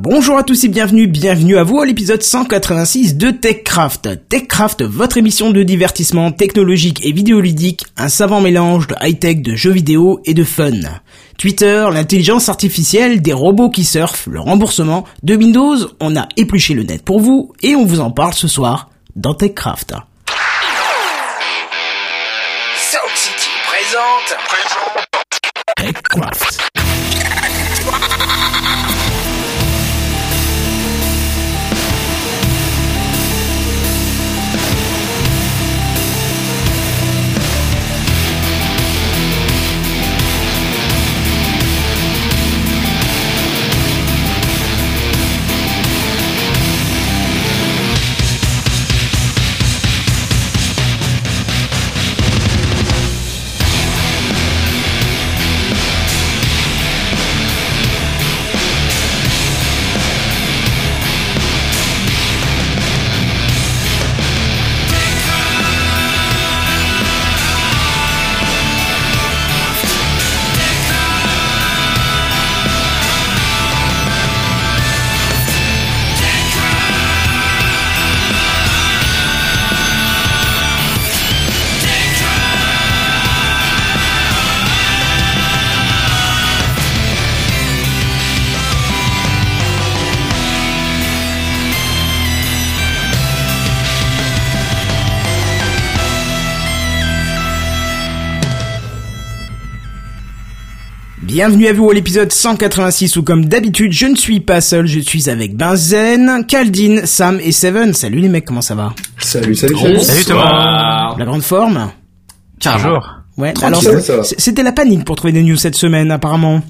Bonjour à tous et bienvenue, bienvenue à vous à l'épisode 186 de TechCraft. TechCraft, votre émission de divertissement technologique et vidéoludique, un savant mélange de high-tech, de jeux vidéo et de fun. Twitter, l'intelligence artificielle, des robots qui surfent, le remboursement, de Windows, on a épluché le net pour vous et on vous en parle ce soir dans TechCraft. Sound City présente. TechCraft. Bienvenue à vous à l'épisode 186 où comme d'habitude je ne suis pas seul, je suis avec Benzen, Kaldin, Sam et Seven. Salut les mecs, comment ça va? Salut, salut, Salut Thomas. La grande forme? Bonjour. Ouais, Tranquille, alors c'était la panique pour trouver des news cette semaine apparemment.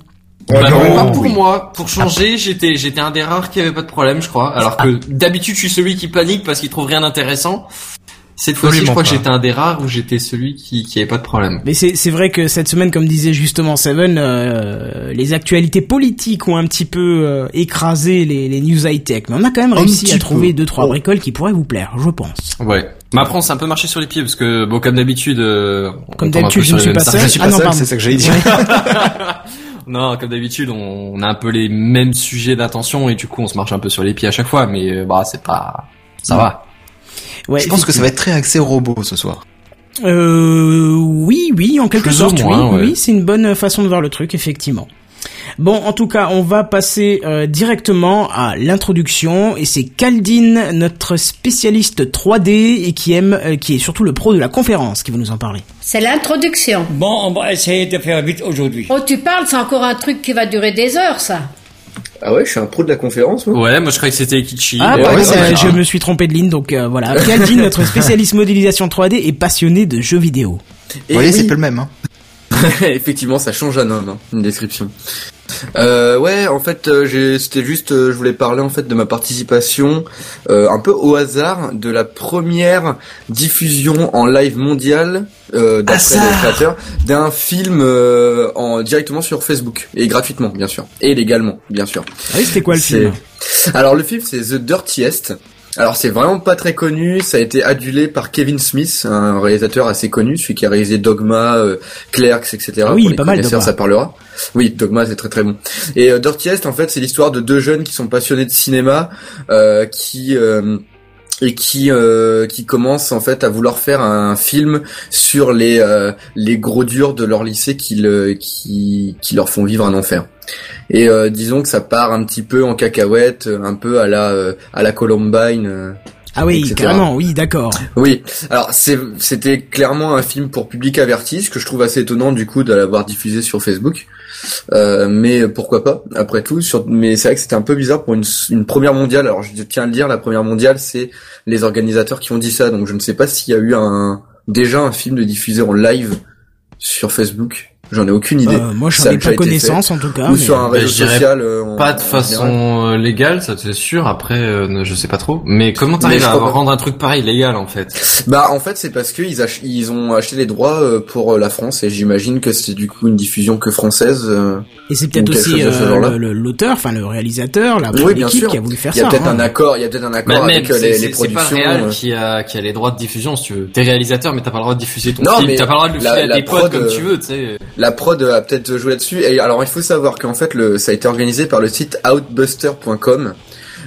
Bah non, non, pas oui. pour moi. Pour changer, j'étais j'étais un des rares qui avait pas de problème, je crois. Alors que d'habitude, je suis celui qui panique parce qu'il trouve rien d'intéressant. Cette fois-ci, je crois que j'étais un des rares où j'étais celui qui qui avait pas de problème. Mais c'est c'est vrai que cette semaine, comme disait justement Seven, euh, les actualités politiques ont un petit peu euh, écrasé les, les news high tech. Mais on a quand même réussi à trouver peu. deux trois bricoles qui pourraient vous plaire, je pense. Ouais. Mais après, on s'est un peu marché sur les pieds parce que bon, comme d'habitude, euh, on Comme d'habitude, peu je ne sur suis les pas mêmes seul. Je suis Ah pas non, seul, pardon. c'est ça que j'allais dire. Non, comme d'habitude, on, on a un peu les mêmes sujets d'attention et du coup, on se marche un peu sur les pieds à chaque fois. Mais euh, bah, c'est pas, ça va. Ouais, Je pense que ça va être très axé robot ce soir. Euh, oui, oui, en quelque Plus sorte, moins, oui, ouais. oui, c'est une bonne façon de voir le truc, effectivement. Bon, en tout cas, on va passer euh, directement à l'introduction et c'est Kaldin, notre spécialiste 3D et qui aime, euh, qui est surtout le pro de la conférence, qui va nous en parler. C'est l'introduction. Bon, on va essayer de faire vite aujourd'hui. Oh, tu parles, c'est encore un truc qui va durer des heures, ça. Ah ouais, je suis un pro de la conférence, moi. Ouais, moi je croyais que c'était Kichi. Ah, bah, ouais, je bien. me suis trompé de ligne, donc euh, voilà. Kaldin, notre spécialiste modélisation 3D et passionné de jeux vidéo. Vous voyez, c'est pas le même. Hein. Effectivement, ça change un homme, hein, une description. Euh, ouais, en fait, euh, j'ai- c'était juste, euh, je voulais parler en fait de ma participation, euh, un peu au hasard, de la première diffusion en live mondial euh, d'après Hasard. les créateurs d'un film euh, en directement sur Facebook et gratuitement, bien sûr, et légalement, bien sûr. Ah oui, c'était quoi le film? Alors le film c'est The Dirtiest. Alors c'est vraiment pas très connu, ça a été adulé par Kevin Smith, un réalisateur assez connu, celui qui a réalisé Dogma, euh, Clerks, etc. Ah oui, Pour les pas mal, Dogma. ça parlera. Oui, Dogma c'est très très bon. Et euh, Dirtiest en fait c'est l'histoire de deux jeunes qui sont passionnés de cinéma, euh, qui euh, et qui euh, qui commencent en fait à vouloir faire un film sur les euh, les gros durs de leur lycée qui le qui qui leur font vivre un enfer. Et euh, disons que ça part un petit peu en cacahuète, euh, un peu à la euh, à la Columbine. euh. Ah oui, etc. carrément, oui, d'accord. Oui. Alors c'est c'était clairement un film pour public averti, ce que je trouve assez étonnant du coup de l'avoir diffusé sur Facebook. Euh, mais pourquoi pas Après tout, sur, mais c'est vrai que c'était un peu bizarre pour une, une première mondiale. Alors je tiens à le dire, la première mondiale, c'est les organisateurs qui ont dit ça. Donc je ne sais pas s'il y a eu un déjà un film de diffusé en live sur Facebook. J'en ai aucune idée. Euh, moi, Ça j'en a ai pas connaissance, en tout cas. Ou mais- sur un Bah, réseau social. euh, Pas de façon euh, légale, ça c'est sûr. Après, euh, je sais pas trop. Mais comment t'arrives à rendre un truc pareil légal en fait? Bah en fait c'est parce que ils, ach- ils ont acheté les droits euh, pour la France et j'imagine que c'est du coup une diffusion que française. euh. Et c'est peut-être aussi euh, l'auteur, enfin le réalisateur, la Oui, bien sûr. qui a voulu faire Il y a ça. peut-être hein. un accord, il y a peut-être un accord Bah, avec les, les c'est pas productions. euh. qui a qui a les droits de diffusion si tu veux. T'es réalisateur mais t'as pas le droit de diffuser ton Non, film. mais T'as pas le droit de le filer à tes potes comme tu veux, tu sais. La prod a peut-être joué là-dessus. Et alors, il faut savoir qu'en fait, le, ça a été organisé par le site outbuster.com,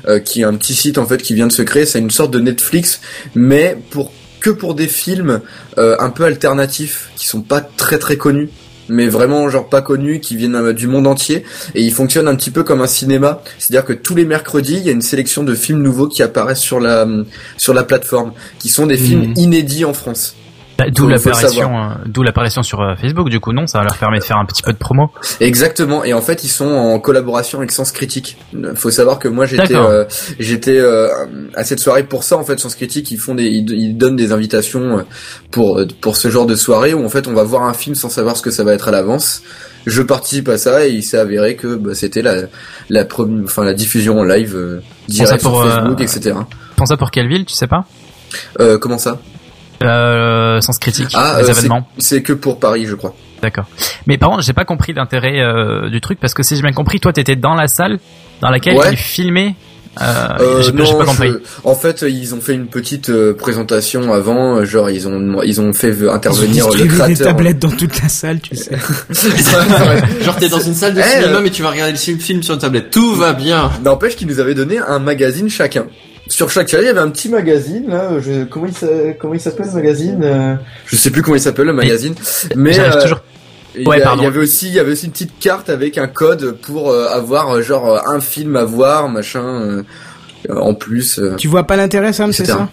euh, qui est un petit site en fait qui vient de se créer. C'est une sorte de Netflix, mais pour que pour des films euh, un peu alternatifs qui sont pas très très connus mais vraiment genre pas connus qui viennent euh, du monde entier et il fonctionne un petit peu comme un cinéma c'est-à-dire que tous les mercredis il y a une sélection de films nouveaux qui apparaissent sur la sur la plateforme qui sont des films mmh. inédits en France bah, d'où l'apparition, euh, d'où l'apparition sur euh, Facebook. Du coup, non, ça leur permet de faire un petit peu de promo. Exactement. Et en fait, ils sont en collaboration avec Sens Critique. Faut savoir que moi, j'étais, euh, j'étais à cette soirée pour ça. En fait, Sens Critique, ils font des, ils, donnent des invitations pour pour ce genre de soirée où en fait, on va voir un film sans savoir ce que ça va être à l'avance. Je participe à ça et il s'est avéré que bah, c'était la la enfin la diffusion en live direct sur Facebook, etc. Pense ça pour quelle ville, tu sais pas? Comment ça? Euh, sens critique ah, les euh, événements C'est que pour Paris, je crois. D'accord. Mais par contre, j'ai pas compris l'intérêt euh, du truc parce que si j'ai bien compris, toi, t'étais dans la salle dans laquelle ils filmaient. Euh, euh j'ai pas compris. En fait, ils ont fait une petite présentation avant, genre ils ont ils ont fait intervenir ils ont le créateur. des tablettes dans toute la salle, tu sais. genre t'es dans une salle de eh, cinéma mais tu vas regarder le film sur une tablette. Tout va bien. N'empêche qu'ils nous avaient donné un magazine chacun sur chaque série, il y avait un petit magazine là. Je, comment il comment il s'appelle le magazine euh, Je sais plus comment il s'appelle le magazine, mais euh, toujours... il, y avait aussi il y avait aussi une petite carte avec un code pour euh, avoir genre un film à voir machin en plus. Tu vois pas l'intérêt Sam, c'est ça?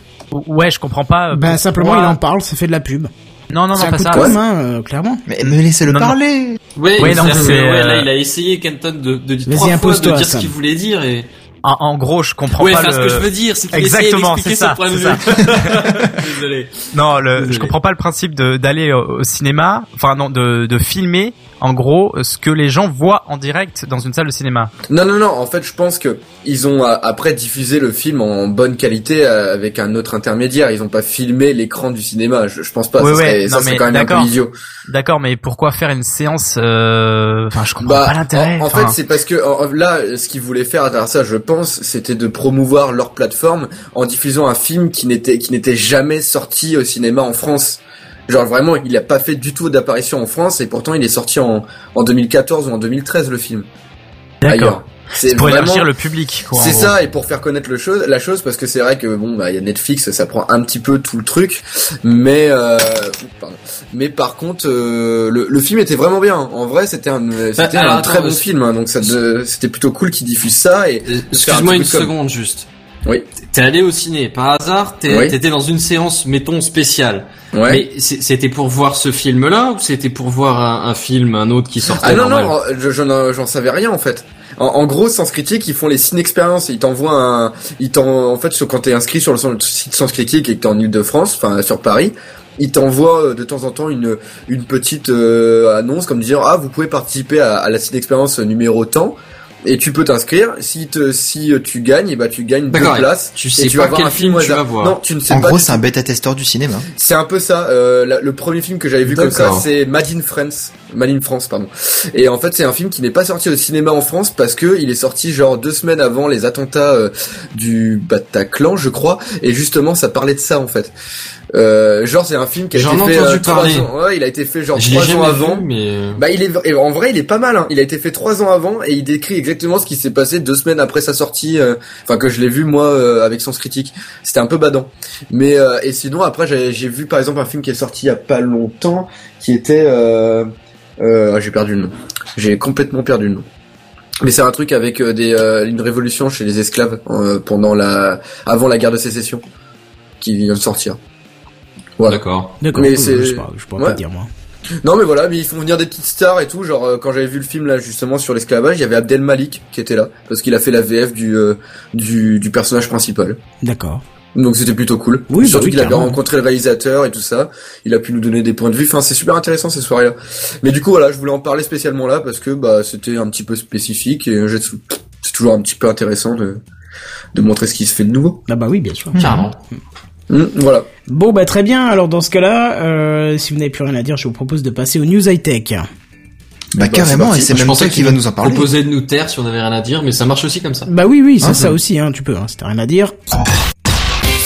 Ouais, je comprends pas. Ben simplement il en parle, ça fait de la pub. Non, non, non, pas ça. Hein, clairement. Mais, mais laissez-le parler. Oui, ouais, non, là, il a essayé Kenton de, de, de trois fois de dire ce qu'il voulait dire et en, en, gros, je comprends pas. ce que je veux dire, c'est Exactement, c'est ça. Son Désolé. Non, le, je comprends pas le principe d'aller au, cinéma, enfin non, de, de filmer en gros ce que les gens voient en direct dans une salle de cinéma. Non non non, en fait je pense que ils ont après diffusé le film en bonne qualité euh, avec un autre intermédiaire. Ils ont pas filmé l'écran du cinéma. Je, je pense pas. Oui, ça ça quand même un peu idiot. D'accord, mais pourquoi faire une séance euh, Enfin, je comprends bah, pas l'intérêt. En, fait, c'est parce que là, ce qu'ils voulaient faire à travers ça, je pense, c'était de promouvoir leur plateforme en diffusant un film qui n'était qui n'était jamais sorti au cinéma en France. Genre vraiment, il a pas fait du tout d'apparition en France et pourtant il est sorti en, en 2014 ou en 2013 le film. D'accord. C'est pour élargir le public. C'est ça et pour faire connaître le chose, la chose parce que c'est vrai que bon bah il y a Netflix, ça prend un petit peu tout le truc, mais euh, pardon. mais par contre euh, le, le, film était vraiment bien. En vrai c'était un c'était un très bon film hein, donc ça c'était plutôt cool qu'ils diffusent ça et excuse-moi une seconde juste. Oui. T'es allé au ciné par hasard, t'étais dans une séance mettons spéciale. Ouais. Mais c'était pour voir ce film-là ou c'était pour voir un, un, film, un autre qui sortait Ah non non, j'en savais rien en fait. En, en, gros, Sens Critique, ils font les ciné expériences. Ils t'envoient un, ils t'en, en fait, quand t'es inscrit sur le site Sens Critique et que t'es en Ile-de-France, enfin sur Paris, ils t'envoient euh, de temps en temps une une petite euh, annonce comme disant ah vous pouvez participer à, à la ciné expérience numéro temps et tu peux t'inscrire. Si te, si tu gagnes, et bah tu gagnes deux places. Tu sais et tu vas voir un film, tu vas voir. Non, tu ne sais en pas. En gros, c'est un bêta testeur du cinéma. C'est un peu ça. Euh, le premier film que j'avais vu comme ça, c'est Mad in France. Mad in France, pardon. Et en fait, c'est un film qui n'est pas sorti au cinéma en France parce que il est sorti genre deux semaines avant les attentats euh, du Bataclan, je crois. Et justement, ça parlait de ça en fait. Euh, genre c'est un film qui a été fait euh, trois ans. Ouais, il a été fait genre trois ans avant. mais euh, bah il est en vrai il est pas mal. Hein. Il a été fait trois ans avant et il décrit exactement ce qui s'est passé deux semaines après sa sortie. Euh, enfin que je l'ai vu moi avec Sens Critique. C'était un peu badant. Mais et sinon après j'ai vu par exemple un film qui est sorti il y a pas longtemps qui était euh, j'ai perdu le nom. J'ai complètement perdu le nom. Mais c'est un truc avec des une révolution chez les esclaves pendant la avant la guerre de sécession qui vient de sortir. D'accord. D'accord. Mais c'est, je, je pourrais pas dire moi. Non mais voilà, mais ils font venir des petites stars et tout. Genre euh, quand j'avais vu le film là justement sur l'esclavage, il y avait Abdel Malik qui était là parce qu'il a fait la VF du euh, du, du personnage principal. D'accord. Donc c'était plutôt cool. Oui, bah surtout oui, qu'il avait rencontré le réalisateur et tout ça. Il a pu nous donner des points de vue. Enfin, c'est super intéressant ces soirées-là. Mais du coup, voilà, je voulais en parler spécialement là parce que bah c'était un petit peu spécifique et c'est toujours un petit peu intéressant de de montrer ce qui se fait de nouveau. Ah bah oui, bien sûr. Carrément. Mmh, voilà. Bon bah très bien. Alors dans ce cas-là, euh, si vous n'avez plus rien à dire, je vous propose de passer aux news high tech. Bah, bah carrément, et c'est même toi qui va nous en parler. Proposer de nous taire si on avait rien à dire, mais ça marche aussi comme ça. Bah oui oui, c'est ah, ça aussi. Hein, tu peux. Hein, si t'as rien à dire.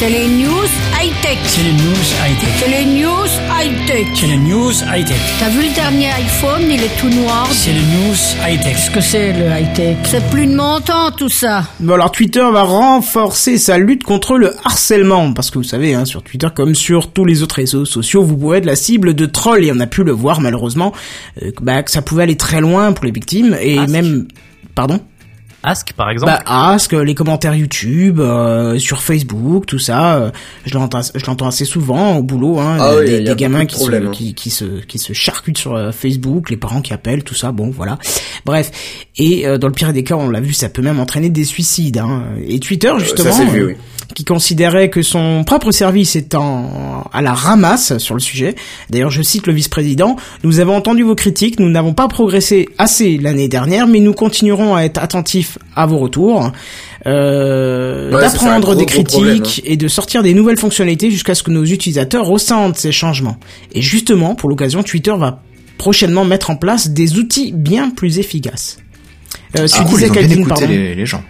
C'est les news high-tech. C'est les news high-tech. C'est les news high-tech. C'est les news high-tech. T'as vu le dernier iPhone, il est tout noir. C'est les news high-tech. Qu'est-ce que c'est le high-tech? C'est plus de mon temps tout ça. Bon alors Twitter va renforcer sa lutte contre le harcèlement parce que vous savez hein, sur Twitter comme sur tous les autres réseaux sociaux vous pouvez être la cible de trolls et on a pu le voir malheureusement euh, bah, que ça pouvait aller très loin pour les victimes et Ah, même pardon? Ask par exemple. bah Ask, les commentaires YouTube, euh, sur Facebook, tout ça, euh, je l'entends, je l'entends assez souvent au boulot, hein, Ah oui, des, gamins de qui se, hein. qui, qui se, qui se charcutent sur euh, Facebook, les parents qui appellent, tout ça, bon, voilà. Bref, et euh, dans le pire des cas, on l'a vu, ça peut même entraîner des suicides. Hein. Et Twitter, justement, ça, c'est vu, euh, oui. qui considérait que son propre service est en, à la ramasse sur le sujet. D'ailleurs, je cite le vice-président, nous avons entendu vos critiques, nous n'avons pas progressé assez l'année dernière, mais nous continuerons à être attentifs à vos retours, euh, Ouais, d'apprendre des gros critiques problème, hein. et de sortir des nouvelles fonctionnalités jusqu'à ce que nos utilisateurs ressentent ces changements. Et justement, pour l'occasion, Twitter va prochainement mettre en place des outils bien plus efficaces. Euh, tu Ah, cool, disais Calvin, pardon. les, les gens.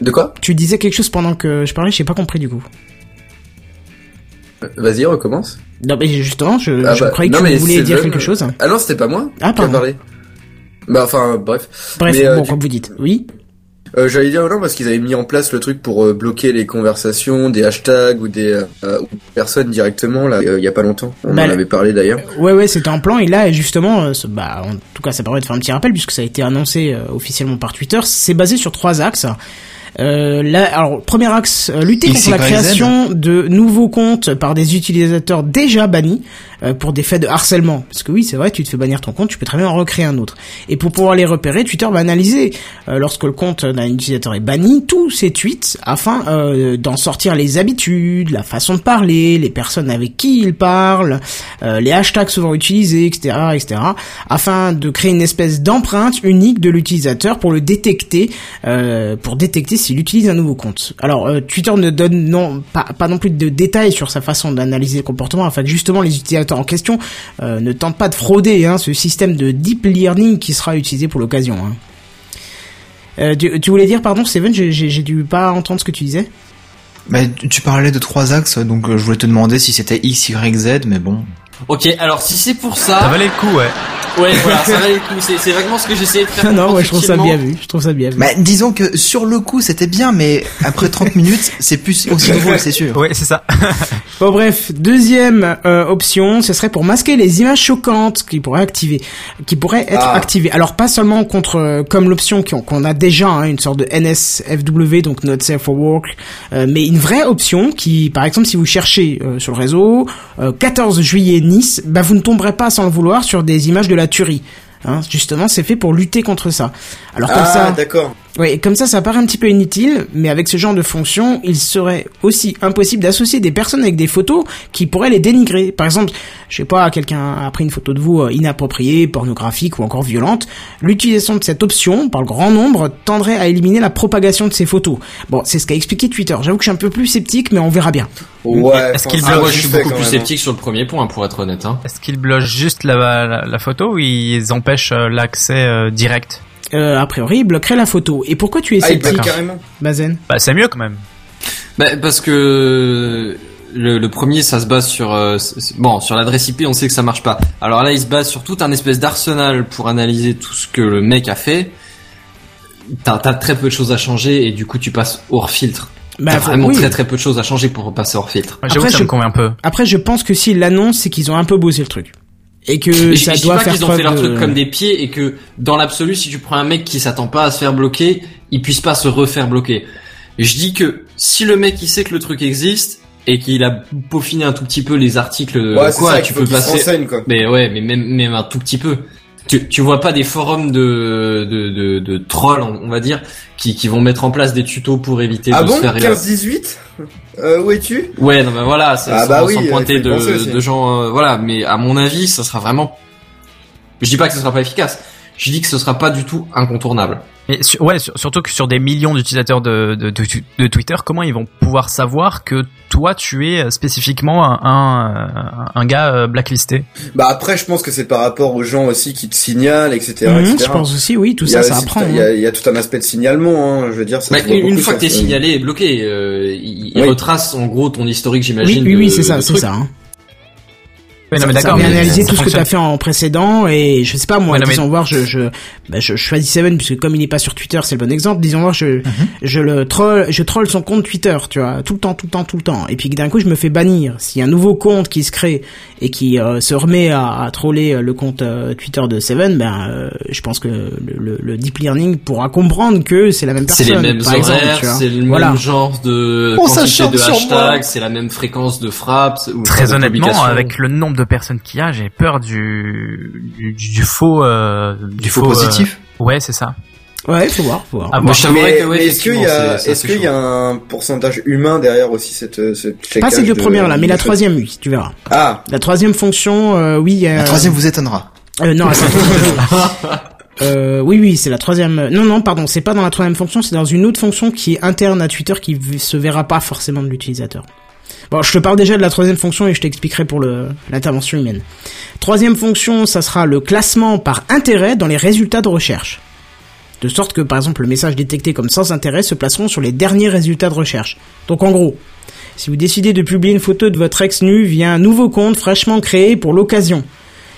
De quoi? Tu disais quelque chose pendant que je parlais, j'ai pas compris du coup. Euh, Vas-y, recommence. Non, mais justement, je, Ah je bah, croyais que non, tu voulais dire le- quelque chose. Ah non, c'était pas moi Ah, qui parlé. Bah enfin, bref. Bref, Mais, euh, bon, du- comme vous dites. Oui. Euh, J'allais dire non parce qu'ils avaient mis en place le truc pour euh, bloquer les conversations, des hashtags ou des euh, ou des personnes directement là euh, il y a pas longtemps. On Bah, en avait parlé d'ailleurs. Ouais, ouais, c'était un plan. Et là, justement, euh, bah, en tout cas, ça permet de faire un petit rappel puisque ça a été annoncé euh, officiellement par Twitter. C'est basé sur trois axes. Euh, là, alors, premier axe, euh, lutter contre la création de nouveaux comptes par des utilisateurs déjà bannis pour des faits de harcèlement. Parce que oui, c'est vrai, tu te fais bannir ton compte, tu peux très bien en recréer un autre. Et pour pouvoir les repérer, Twitter va analyser euh, lorsque le compte d'un utilisateur est banni tous ses tweets afin euh, d'en sortir les habitudes, la façon de parler, les personnes avec qui il parle, euh, les hashtags souvent utilisés, etc., etc., afin de créer une espèce d'empreinte unique de l'utilisateur pour le détecter, euh, pour détecter s'il utilise un nouveau compte. Alors euh, Twitter ne donne non pas, pas non plus de détails sur sa façon d'analyser le comportement, afin que justement les utilisateurs en question euh, ne tentent pas de frauder hein, ce système de deep learning qui sera utilisé pour l'occasion. Hein. Euh, tu, voulais dire, pardon, Steven, j'ai- dû pas entendre ce que tu disais. Tu tu parlais de trois axes, donc euh, je voulais te demander si c'était X, Y, Z, mais bon. Ok, alors si c'est pour Ça ça, valait le coup, ouais. ouais, voilà, ça valait le coup. C'est, vaguement ce que j'essayais de faire. non, ouais, je trouve ça bien vu. Je trouve ça bien vu. Bah, disons que sur le coup, c'était bien, mais après 30 minutes, c'est plus aussi drôle, c'est sûr. Ouais, c'est ça. Bon bref, deuxième euh, option, ce serait pour masquer les images choquantes qui pourraient activer, qui pourraient être Ah. activées. Alors pas seulement contre, euh, comme l'option qu'on a déjà, hein, une sorte de NSFW, donc Not Safe for Work, euh, mais une vraie option qui, par exemple, si vous cherchez euh, sur le réseau euh, 14 juillet Nice, bah vous ne tomberez pas sans le vouloir sur des images de la tuerie. Hein, justement, c'est fait pour lutter contre ça. Alors comme Ah ça, d'accord. Oui, et comme ça, ça paraît un petit peu inutile, mais avec ce genre de fonction, il serait aussi impossible d'associer des personnes avec des photos qui pourraient les dénigrer. Par exemple, je sais pas, quelqu'un a pris une photo de vous euh, inappropriée, pornographique ou encore violente. L'utilisation de cette option, par le grand nombre, tendrait à éliminer la propagation de ces photos. Bon, c'est ce qu'a expliqué Twitter. J'avoue que je suis un peu plus sceptique, mais on verra bien. Ouais. Est-ce qu'il Ah, moi, je suis beaucoup plus hein. sceptique sur le premier point, pour être honnête. Hein. Est-ce qu'ils bloquent juste la, la, la photo ou ils empêchent euh, l'accès euh, direct? Euh, a priori, il bloquerait la photo. Et pourquoi tu es Ah, sceptique, carrément. Bazen Bah, c'est mieux quand même. Bah, parce que le, le premier, ça se base sur euh, bon sur l'adresse IP, on sait que ça marche pas. Alors là, il se base sur tout un espèce d'arsenal pour analyser tout ce que le mec a fait. T'as as très peu de choses à changer et du coup, tu passes hors filtre. Bah, T'as vraiment oui. très très peu de choses à changer pour passer hors filtre. Après, ça je- me convient un peu. Après, je pense que s'ils l'annoncent, c'est qu'ils ont un peu bossé le truc. Et que Et je, ça je dis doit pas faire qu'ils ont preuve fait leur de- truc comme des pieds et que dans l'absolu, si tu prends un mec qui s'attend pas à se faire bloquer, il puisse pas se refaire bloquer. Je dis que si le mec il sait que le truc existe et qu'il a peaufiné un tout petit peu les articles, Ouais, c'est quoi, ça, tu peux se passer. quoi. Mais ouais, mais même même un tout petit peu. Tu, tu vois pas des forums de de de, de trolls, on va dire, qui qui vont mettre en place des tutos pour éviter Ah de bon se faire. 15-18 euh, Où es-tu? Ouais, non, mais voilà, c'est Ah sans, bah oui, sans il pointer de, de gens, euh, voilà. Mais à mon avis, ça sera vraiment. Je dis pas que ce sera pas efficace. Je dis que ce sera pas du tout incontournable. Mais sur- ouais, sur- surtout que sur des millions d'utilisateurs de, de, de, de Twitter, comment ils vont pouvoir savoir que toi tu es euh, spécifiquement un, un, un gars euh, blacklisté? Bah après, je pense que c'est par rapport aux gens aussi qui te signalent, etc. Mhm, etc. je pense aussi, oui, tout ça, a ça apprend. Il y, hein. a, il y a tout un aspect de signalement, hein, je veux dire. Ça Bah, une, beaucoup fois que t'es signalé et bloqué, euh, il, il Oui. retrace en gros ton historique, Oui, j'imagine. oui, oui, de- c'est ça, c'est ça. hein. Ouais, non, mais d'accord, analyser tout ce que tu as fait en précédent et je sais pas moi Ouais, non, mais- disons voir je je bah, je, je choisis Seven puisque comme il est pas sur Twitter c'est le bon exemple disons voir je Mhm. je le troll je troll son compte Twitter tu vois tout le temps tout le temps tout le temps et puis d'un coup je me fais bannir s'il y a un nouveau compte qui se crée et qui euh, se remet à, à troller euh, le compte euh, Twitter de Seven ben euh, je pense que le, le, le deep learning pourra comprendre que c'est la même C'est personne les mêmes horaires, tu vois. c'est le voilà même genre de On quantité de hashtags, c'est la même fréquence de frappes. ou Très de honnêtement, avec le nombre de personnes qu'il y a, j'ai peur du du, du faux euh, Du faux positif. euh, ouais, c'est ça. ouais faut voir faut voir Ah, Moi, je Mais, que ouais, mais est-ce qu'il y a, est-ce qu'il y a un pourcentage humain derrière aussi cette, euh, ce pas ces deux de- premières là mais la choses troisième oui tu verras Ah, la troisième fonction euh, oui La euh, troisième vous étonnera. Euh, non, attends. Euh, oui, oui, c'est la troisième. Non, non, pardon, c'est pas dans la troisième fonction, c'est dans une autre fonction qui est interne à Twitter qui se verra pas forcément de l'utilisateur. Bon, je te parle déjà de la troisième fonction et je t'expliquerai pour l'intervention humaine. Troisième fonction, ça sera le classement par intérêt dans les résultats de recherche. De sorte que, par exemple, le message détecté comme sans intérêt se placeront sur les derniers résultats de recherche. Donc, en gros, si vous décidez de publier une photo de votre ex nu via un nouveau compte fraîchement créé pour l'occasion,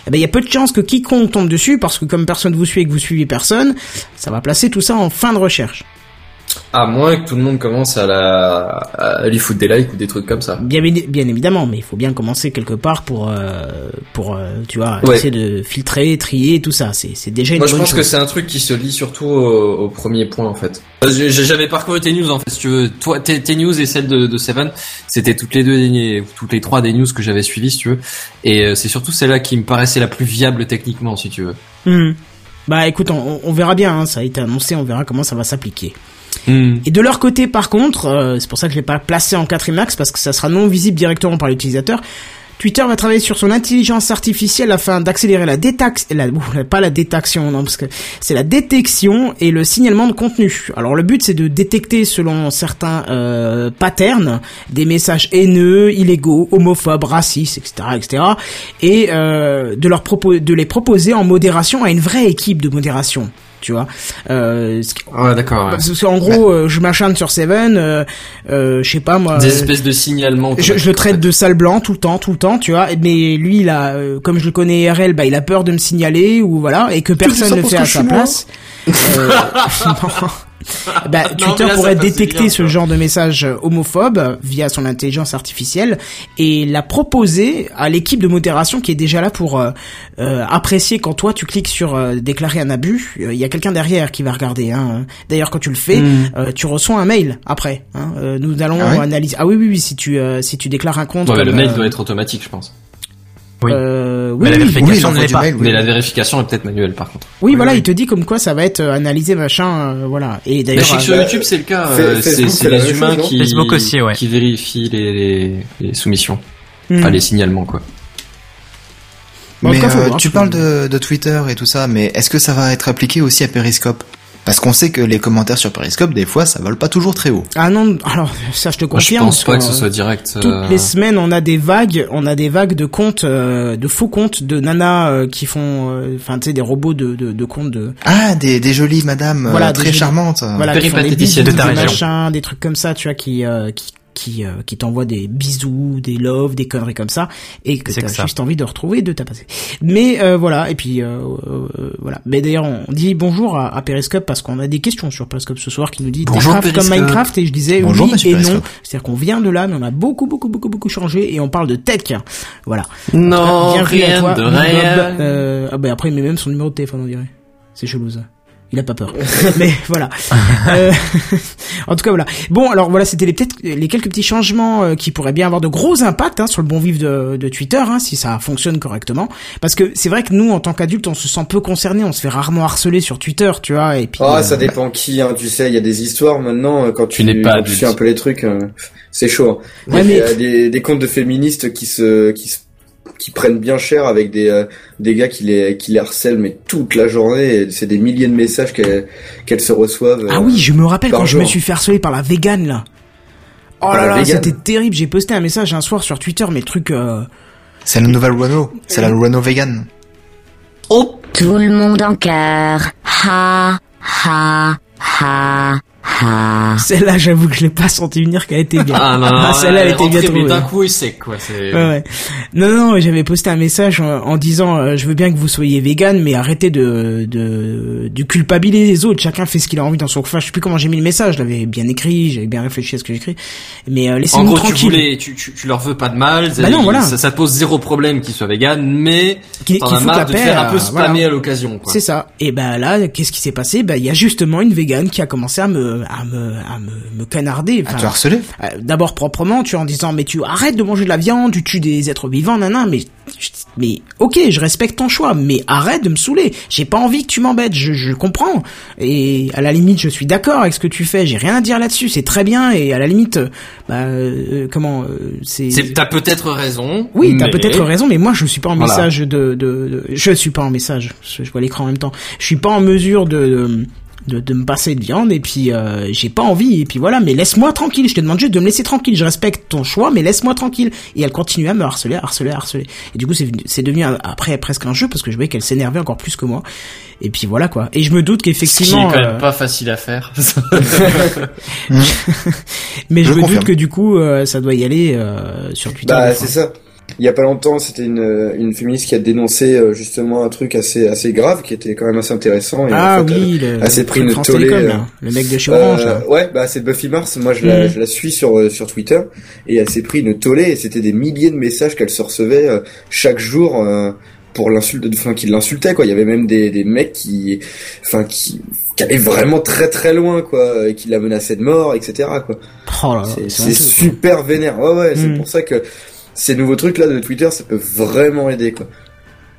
eh ben, il y a peu de chances que quiconque tombe dessus, parce que comme personne vous suit et que vous suivez personne, ça va placer tout ça en fin de recherche. À moins que tout le monde commence à, la, à lui foutre des likes ou des trucs comme ça. Bien, évi- bien évidemment, mais il faut bien commencer quelque part pour, euh, pour, euh, tu vois, Ouais. essayer de filtrer, trier, tout ça. C'est, c'est déjà une Moi, je pense que c'est un truc qui se lie surtout au, au premier point, en fait. J'ai- J'avais parcouru tes news, en fait, si tu veux. Toi, tes, tes news et celles de, de Seven, c'était toutes les deux, toutes les trois des news que j'avais suivies, si tu veux. Et euh, c'est surtout celle-là qui me paraissait la plus viable techniquement, si tu veux. Mhm. Bah écoute, on, on verra bien, hein, ça a été annoncé, on verra comment ça va s'appliquer. Hmm. Et de leur côté, par contre, euh, c'est pour ça que je l'ai pas placé en 4 max parce que ça sera non visible directement par l'utilisateur. Twitter va travailler sur son intelligence artificielle afin d'accélérer la ouh, pas la détection, non, parce que c'est la détection et le signalement de contenu. Alors le but c'est de détecter selon certains euh, patterns des messages haineux, illégaux, homophobes, racistes, etc., etc., et euh, de leur de les proposer en modération à une vraie équipe de modération. Tu vois, euh, ce qui- Ouais, d'accord. ouais. parce que, en gros, euh, je m'acharne sur Seven, euh, euh, je sais pas moi. Des euh, espèces de signalements. je, je le traite de sale blanc tout le temps, tout le temps, tu vois. Mais lui, il a, euh, comme je le connais IRL, bah, il a peur de me signaler ou voilà, et que personne ne fait à sa place. Euh. Bah, Non, Twitter là, pourrait détecter bien, ce genre de message homophobe via son intelligence artificielle et la proposer à l'équipe de modération qui est déjà là pour euh, euh, apprécier quand toi tu cliques sur euh, déclarer un abus. euh, Il y a quelqu'un derrière qui va regarder. Hein. D'ailleurs, quand tu le fais, Hmm. euh, tu reçois un mail après. Hein. Euh, nous allons Ah ouais analyser. Ah oui, oui, oui. Si tu euh, si tu déclares un compte. Ouais, le mail euh, doit être automatique, je pense. Oui. euh, oui, Mais la vérification Oui, ne l'envoi l'est du pas. mail, oui. Mais la vérification est peut-être manuelle, par contre. oui, voilà, oui. il te dit comme quoi ça va être euh, analysé, machin, euh, voilà. Et d'ailleurs, je sais que sur bah, YouTube, c'est le cas. C'est les humains chose, qui, Facebook aussi, ouais. qui vérifient les, les, les soumissions. hmm. Enfin, les signalements, quoi. Bon, mais cas, euh, voir, tu parles de, de Twitter et tout ça, mais est-ce que ça va être appliqué aussi à Periscope? Parce qu'on sait que les commentaires sur Periscope, des fois, ça vole pas toujours très haut. Ah non, alors ça je te Moi, je confirme. pense pas que ce quoi. soit direct. Toutes euh, les semaines, on a des vagues, on a des vagues de comptes, euh, de faux comptes de nanas euh, qui font, euh, enfin tu sais, des robots de, de, de comptes de, Ah, des, des jolies madames euh, Voilà, très jolies- charmantes. voilà, qui font des de ta machins, des trucs comme ça, tu vois, qui euh, qui qui, euh, qui t'envoient des bisous, des loves, des conneries comme ça, et que t'as ça. juste envie de retrouver et de tapasser. Mais euh, voilà, et puis euh, euh, voilà. Mais d'ailleurs, on dit bonjour à, à Periscope parce qu'on a des questions sur Periscope ce soir qui nous dit Bonjour, Techcraft comme. Minecraft et je disais Bonjour, oui et non. C'est-à-dire qu'on vient de là, mais on a beaucoup beaucoup beaucoup beaucoup changé et on parle de tech. Voilà. Non, à rien toi, de rien. Euh, ah ben après il met même son numéro de téléphone on dirait. C'est chelou ça. Il a pas peur. Mais voilà. Euh, en tout cas voilà. Bon alors voilà c'était les peut-être les quelques petits changements euh, qui pourraient bien avoir de gros impacts hein, sur le bon vivre de, de Twitter hein, si ça fonctionne correctement. Parce que c'est vrai que nous en tant qu'adultes on se sent peu concernés, on se fait rarement harceler sur Twitter, tu vois. Et puis Ah, euh, ça dépend qui, hein, tu sais, il y a des histoires maintenant, euh, quand tu, Tu n'es pas adulte. suis un peu les trucs, euh, c'est chaud. Ouais, il y mais- a des, des comptes de féministes qui se, qui se, qui prennent bien cher avec des euh, des gars qui les qui les harcèlent mais toute la journée. et C'est des milliers de messages qu'elles qu'elles se reçoivent. Ah euh, oui, je me rappelle par quand je me suis fait harceler par la vegan là. Oh Par là là, c'était terrible. J'ai posté un message un soir sur Twitter, mais le truc. euh, C'est la nouvelle Renault. C'est la Renault vegan. Tout le monde en cœur. Ha, ha, ha, ha. Celle-là, j'avoue que je l'ai pas senti venir qu'elle était bien. Ah non, non, celle-là, elle était bien trouvée. d'un coup, il sec, quoi. C'est... Ouais, ouais. Non, non, non, j'avais posté un message en, en disant euh, je veux bien que vous soyez vegan, mais arrêtez de, de, de culpabiliser les autres. Chacun fait ce qu'il a envie dans son coin. Je sais plus comment j'ai mis le message. Je l'avais bien écrit, j'avais bien réfléchi à ce que j'écris. Mais euh, En laissez-nous gros, tu tranquille. voulais, tu, tu, tu leur veux pas de mal. Bah non, voilà. Ça, ça pose zéro problème qu'ils soient véganes, mais Qui- t'en qui as foutent marre de paix, te faire un peu euh, spammer voilà. à l'occasion. C'est ça. Et ben là, qu'est-ce qui s'est passé? Ben il y a justement une végane qui a commencé à me à me à me, me canarder. À te harceler euh, D'abord proprement, tu en disant mais tu arrêtes de manger de la viande, tu tues des êtres vivants, nanan. Mais mais ok, je respecte ton choix, mais arrête de me saouler. J'ai pas envie que tu m'embêtes. Je, je comprends. Et à la limite, je suis d'accord avec ce que tu fais. J'ai rien à dire là-dessus. C'est très bien. Et à la limite, euh, bah euh, comment euh, c'est t'as peut-être raison. oui, t'as mais- peut-être raison, mais moi je suis pas en Voilà. message de, de, de- je suis pas en message. Je, je vois l'écran en même temps. Je suis pas en mesure de de, de, de me passer de viande et puis euh, j'ai pas envie et puis voilà. Mais laisse-moi tranquille. Je te demande juste de me laisser tranquille. Je respecte ton choix, mais laisse-moi tranquille. Et elle continue à me harceler, à harceler, à harceler. Et du coup c'est c'est devenu un- après presque un jeu parce que je voyais qu'elle s'énervait encore plus que moi. Et puis voilà quoi. Et je me doute Ce qui est qu'effectivement. quand même euh, pas facile à faire. mais je, Je me confirme. doute que du coup euh, ça doit y aller euh, sur Twitter. Bah c'est ça. Il y a pas longtemps, c'était une, euh, une féministe qui a dénoncé euh, justement un truc assez assez grave, qui était quand même assez intéressant. Et Ah en fait, oui, le, elle s'est pris le une tollée, Télécom, euh, le mec de chez Euh, Orange. là. ouais, bah c'est Buffy Mars. Moi, je la, Mhm. je la suis sur euh, sur Twitter et elle s'est pris une tollée et c'était des milliers de messages qu'elle se recevait euh, chaque jour euh, pour l'insulte, enfin qui l'insultaient quoi. Il y avait même des des mecs qui, enfin qui qui allaient vraiment très très loin quoi, et qui la menaçaient de mort, etc. quoi. Oh là là, C'est super vénère. Ouais ouais, c'est Mhm. pour ça que ces nouveaux trucs là de Twitter, ça peut vraiment aider quoi.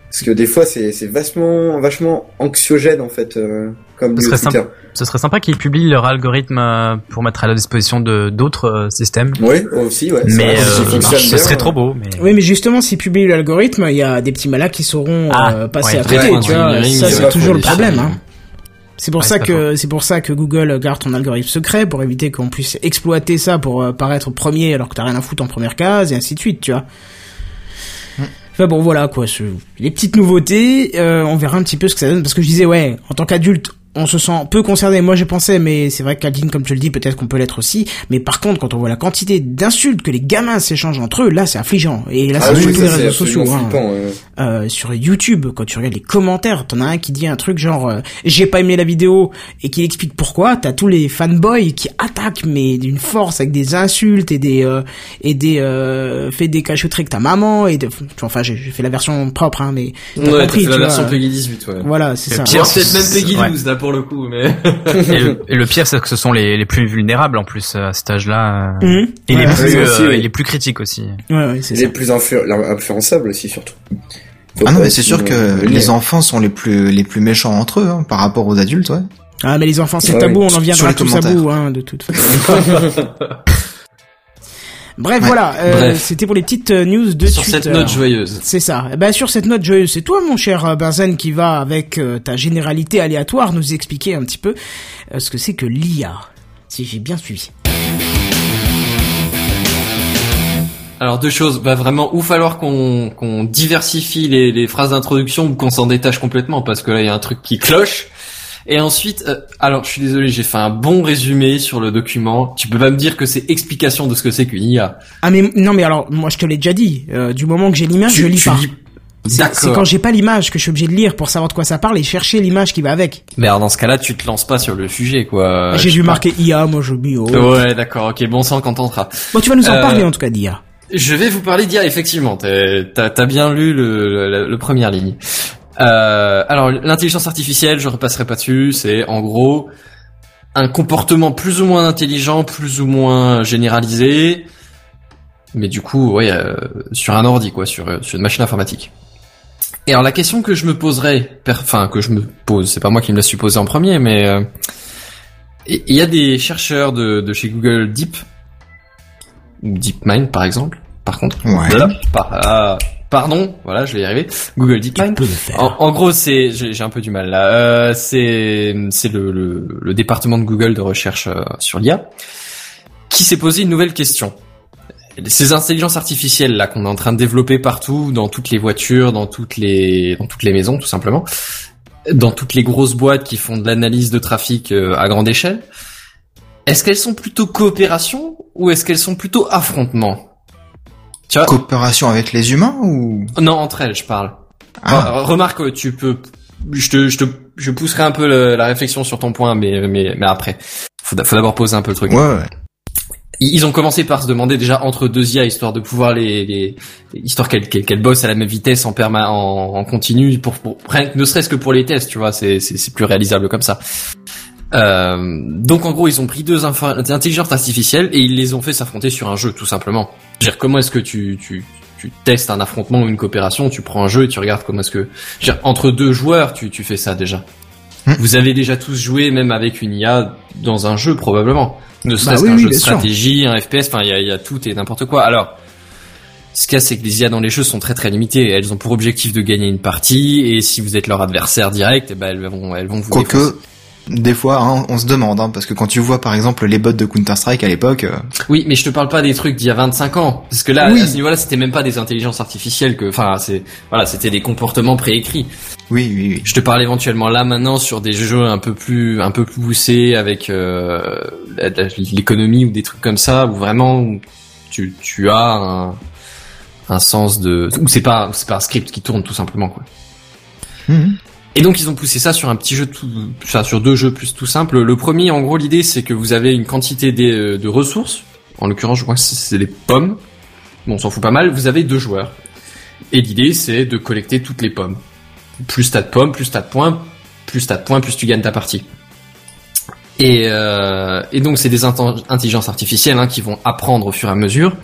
Parce que des fois c'est c'est vachement vachement anxiogène en fait euh, comme Ce serait Twitter. Ce serait sympa qu'ils publient leur algorithme euh, pour mettre à la disposition de d'autres euh, systèmes. Oui, aussi ouais. Mais euh, ce serait trop beau. Mais... Oui, mais justement, s'ils publient l'algorithme, il y a des petits malins qui sauront Ah, euh, passer ouais, à côté, ouais, tu vois. Ça, c'est toujours le problème. Hein. C'est pour Ouais, ça que c'est pour ça que Google garde ton algorithme secret pour éviter qu'on puisse exploiter ça pour euh, paraître premier alors que t'as rien à foutre en première case et ainsi de suite, tu vois. Enfin bon, voilà quoi. ce- Les petites nouveautés, euh, on verra un petit peu ce que ça donne parce que je disais ouais, en tant qu'adulte. On se sent peu concerné, moi j'ai pensé, mais c'est vrai qu'Adeline, comme tu le dis, peut-être qu'on peut l'être aussi. Mais par contre, quand on voit la quantité d'insultes que les gamins s'échangent entre eux, là c'est affligeant. Et là Ah c'est oui, sur tous les réseaux sociaux. hein flippant, ouais. euh, sur YouTube, quand tu regardes les commentaires, t'en as un qui dit un truc genre euh, j'ai pas aimé la vidéo et qui explique pourquoi. T'as tous les fanboys qui attaquent mais d'une force avec des insultes et des euh, et des euh, fait des cachotteries avec ta maman et de, enfin j'ai j'ai fait la version propre hein mais t'as Ouais, t'as compris fait la tu version vois. Peggy 18, ouais. Voilà c'est ça. pire, même Peggy Ouais. 12, là, pour le coup, mais... et, le, et le pire, c'est que ce sont les, les plus vulnérables en plus à cet âge-là. Mhm. Et les plus, aussi, euh, oui. et les plus critiques aussi. ouais, ouais, c'est Les ça. plus influ- influençables aussi surtout. Faut Ah non, mais c'est sûr que les enfants sont les plus les plus méchants entre eux hein, par rapport aux adultes, ouais. Ah mais les enfants c'est Ouais, tabou, on en viendra tous à bout hein, de toute façon. Bref, Ouais. voilà, euh, Bref. c'était pour les petites euh, news de Sur Twitter. cette note joyeuse. C'est ça. Eh Ben sur cette note joyeuse, c'est toi, mon cher euh, Benzen, qui va avec euh, ta généralité aléatoire nous expliquer un petit peu euh, ce que c'est que l'IA. Si j'ai bien suivi. Alors deux choses, va vraiment ou falloir qu'on qu'on diversifie les, les phrases d'introduction ou qu'on s'en détache complètement parce que là il y a un truc qui cloche. Et ensuite, euh, alors je suis désolé, j'ai fait un bon résumé sur le document. Tu peux pas me dire que c'est explication de ce que c'est qu'une IA. Ah mais non mais alors moi je te l'ai déjà dit. euh, du moment que j'ai l'image, je lis pas. lis- C'est quand j'ai pas l'image que je suis obligé de lire pour savoir de quoi ça parle et chercher l'image qui va avec. Mais alors dans ce cas-là, tu te lances pas sur le sujet quoi. j'ai Je vu marquer IA, moi je oh. Ouais, d'accord, ok, bon sang quand on sera. Bon tu vas nous en Euh, parler en tout cas d'IA. Je vais vous parler d'IA, effectivement. T'as t'as bien lu le, le, le première ligne. Euh, alors, l'intelligence artificielle, je repasserai pas dessus. C'est en gros un comportement plus ou moins intelligent, plus ou moins généralisé, mais du coup, ouais, euh, sur un ordi, quoi, sur, sur une machine informatique. Et alors, la question que je me poserais, enfin que je me pose, c'est pas moi qui me l'ai supposé en premier, mais euh, il y a des chercheurs de, de chez Google Deep ou DeepMind par exemple. Par contre, Ouais. Voilà. Par- ah, Pardon, voilà, je vais y arriver. Google DeepMind. En, en, gros, c'est, j'ai un peu du mal là. Euh, c'est, c'est le, le, le, département de Google de recherche euh, sur l'IA qui s'est posé une nouvelle question. Ces intelligences artificielles là qu'on est en train de développer partout, dans toutes les voitures, dans toutes les, dans toutes les maisons, tout simplement, dans toutes les grosses boîtes qui font de l'analyse de trafic euh, à grande échelle. Est-ce qu'elles sont plutôt coopération ou est-ce qu'elles sont plutôt affrontement? Tu vois Coopération avec les humains ou Non, entre elles, je parle. Ah. remarque, tu peux, je te, je te, je pousserai un peu la réflexion sur ton point, mais, mais, mais après, faut, faut d'abord poser un peu le truc. Ouais. ouais. Ils ont commencé par se demander déjà entre deux IA histoire de pouvoir les, les histoire qu'elles qu'elles bossent à la même vitesse en perma en, en continu pour, pour ne serait-ce que pour les tests, tu vois, c'est c'est plus réalisable comme ça. Euh, donc en gros, ils ont pris deux intelligences artificielles et ils les ont fait s'affronter sur un jeu, tout simplement. dire, comment est-ce que tu, tu, tu testes un affrontement ou une coopération Tu prends un jeu et tu regardes comment est-ce que... dire, entre deux joueurs, tu, tu fais ça déjà. Hmm. Vous avez déjà tous joué, même avec une IA, dans un jeu probablement. Ne bah serait-ce qu'un jeu de stratégie, un FPS, enfin il y a, y a tout et n'importe quoi. Alors, ce qu'il y a, c'est que les IA dans les jeux sont très très limitées. Elles ont pour objectif de gagner une partie, et si vous êtes leur adversaire direct, eh ben elles vont, elles vont vous Quoique, des fois, hein, on se demande, hein, parce que quand tu vois par exemple les bots de Counter Strike à l'époque. Euh, oui, mais je te parle pas des trucs d'il y a 25 ans, parce que là, à ce niveau-là, c'était même pas des intelligences artificielles que, enfin, c'est, voilà, c'était des comportements préécrits. Oui, oui, oui. Je te parle éventuellement là maintenant sur des jeux un peu plus, un peu plus poussés avec euh, l'économie ou des trucs comme ça, où vraiment tu, tu as un, un sens de, ou c'est pas, c'est pas un script qui tourne tout simplement quoi. Mmh. Et donc ils ont poussé ça sur un petit jeu tout, enfin, sur deux jeux plus tout simples. Le premier, en gros, l'idée c'est que vous avez une quantité de, de ressources. En l'occurrence, je crois que c'est des pommes. Bon, on s'en fout pas mal. Vous avez deux joueurs. Et l'idée c'est de collecter toutes les pommes. Plus t'as de pommes, plus t'as de points, plus t'as de points, plus tu gagnes ta partie. Et, euh, et donc c'est des intelligences artificielles hein, qui vont apprendre au fur et à mesure.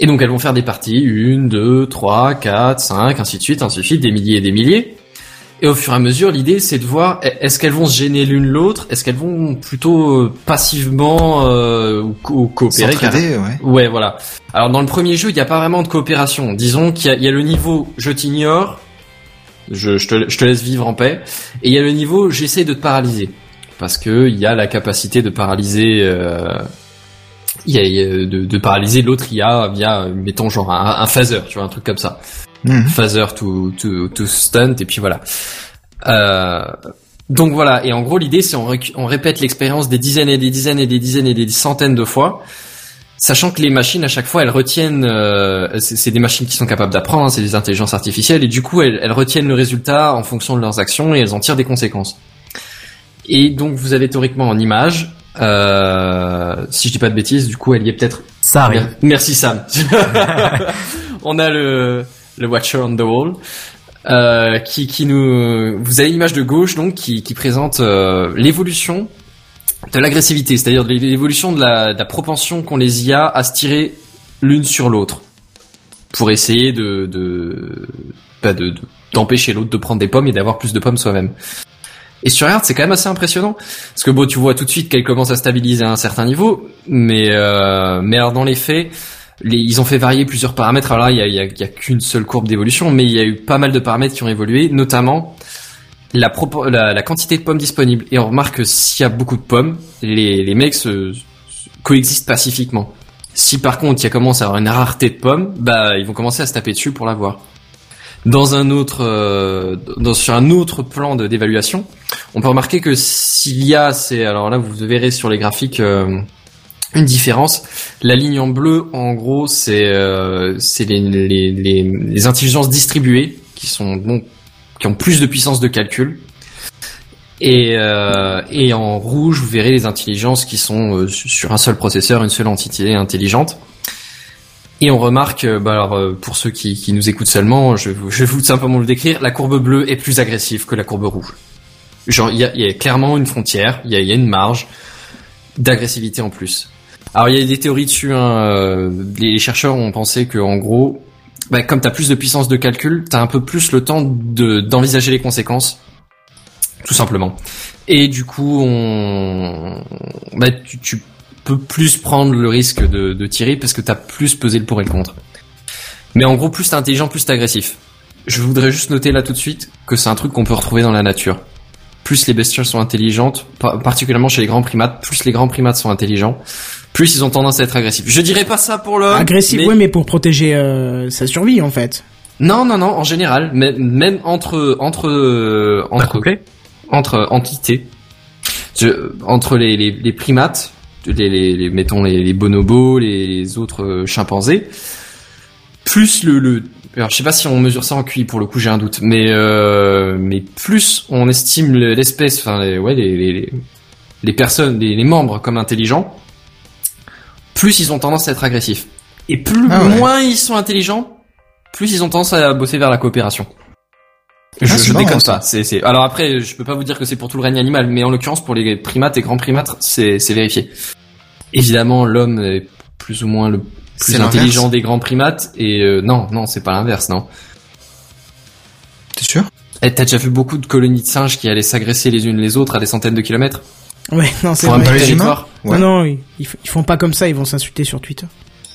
Et donc elles vont faire des parties, une, deux, trois, quatre, cinq, ainsi de suite, ainsi de suite, des milliers et des milliers. Et au fur et à mesure, l'idée c'est de voir est-ce qu'elles vont se gêner l'une l'autre, est-ce qu'elles vont plutôt euh, passivement euh, ou, coopérer. ouais. ouais, voilà. Alors dans le premier jeu, il n'y a pas vraiment de coopération. Disons qu'il y, a le niveau je t'ignore, je, je, te, je, te, laisse vivre en paix, et il y a le niveau j'essaie de te paralyser parce que il y a la capacité de paralyser. Euh, il y a, de, de paralyser l'autre IA via mettons genre un, un phaser, tu vois un truc comme ça. Mhm. phaser to, to, to stunt et puis voilà. Euh, donc voilà, et en gros l'idée c'est on, on répète l'expérience des dizaines et des dizaines et des dizaines et des centaines de fois, sachant que les machines à chaque fois elles retiennent, euh, c'est des machines qui sont capables d'apprendre, hein, c'est des intelligences artificielles et du coup elles, elles, retiennent le résultat en fonction de leurs actions et elles en tirent des conséquences. Et donc vous avez théoriquement en image, euh, si je dis pas de bêtises, du coup elle y est peut-être. Ça arrive. Merci Sam. on a le le Watcher on the Wall, euh, qui, qui nous, vous avez l'image de gauche donc qui, qui présente euh, l'évolution de l'agressivité, c'est-à-dire l'évolution de la, de la propension qu'ont les IA à se tirer l'une sur l'autre pour essayer de de bah, de d'empêcher l'autre de prendre des pommes et d'avoir plus de pommes soi-même. Et sur Earth, c'est quand même assez impressionnant parce que bon, tu vois tout de suite qu'elle commence à stabiliser à un certain niveau, mais euh, mais alors dans les faits, ils ont fait varier plusieurs paramètres. Alors là, il y a, a, qu'une seule courbe d'évolution, mais il y a eu pas mal de paramètres qui ont évolué, notamment la, la, quantité de pommes disponibles. Et on remarque que s'il y a beaucoup de pommes, les, les mecs se, coexistent pacifiquement. Si par contre il y a commence à avoir une rareté de pommes, bah ils vont commencer à se taper dessus pour l'avoir. Dans un autre, euh, dans, sur un autre plan d'évaluation, on peut remarquer que s'il y a, c'est alors là vous verrez sur les graphiques. Euh, une différence. La ligne en bleu, en gros, c'est euh, les, les, intelligences distribuées qui sont qui ont plus de puissance de calcul. Et, euh, et en rouge, vous verrez les intelligences qui sont euh, sur un seul processeur, une seule entité intelligente. Et on remarque, euh, bah alors pour ceux qui, nous écoutent seulement, je, je vais simplement le décrire, la courbe bleue est plus agressive que la courbe rouge. Genre, il y a, clairement une frontière, il y y a une marge d'agressivité en plus. Alors il y a des théories dessus. Hein, euh, les chercheurs ont pensé que en gros, bah, comme tu as plus de puissance de calcul, tu as un peu plus le temps de d'envisager les conséquences, tout simplement. Et du coup, bah, tu, tu peux plus prendre le risque de, de tirer parce que tu as plus pesé le pour et le contre. Mais en gros, plus t'es intelligent, plus t'es agressif. Je voudrais juste noter là tout de suite que c'est un truc qu'on peut retrouver dans la nature. Plus les bestioles sont intelligentes, par- particulièrement chez les grands primates, plus les grands primates sont intelligents, plus ils ont tendance à être agressifs. Je dirais pas ça pour l'homme. Agressif, mais- ouais, mais pour protéger euh, sa survie en fait. Non, non, non, en général, mais- même entre entre euh, entre couplet entre entités, Je- entre les, les, les primates, les, les, les- mettons les, les bonobos, les, les autres euh, chimpanzés, plus le, le alors je sais pas si on mesure ça en QI pour le coup j'ai un doute, mais euh, mais plus on estime le- l'espèce, enfin les, ouais les, les, les- personnes, les, les membres comme intelligents, plus ils ont tendance à être agressifs. Et plus Ah ouais. moins ils sont intelligents, plus ils ont tendance à bosser vers la coopération. Je, Ah, c'est je marrant, déconne ça. pas. C'est... Alors après, je peux pas vous dire que c'est pour tout le règne animal, mais en l'occurrence pour les primates et grands primates, c'est, c'est vérifié. Évidemment, l'homme est plus ou moins le plus intelligent des grands primates, et euh, non, non, c'est pas l'inverse, non. T'es sûr? Eh, t'as déjà vu beaucoup de colonies de singes qui allaient s'agresser les unes les autres à des centaines de kilomètres? Ouais, non, c'est vrai. Petit les Ouais. Non, non, ils, font pas comme ça, ils vont s'insulter sur Twitter.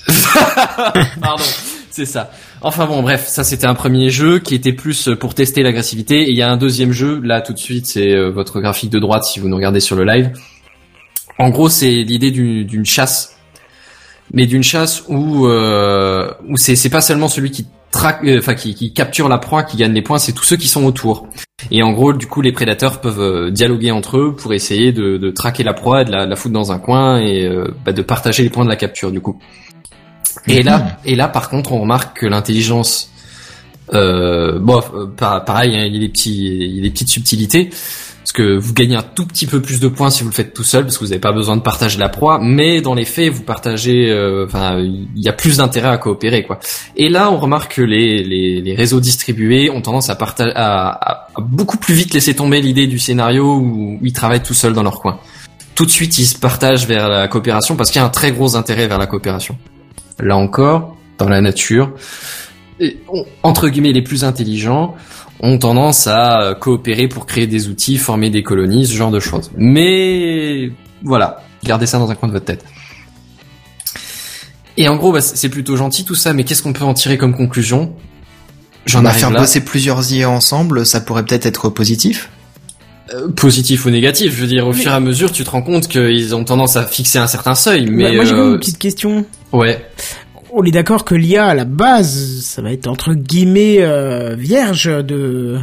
Pardon, c'est ça. Enfin bon, bref, ça c'était un premier jeu qui était plus pour tester l'agressivité. Et il y a un deuxième jeu, là tout de suite, c'est euh, votre graphique de droite si vous nous regardez sur le live. En gros, c'est l'idée d'une chasse, mais d'une chasse où euh, où c'est c'est pas seulement celui qui traque, euh, enfin qui, qui capture la proie qui gagne les points, c'est tous ceux qui sont autour. Et en gros, du coup, les prédateurs peuvent euh, dialoguer entre eux pour essayer de, de traquer la proie, de la, de la foutre dans un coin et euh, bah, de partager les points de la capture, du coup. Et là, et là, par contre, on remarque que l'intelligence, euh, bon, pa- pareil, hein, il y a des petits, il y a des petites subtilités, parce que vous gagnez un tout petit peu plus de points si vous le faites tout seul, parce que vous n'avez pas besoin de partager la proie, mais dans les faits, vous partagez, euh, enfin, il y a plus d'intérêt à coopérer, quoi. Et là, on remarque que les, les, réseaux distribués ont tendance à, à, beaucoup plus vite laisser tomber l'idée du scénario où, ils travaillent tout seuls dans leur coin. Tout de suite, ils se partagent vers la coopération parce qu'il y a un très gros intérêt vers la coopération là encore, dans la nature, entre guillemets les plus intelligents ont tendance à euh, coopérer pour créer des outils, former des colonies, ce genre de choses. Mais voilà, gardez ça dans un coin de votre tête. Et en gros, bah, c'est plutôt gentil tout ça, mais qu'est-ce qu'on peut en tirer comme conclusion? J'en Bah, arrive faire là. bosser plusieurs IA ensemble, ça pourrait peut-être être positif? Euh, positif ou négatif, je veux dire, au fur et à mesure, tu te rends compte qu'ils ont tendance à fixer un certain seuil, mais Bah, moi, j'ai euh, une petite question. ouais. On est d'accord que l'IA, à la base, ça va être entre guillemets euh, vierge de...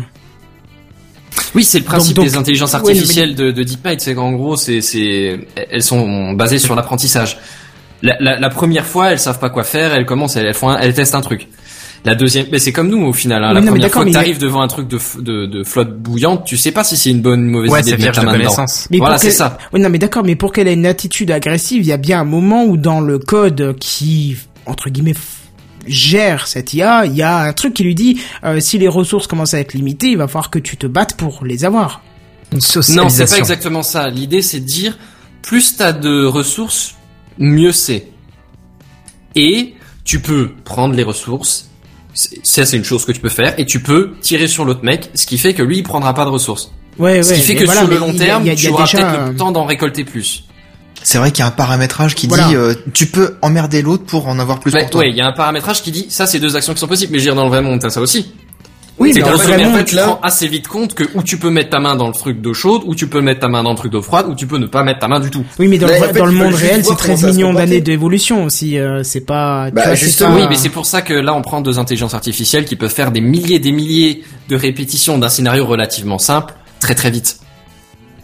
Oui, c'est le principe Donc- donc- des intelligences ouais, mais- artificielles de, de DeepMind, c'est qu'en gros, c'est, c'est, elles sont basées sur l'apprentissage. La, la, la première fois, elles savent pas quoi faire, elles commencent, elles, elles font un- elles testent un truc. La deuxième, mais c'est comme nous au final. Hein. Oui, la non, mais première fois que mais- t'arrives devant un truc de, f- de, de flotte bouillante, tu sais pas si c'est une bonne ou une mauvaise Ouais, idée c'est de mettre de main dedans. Mais Voilà, pour c'est ça. Oui, non, mais d'accord, mais pour qu'elle ait une attitude agressive, il y a bien un moment où dans le code qui, entre guillemets, gère cette IA, il y a un truc qui lui dit, euh, si les ressources commencent à être limitées, il va falloir que tu te battes pour les avoir. Une Non, c'est pas exactement ça. L'idée, c'est de dire, plus t'as de ressources, mieux c'est. Et tu peux prendre les ressources, c'est- ça c'est une chose que tu peux faire, et tu peux tirer sur l'autre mec, ce qui fait que lui, il prendra pas de ressources. Ouais, Ce ouais. qui fait que voilà, sur le long il y a- terme, il y a- y tu a auras déjà peut-être un- le temps d'en récolter plus. C'est vrai qu'il y a un paramétrage qui Voilà. dit euh, tu peux emmerder l'autre pour en avoir plus pour toi. ouais, il y a un paramétrage qui dit, ça c'est deux actions qui sont possibles, mais je veux dire, dans le vrai monde, t'as ça aussi. Oui, c'est mais dans le vrai monde, monde, tu là- te rends assez vite compte que où tu peux mettre ta main dans le truc d'eau chaude, ou tu peux mettre ta main dans le truc d'eau froide, ou tu peux ne pas mettre ta main du tout. Oui, mais dans, Mais le, en fait, dans le ils monde réel, c'est voir comment 13 ça va se millions d'années d'évolution aussi. euh, c'est pas. Bah, justement, pas- Oui, mais c'est pour ça que là, on prend deux intelligences artificielles qui peuvent faire des milliers et des milliers de répétitions d'un scénario relativement simple, très très vite.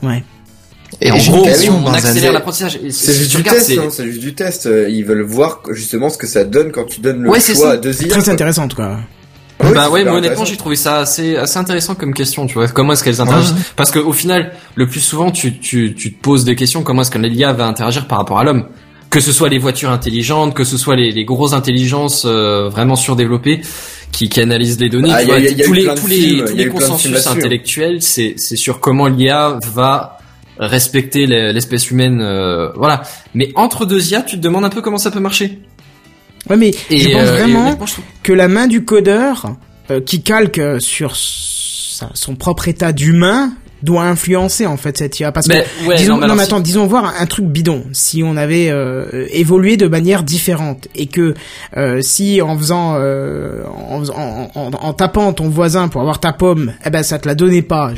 Ouais. Et en gros, question, on accélère l'apprentissage. Et C'est juste du test, c'est- non C'est juste du test. Ils veulent voir justement ce que ça donne quand tu donnes le Ouais, c'est choix à deux IA. Très intéressante, quoi. Ah oui, bah ouais, mais honnêtement, j'ai trouvé ça assez, assez intéressant comme question, tu vois. Comment est-ce qu'elles interagissent? Ouais. Parce que au final, le plus souvent, tu, tu, tu te poses des questions, comment est-ce que l'IA va interagir par rapport à l'homme? Que ce soit les voitures intelligentes, que ce soit les, les grosses intelligences euh, vraiment surdéveloppées qui, qui analysent les données, Ah, tu y a- vois, y a- y a tous les, tous les, tous les de films consensus hein. intellectuels, c'est, c'est sur comment l'IA va respecter l'e- l'espèce humaine, euh, voilà. Mais entre deux IA, tu te demandes un peu comment ça peut marcher. Ouais, mais Et, je pense euh, vraiment que la main du codeur, euh, qui calque sur sa- son propre état d'humain, doit influencer en fait cette IA parce que ouais, disons non, mais non, si- attends disons voir un, truc bidon. Si on avait euh, évolué de manière différente et que euh, si en faisant euh, en, faisant- en, en, en tapant ton voisin pour avoir ta pomme eh ben ça te la donnait pas.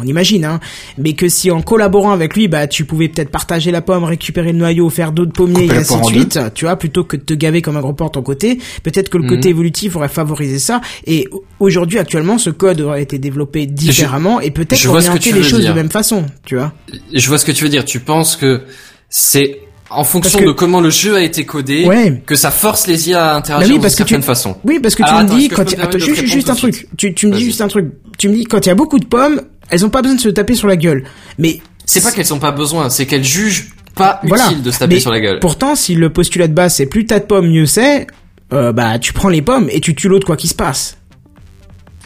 On, imagine hein. Mais que si en collaborant avec lui bah tu pouvais peut-être partager la pomme récupérer le noyau faire d'autres pommiers et ainsi de suite tu vois plutôt que de te gaver comme un gros porc ton côté peut-être que le Mhm. côté évolutif aurait favorisé ça. Et au- aujourd'hui actuellement ce code aurait été développé différemment et peut-être que orienter tu les veux choses dire. de même façon tu vois Je vois ce que tu veux dire. Tu penses que c'est en fonction que- de comment le jeu a été codé Ouais. que ça force les IA à interagir Bah oui, d'une que tu- certaine façon. Oui, parce que Alors, tu me attends, dis quand attends, juste, te juste un truc. Tu, tu me dis juste un truc. Tu me dis quand il y a beaucoup de pommes, elles ont pas besoin de se taper sur la gueule. Mais C'est pas qu'elles ont pas besoin, c'est qu'elles jugent pas voilà. utile de se taper Mais sur la gueule. Pourtant, si le postulat de base c'est plus t'as de pommes, mieux c'est. euh, bah, tu prends les pommes et tu tues l'autre quoi qu'il se passe.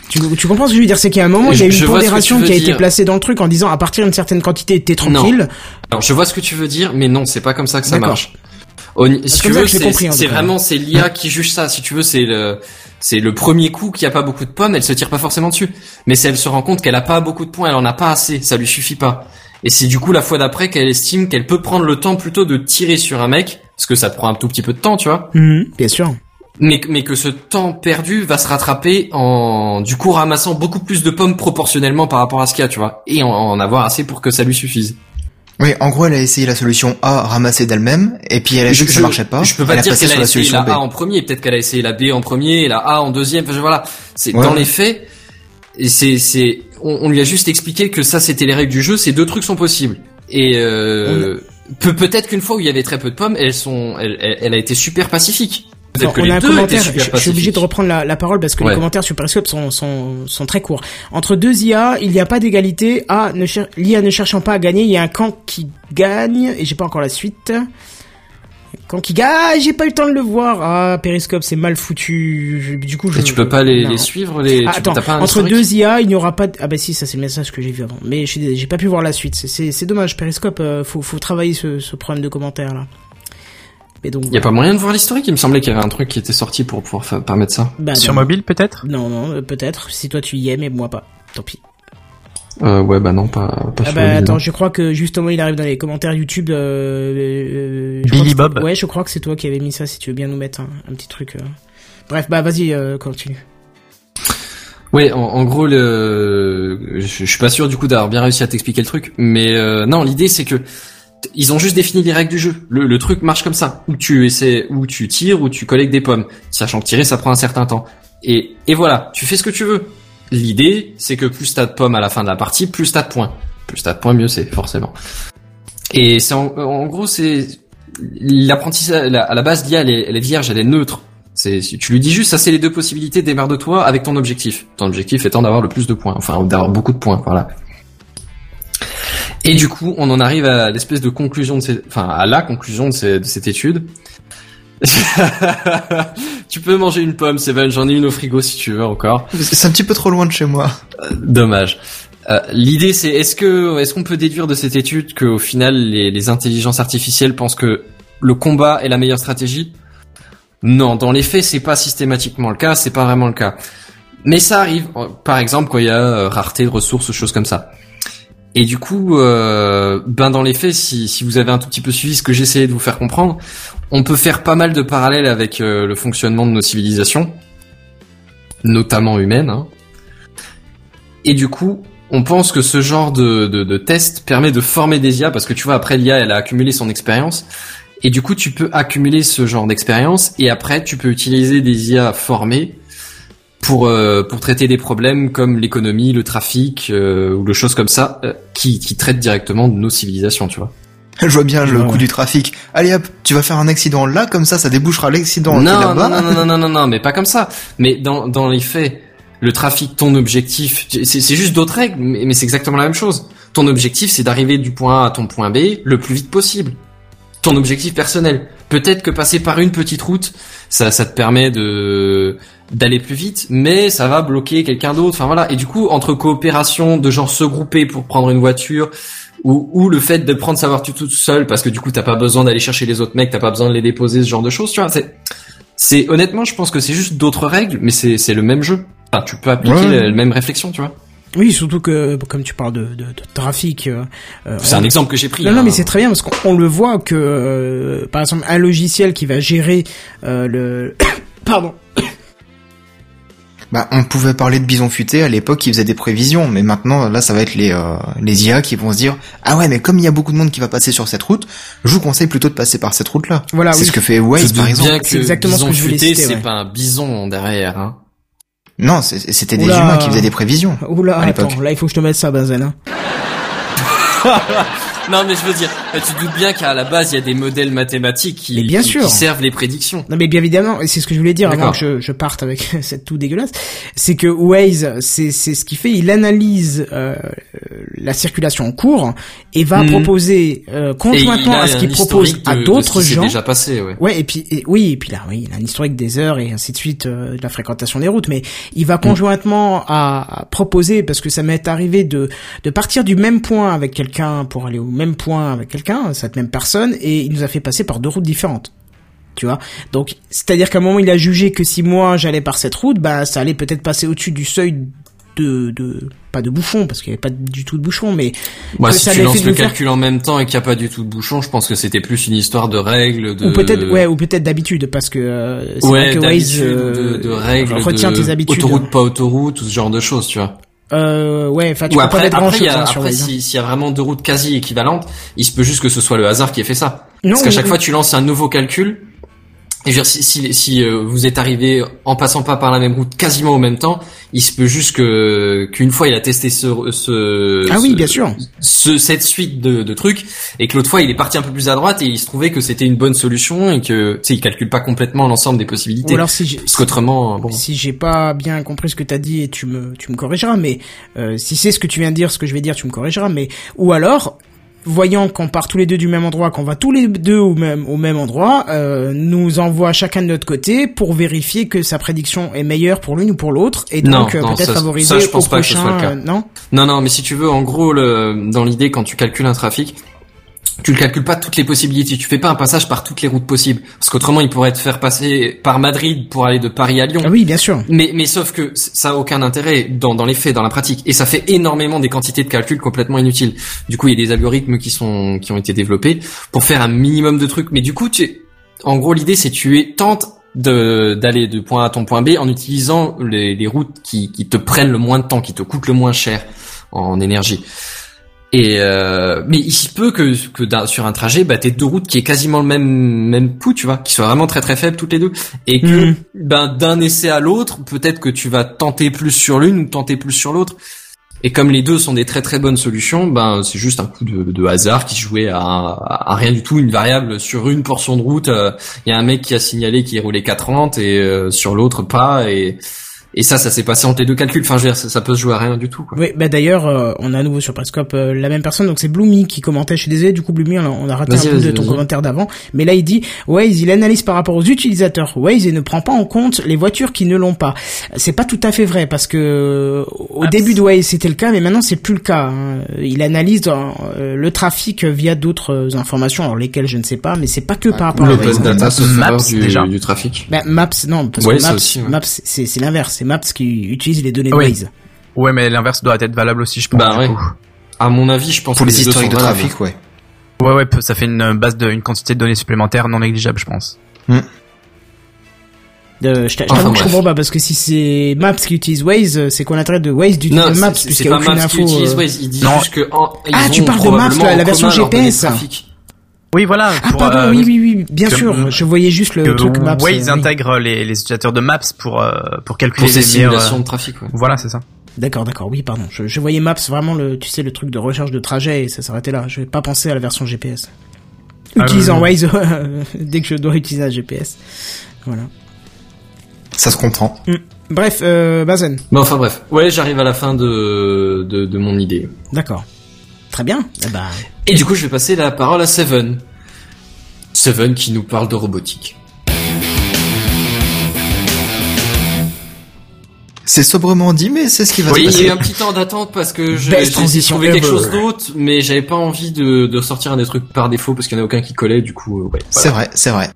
Tu, tu comprends ce que je veux dire? C'est qu'il y a un moment, il y a une pondération qui a été placée dans le truc en disant à partir d'une certaine quantité, t'es tranquille. Alors je vois ce que tu veux dire, mais non, c'est pas comme ça que ça marche. Au- si tu veux, c'est vraiment c'est l'IA qui juge ça. Si tu veux, c'est le c'est le premier coup qui a pas beaucoup de pommes, elle se tire pas forcément dessus. Mais si elle se rend compte qu'elle a pas beaucoup de points, elle en a pas assez, ça lui suffit pas. Et c'est du coup la fois d'après qu'elle estime qu'elle peut prendre le temps plutôt de tirer sur un mec, parce que ça te prend un tout petit peu de temps, tu vois. Mhm, bien sûr. Mais, mais que ce temps perdu va se rattraper en du coup ramassant beaucoup plus de pommes proportionnellement par rapport à ce qu'il y a, tu vois, et en, en avoir assez pour que ça lui suffise. Oui, en gros, elle a essayé la solution A ramassée d'elle-même, et puis elle a vu que ça marchait pas. Je peux pas elle dire qu'elle a la essayé solution la B. A en premier, peut-être qu'elle a essayé la B en premier, et la A en deuxième. Enfin, voilà, c'est Ouais. dans les faits. Et c'est c'est on, on lui a juste expliqué que ça c'était les règles du jeu, ces deux trucs sont possibles. Et euh, peut peut-être qu'une fois où il y avait très peu de pommes, elles sont elle, elle, elle a été super pacifique. Peut-être Attends, que on les a un deux commentaire, je, je suis obligé de reprendre la, la parole parce que les commentaires sur Periscope sont, sont, sont très courts. Entre deux IA, il n'y a pas d'égalité. A, ne cher- l'IA ne cherchant pas à gagner, il y a un camp qui gagne, et j'ai pas encore la suite. Camp qui gagne, ah, j'ai pas eu le temps de le voir. Ah, Periscope, c'est mal foutu. Du coup, je, Et tu peux pas les, suivre les Ah, attends, pas entre deux IA, il n'y aura pas de... Ah bah si, ça c'est le message que j'ai vu avant. Mais j'ai pas pu voir la suite. C'est- dommage, Periscope, euh, faut, faut travailler ce, ce problème de commentaires là. Mais donc... Il y a pas moyen de voir l'historique, il me semblait qu'il y avait un truc qui était sorti pour pouvoir permettre ça. bah, Sur non. mobile peut-être? Non, non, euh, peut-être. Si toi tu y es, mais moi pas. Tant pis. Euh, ouais bah non pas pas Ah sur bah mobile, attends, non. je crois que justement il arrive dans les commentaires YouTube. Euh, euh, je Billy Bob. Ouais, je crois que c'est toi qui avais mis ça. Si tu veux bien nous mettre un, un petit truc. euh. Bref, bah vas-y, euh, continue. Ouais, en, en gros, le, je, je suis pas sûr du coup d'avoir bien réussi à t'expliquer le truc, mais euh, non, l'idée c'est que ils ont juste défini les règles du jeu. Le, le truc marche comme ça, où tu essaies, où tu tires, où tu collectes des pommes, sachant que tirer ça prend un certain temps. Et et voilà, tu fais ce que tu veux. L'idée c'est que plus t'as de pommes à la fin de la partie, plus t'as de points. Plus t'as de points, mieux c'est forcément. Et c'est en, en gros c'est l'apprentissage la- à la base l'IA elle elle est vierge, elle est neutre. C'est, tu lui dis juste, ça c'est les deux possibilités, démerde-toi avec ton objectif. Ton objectif étant d'avoir le plus de points, enfin d'avoir beaucoup de points, voilà. Et du coup, on en arrive à l'espèce de conclusion de cette, enfin à la conclusion de, ces- de cette étude. tu peux manger une pomme, Seven, j'en ai une au frigo si tu veux encore. C'est un petit peu trop loin de chez moi. Dommage. Euh, L'idée c'est est-ce que est-ce qu'on peut déduire de cette étude qu'au final les, les intelligences artificielles pensent que le combat est la meilleure stratégie? Non, dans les faits c'est pas systématiquement le cas, c'est pas vraiment le cas. Mais ça arrive, euh, par exemple quand il y a euh, rareté de ressources, choses comme ça. Et du coup, euh, ben dans les faits, si, vous avez un tout petit peu suivi ce que j'essayais de vous faire comprendre, on peut faire pas mal de parallèles avec euh, le fonctionnement de nos civilisations, notamment humaines. hein. Et du coup, on pense que ce genre de, de, de test permet de former des IA, parce que tu vois, après l'IA, elle a accumulé son expérience, et du coup, tu peux accumuler ce genre d'expérience, et après, tu peux utiliser des IA formées pour euh, pour traiter des problèmes comme l'économie, le trafic euh, ou le choses comme ça, euh, qui qui traitent directement de nos civilisations, tu vois. Je vois bien le Ouais, coup du trafic. Allez hop, tu vas faire un accident là, comme ça, ça débouchera l'accident est Non, non, là-bas. non, non, non, non, non, non, mais pas comme ça. Mais dans, dans les faits, le trafic, ton objectif, c'est c'est juste d'autres règles, mais, mais c'est exactement la même chose. Ton objectif, c'est d'arriver du point A à ton point B le plus vite possible. Ton objectif personnel. Peut-être que passer par une petite route, ça, ça te permet de d'aller plus vite, mais ça va bloquer quelqu'un d'autre. Enfin voilà. Et du coup, entre coopération de genre se grouper pour prendre une voiture, ou, ou le fait de prendre sa voiture toute seule parce que du coup t'as pas besoin d'aller chercher les autres mecs, t'as pas besoin de les déposer, ce genre de choses, tu vois. C'est, c'est honnêtement, je pense que c'est juste d'autres règles, mais c'est c'est le même jeu. Enfin, tu peux appliquer Ouais. la, la même réflexion, tu vois. Oui, surtout que comme tu parles de, de, de trafic. euh, euh, C'est un exemple que j'ai pris. Non, non, hein. mais c'est très bien parce qu'on on le voit que, euh, par exemple, un logiciel qui va gérer euh, le, pardon, Bah, on pouvait parler de bison futé à l'époque, qui faisait des prévisions, mais maintenant, là, ça va être les euh, les IA qui vont se dire, ah ouais, mais comme il y a beaucoup de monde qui va passer sur cette route, je vous conseille plutôt de passer par cette route-là. Voilà, c'est oui. ce que fait Waze par exemple. C'est exactement ce que je voulais c'est ouais. pas un bison derrière. Hein. Non, c'est- c'était des humains qui faisaient des prévisions. oula, à l'époque. attends, là il faut que je te mette ça, Benzen. Hein. Non, mais je veux dire, tu te doutes bien qu'à la base, il y a des modèles mathématiques qui, bien qui- sûr. qui servent les prédictions. Non mais bien évidemment, et c'est ce que je voulais dire avant que je, je parte avec cette tout dégueulasse, c'est que Waze, c'est c'est ce qu'il fait, il analyse euh, la circulation en cours et va Mhm. proposer euh, conjointement à ce qu'il propose à d'autres gens. déjà passé, ouais. Ouais, et puis et, oui, et puis là, oui, il a un historique des heures et ainsi de suite euh, de la fréquentation des routes, mais il va conjointement à, à proposer parce que ça m'est arrivé de de partir du même point avec quelqu'un pour aller au même point avec quelqu'un, cette même personne, et il nous a fait passer par deux routes différentes. Tu vois, donc c'est-à-dire qu'à un moment il a jugé que si moi j'allais par cette route, bah ça allait peut-être passer au-dessus du seuil de de pas de bouchon parce qu'il y avait pas du tout de bouchon, mais que si ça tu lances le faire- calcul en même temps et qu'il n'y a pas du tout de bouchon, je pense que c'était plus une histoire de règles, de... ou peut-être ouais ou peut-être d'habitude parce que euh, c'est Ouais, que Waze euh, de, de règles, retient tes habitudes. autoroute, pas autoroute, tout ce genre de choses, tu vois. Euh, ouais, enfin, tu Ou peux après, pas mettre grand chose y a, sur après, hein. si- s'il y a vraiment deux routes quasi équivalentes, il se peut juste que ce soit le hasard qui ait fait ça. Non, Parce qu'à chaque fois, tu lances un nouveau calcul. Et je veux dire, si, si, si, euh, vous êtes arrivé en passant pas par la même route quasiment au même temps, il se peut juste que qu'une fois il a testé ce, ce Ah oui, ce- bien sûr. ce, cette suite de, de trucs et que l'autre fois il est parti un peu plus à droite et il se trouvait que c'était une bonne solution et que tu sais il calcule pas complètement l'ensemble des possibilités. Ou alors si j'ai Parce qu'autrement, bon. si j'ai pas bien compris ce que t'as dit et tu me tu me corrigeras, mais euh, si c'est ce que tu viens de dire, ce que je vais dire, tu me corrigeras. Mais ou alors voyant qu'on part tous les deux du même endroit, qu'on va tous les deux au même au même endroit, euh, nous envoie chacun de notre côté pour vérifier que sa prédiction est meilleure pour l'une ou pour l'autre et donc euh, peut-être favoriser ça, je pense au pas que ce prochain. soit le cas. euh, non? Non, non, mais si tu veux, en gros, le, dans l'idée, quand tu calcules un trafic, tu ne calcules pas toutes les possibilités. Tu fais pas un passage par toutes les routes possibles. Parce qu'autrement, il pourrait te faire passer par Madrid pour aller de Paris à Lyon. Ah oui, bien sûr. Mais, mais sauf que ça a aucun intérêt dans, dans les faits, dans la pratique. Et ça fait énormément des quantités de calculs complètement inutiles. Du coup, il y a des algorithmes qui sont, qui ont été développés pour faire un minimum de trucs. Mais du coup, tu, en gros, l'idée, c'est tu es, tentes de, d'aller de point A à ton point B en utilisant les, les routes qui, qui te prennent le moins de temps, qui te coûtent le moins cher en énergie. Et euh, mais il se peut que, sur un trajet, bah t'aies deux routes qui aient quasiment le même même pouls, tu vois, qui soient vraiment très très faibles toutes les deux, et que Mhm. ben d'un essai à l'autre, peut-être que tu vas tenter plus sur l'une ou tenter plus sur l'autre. Et comme les deux sont des très très bonnes solutions, ben c'est juste un coup de, de hasard qui jouait à, à, à rien du tout, une variable sur une portion de route. euh, Il y a un mec qui a signalé qu'il roulait 4,30 et euh, sur l'autre pas, et et ça, ça s'est passé entre les deux calculs. Enfin, je veux dire, ça, ça peut se jouer à rien du tout. Quoi. Oui, bah d'ailleurs, euh, on a à nouveau sur Periscope euh, la même personne, donc c'est Bloomy qui commentait. Je suis désolé, du coup Bloomy, on a, on a raté un peu de ton commentaire d'avant, mais là il dit Waze, il analyse par rapport aux utilisateurs. Waze il ne prend pas en compte les voitures qui ne l'ont pas. C'est pas tout à fait vrai parce que euh, au Ah, début de Waze c'était le cas, mais maintenant c'est plus le cas. hein. Il analyse dans, euh, le trafic via d'autres euh, informations, alors lesquelles je ne sais pas, mais c'est pas que par rapport à le Waze. Open data, sauf Maps, du, déjà. du trafic. Bah, Maps, non, parce Ouais, que ça Maps, aussi, ouais. Maps c'est c'est l'inverse, c'est Maps qui utilise les données de Oui. Waze. Ouais, mais l'inverse doit être valable aussi, je pense. Bah du ouais. coup. À mon avis, je pense Pour que les historiques de trafic, ouais. Ouais, ouais, ça fait une base de, une quantité de données supplémentaires non négligeable, je pense. Euh, je Enfin, t'avoue que je comprends pas parce que si c'est Maps qui utilise Waze, euh, c'est quoi l'intérêt de Waze d'utiliser Maps puisqu'il c'est y a pas aucune Maps info qui utilise euh, Waze, il dit Non. juste que en- ils Ah, tu parles de Maps, la- version GPS. trafic. Oui, voilà. Ah pour, pardon, euh, oui oui oui, bien que- sûr. Je voyais juste le truc Maps. Waze euh, oui. intègre les, les utilisateurs de Maps pour, euh, pour calculer Pour ces les simulations euh, de trafic, ouais. Voilà, c'est ça. D'accord, d'accord. Oui, pardon. Je, je voyais Maps vraiment le, tu sais, le truc de recherche de trajet et ça s'arrêtait là. Je vais pas penser à la version GPS. Ah, Utilisant oui, Waze dès que je dois utiliser un GPS. Voilà. Ça se comprend. Bref, euh, Bazen. Mais enfin bref. Ouais, j'arrive à la fin de, de, de mon idée. D'accord. Très bien. Eh ben, Et du coup, je vais passer la parole à Seven. Seven qui nous parle de robotique. C'est sobrement dit, mais c'est ce qui va Oui, se il y a passer. eu un petit temps d'attente parce que j'ai trouver quelque chose d'autre, mais j'avais pas envie de, de sortir un des trucs par défaut parce qu'il n'y en a aucun qui collait, du coup, euh. C'est vrai, c'est vrai.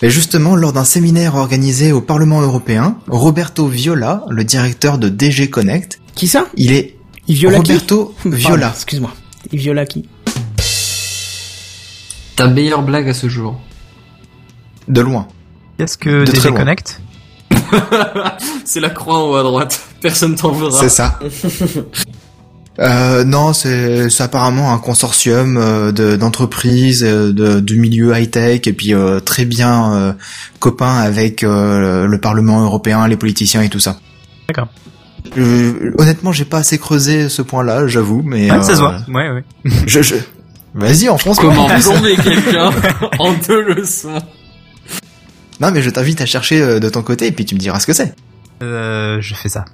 Et justement, lors d'un séminaire organisé au Parlement européen, Roberto Viola, le directeur de DG Connect, Qui ça? Il est Il viola Roberto Viola. Excuse-moi. Il viola qui? Ta meilleure blague à ce jour. De loin. Qu'est-ce que DG. Connect C'est la croix en haut à droite. Personne t'en voudra. C'est ça. Euh, non, c'est apparemment un consortium euh, de- d'entreprises euh, de, du milieu high tech et puis euh, très bien euh, copain avec euh, le Parlement européen, les politiciens et tout ça. D'accord. Euh, honnêtement, j'ai pas assez creusé ce point-là, j'avoue, mais Ouais, ça se euh, voit. Ouais, ouais. Je, je... Vas-y, enfonce. Comment plomber quelqu'un en deux leçons Non, mais je t'invite à chercher euh, de ton côté et puis tu me diras ce que c'est. Euh, je fais ça.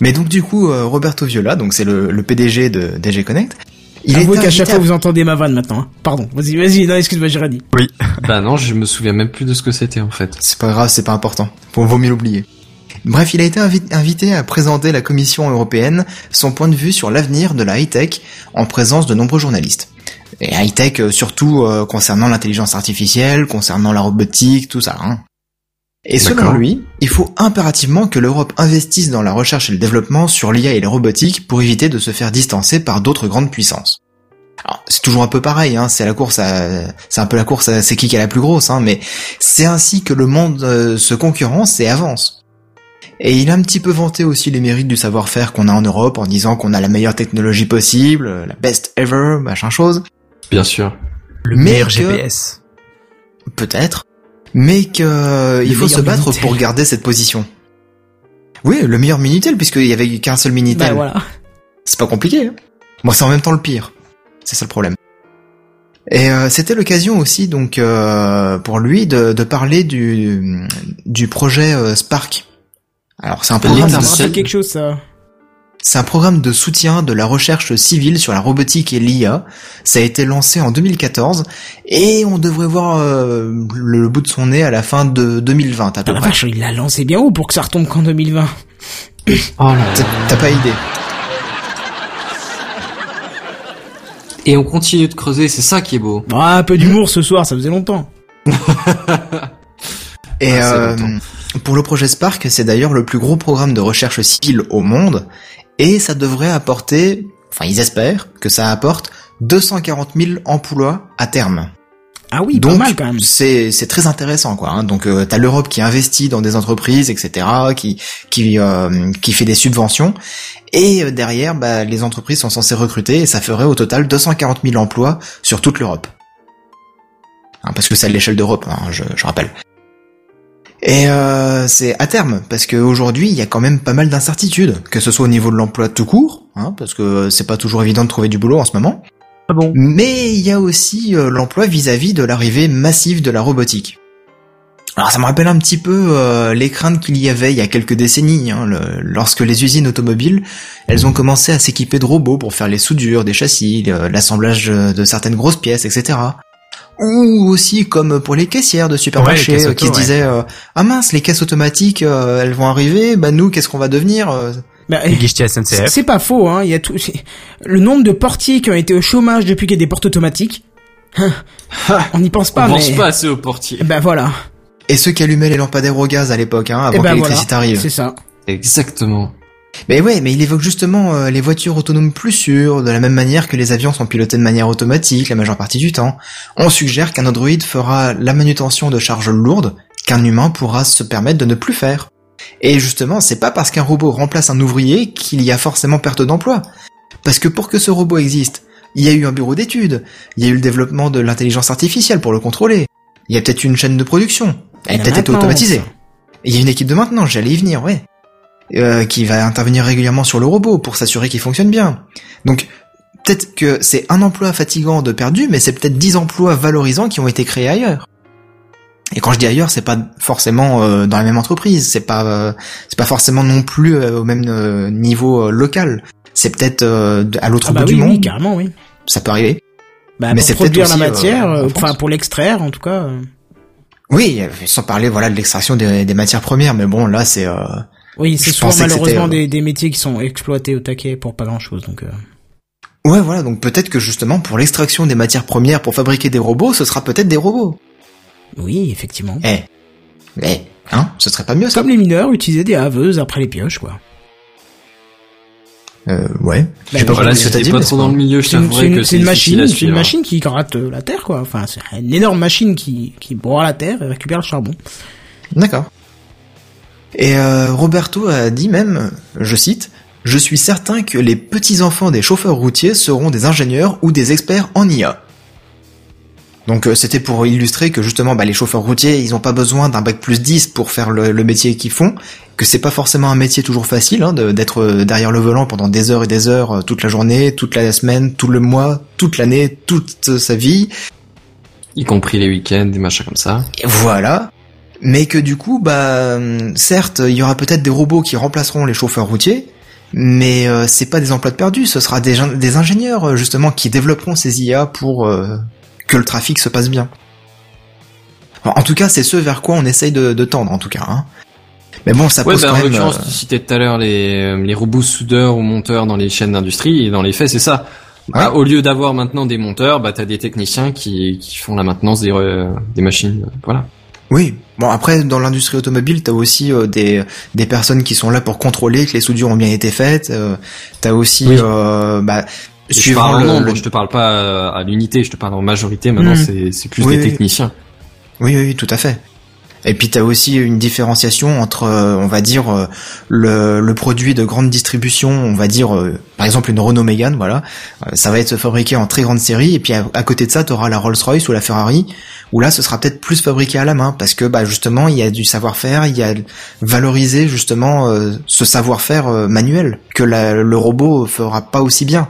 Mais donc du coup, euh, Roberto Viola, donc c'est le, le PDG de DG Connect. Il Avouez qu'à chaque fois à- vous entendez ma vanne maintenant. hein. Pardon. Vas-y, vas-y. Non, excuse-moi, j'ai rien dit. Bah non, je me souviens même plus de ce que c'était en fait. C'est pas grave, c'est pas important. Faut vaut mieux l'oublier. Bref, il a été invi- invité à présenter à la Commission européenne son point de vue sur l'avenir de la high-tech en présence de nombreux journalistes. Et high-tech euh, surtout euh, concernant l'intelligence artificielle, concernant la robotique, tout ça. Hein. Et selon lui, il faut impérativement que l'Europe investisse dans la recherche et le développement sur l'IA et les robotiques pour éviter de se faire distancer par d'autres grandes puissances. Alors, c'est toujours un peu pareil, hein, c'est la course à, c'est un peu la course à c'est qui qui est la plus grosse, hein, mais c'est ainsi que le monde euh, se concurrence et avance. Et il a un petit peu vanté aussi les mérites du savoir-faire qu'on a en Europe en disant qu'on a la meilleure technologie possible, euh, la best ever, machin chose. Bien sûr. Le Mais meilleur que- GPS. Peut-être. Mais que il faut se battre Minitel. pour garder cette position. Oui, le meilleur Minitel puisqu'il y avait qu'un seul Minitel. Bah voilà. C'est pas compliqué. Hein. Moi, c'est en même temps le pire. C'est ça le problème. Et euh, c'était l'occasion aussi, donc, euh, pour lui, de, de parler du, du projet euh, Spark. Alors, c'est un Ah, programme, ça de, me rappelle quelque chose, ça. C'est un programme de soutien de la recherche civile sur la robotique et l'IA. Ça a été lancé en 2014 et on devrait voir euh, le bout de son nez à la fin de 2020 à peu Ah, la près. vache, il l'a lancé bien haut pour que ça retombe qu'en 2020. Oh là T'as- T'as pas idée. Et on continue de creuser, c'est ça qui est beau. Ah, un peu d'humour ce soir, ça faisait longtemps. Et Ah, euh, longtemps. pour le projet Spark, c'est d'ailleurs le plus gros programme de recherche civile au monde, et ça devrait apporter, enfin ils espèrent que ça apporte 240 000 emplois à terme. Ah oui, Donc pas mal quand même. c'est c'est très intéressant quoi. Hein. Donc euh, t'as l'Europe qui investit dans des entreprises, etc., qui qui euh, qui fait des subventions, et euh, derrière bah, les entreprises sont censées recruter, et ça ferait au total 240 000 emplois sur toute l'Europe. Hein, parce que c'est à l'échelle d'Europe, hein, je, je rappelle. Et euh, c'est à terme, parce qu'aujourd'hui, il y a quand même pas mal d'incertitudes, que ce soit au niveau de l'emploi tout court, hein, parce que c'est pas toujours évident de trouver du boulot en ce moment, Ah bon? Mais il y a aussi euh, l'emploi vis-à-vis de l'arrivée massive de la robotique. Alors ça me rappelle un petit peu euh, les craintes qu'il y avait il y a quelques décennies, hein, le- lorsque les usines automobiles, elles ont commencé à s'équiper de robots pour faire les soudures des châssis, l'assemblage de certaines grosses pièces, etc. Ou aussi comme pour les caissières de Ouais, caisses euh, auto, qui se disaient euh, ah mince les caisses automatiques euh, elles vont arriver, bah nous qu'est-ce qu'on va devenir Bah, c'est pas faux, hein. Il y a tout. Le nombre de portiers qui ont été au chômage depuis qu'il y a des portes automatiques. Hein. On n'y pense pas, on mais. pense pas assez aux portiers. Ben voilà. Et ceux qui allumaient les lampadaires au gaz à l'époque, hein, avant ben que l'électricité voilà. arrive. C'est ça. Exactement. Mais ouais, mais il évoque justement euh, les voitures autonomes plus sûres, de la même manière que les avions sont pilotés de manière automatique la majeure partie du temps. On suggère qu'un androïde fera la manutention de charges lourdes qu'un humain pourra se permettre de ne plus faire. Et justement, c'est pas parce qu'un robot remplace un ouvrier qu'il y a forcément perte d'emploi. Parce que pour que ce robot existe, il y a eu un bureau d'études, il y a eu le développement de l'intelligence artificielle pour le contrôler, il y a peut-être une chaîne de production, elle a peut-être été automatisée. Et il y a une équipe de maintenance, j'allais y venir, ouais. Euh, qui va intervenir régulièrement sur le robot pour s'assurer qu'il fonctionne bien. Donc, peut-être que c'est un emploi fatigant de perdu, mais c'est peut-être 10 emplois valorisants qui ont été créés ailleurs. Et quand je dis ailleurs, c'est pas forcément euh, dans la même entreprise, c'est pas euh, c'est pas forcément non plus euh, au même euh, niveau local. C'est peut-être euh, à l'autre Ah bah bout oui, du oui, monde. carrément, oui. Ça peut arriver. Bah, Mais c'est peut-être produire la matière, enfin pour l'extraire en tout cas. Oui, sans parler voilà de l'extraction des, des matières premières, mais bon là c'est euh, Oui, c'est souvent malheureusement euh, des, des métiers qui sont exploités au taquet pour pas grand chose. Donc euh. Ouais, voilà, donc peut-être que justement pour l'extraction des matières premières pour fabriquer des robots, ce sera peut-être des robots. oui, effectivement. Eh, eh, hein, ce serait pas mieux ça? Comme les mineurs utilisaient des haveuses après les pioches, quoi. Euh, ouais. Bah, Je sais pas Voilà, ce que t'as c'était dit, pas trop c'est dans le milieu, je C'est une, t'avouerais que c'est une machine, c'est une machine qui gratte euh, la terre, quoi. Enfin, c'est une énorme machine qui, qui broie la terre et récupère le charbon. D'accord. Et euh, Roberto a dit même, je cite, Je suis certain que les petits-enfants des chauffeurs routiers seront des ingénieurs ou des experts en IA. Donc euh, c'était pour illustrer que justement bah, les chauffeurs routiers, ils ont pas besoin d'un bac plus 10 pour faire le, le métier qu'ils font, que c'est pas forcément un métier toujours facile hein, d'être euh, derrière le volant pendant des heures et des heures, euh, toute la journée, toute la semaine, tout le mois, toute l'année, toute sa vie. Y compris les week-ends, des machins comme ça. Et Voilà. Mais que du coup, bah, certes, il y aura peut-être des robots qui remplaceront les chauffeurs routiers, mais euh, c'est pas des emplois de perdus, ce sera des, ingénieurs euh, justement qui développeront ces IA pour euh, que le trafic se passe bien. En tout cas, c'est ce vers quoi on essaye de, de tendre, en tout cas. Hein. Mais bon, ça Ouais, pose bah, en même. l'occurrence, euh, tu citais tout à l'heure les, les robots soudeurs ou monteurs dans les chaînes d'industrie, et dans les faits, c'est ça. Bah, au lieu d'avoir maintenant des monteurs, bah, t'as des techniciens qui, qui font la maintenance des, des machines. Voilà. Oui. Bon après dans l'industrie automobile t'as aussi euh, des des personnes qui sont là pour contrôler que les soudures ont bien été faites. Euh, t'as aussi Oui. euh, bah je suivant parle en le, nombre, le- je te parle pas à l'unité, je te parle en majorité. Maintenant, Mhm. c'est c'est plus Oui, des oui. techniciens. Oui, oui, tout à fait. Et puis t'as aussi une différenciation entre, euh, on va dire, euh, le, produit de grande distribution, on va dire, euh, par exemple une Renault Mégane, voilà, ça va être fabriqué en très grande série, et puis à, côté de ça, t'auras la Rolls-Royce ou la Ferrari, où là, ce sera peut-être plus fabriqué à la main, parce que bah justement, il y a du savoir-faire, il y a valoriser justement ce savoir-faire manuel que le robot fera pas aussi bien.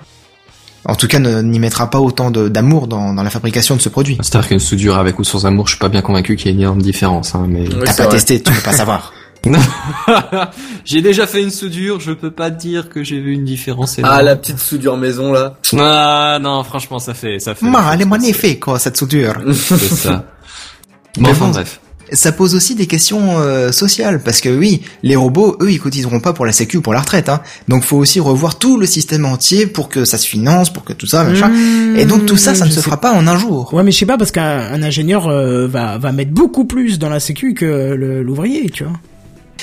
En tout cas, ne- n'y mettra pas autant de- d'amour dans, dans la fabrication de ce produit. C'est-à-dire qu'une soudure avec ou sans amour, je suis pas bien convaincu qu'il y ait une énorme différence. Hein, mais T'as pas vrai. testé, tu peux pas savoir. j'ai déjà fait une soudure, je peux pas dire que j'ai vu une différence. énorme. Ah, la petite soudure maison, là. Ah non, franchement, ça fait, ça fait. Ma, elle est magnifique, quoi, cette soudure. C'est ça. Mais Bon, enfin bon, bref. Ça pose aussi des questions euh, sociales, parce que oui, les robots, eux, ils cotiseront pas pour la sécu ou pour la retraite, hein. Donc faut aussi revoir tout le système entier pour que ça se finance, pour que tout ça, machin. Et donc tout ça, ça ne Mmh, se sais fera pas en un jour. Ouais, mais je sais pas parce qu'un un ingénieur euh, va va mettre beaucoup plus dans la sécu que l'ouvrier, tu vois.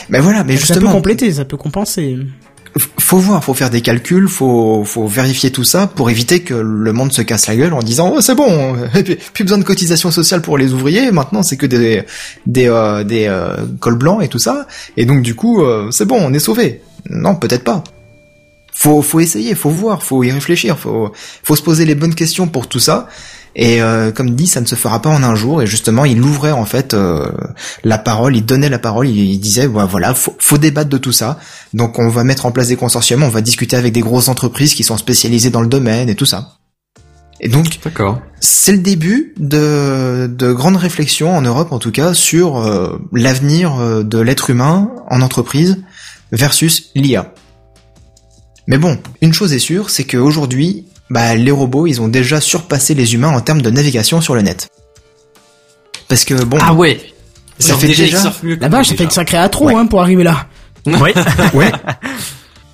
Mais voilà, mais ça peut justement, compléter, ça peut compenser. Faut voir, faut faire des calculs, faut, faut vérifier tout ça pour éviter que le monde se casse la gueule en disant oh c'est bon, plus besoin de cotisation sociale pour les ouvriers, maintenant c'est que des des euh, des euh, cols blancs et tout ça, et donc du coup euh, c'est bon, on est sauvé. Non, peut-être pas. Faut faut essayer, faut voir, faut y réfléchir, faut faut se poser les bonnes questions pour tout ça. Et euh, comme dit, ça ne se fera pas en un jour. Et justement, il ouvrait en fait euh, la parole, il donnait la parole, il, il disait ouais, voilà, faut, faut débattre de tout ça. Donc on va mettre en place des consortiums, on va discuter avec des grosses entreprises qui sont spécialisées dans le domaine et tout ça. Et donc D'accord. c'est le début de, de grandes réflexions en Europe en tout cas sur euh, l'avenir euh, de l'être humain en entreprise versus l'IA. Mais bon, une chose est sûre, c'est qu'aujourd'hui, bah, les robots, ils ont déjà surpassé les humains en termes de navigation sur le net. Parce que bon, Ah ouais. ça fait déjà, que Là-bas, ça fait sacrée intro Ouais. hein, pour arriver là. Oui. Ouais.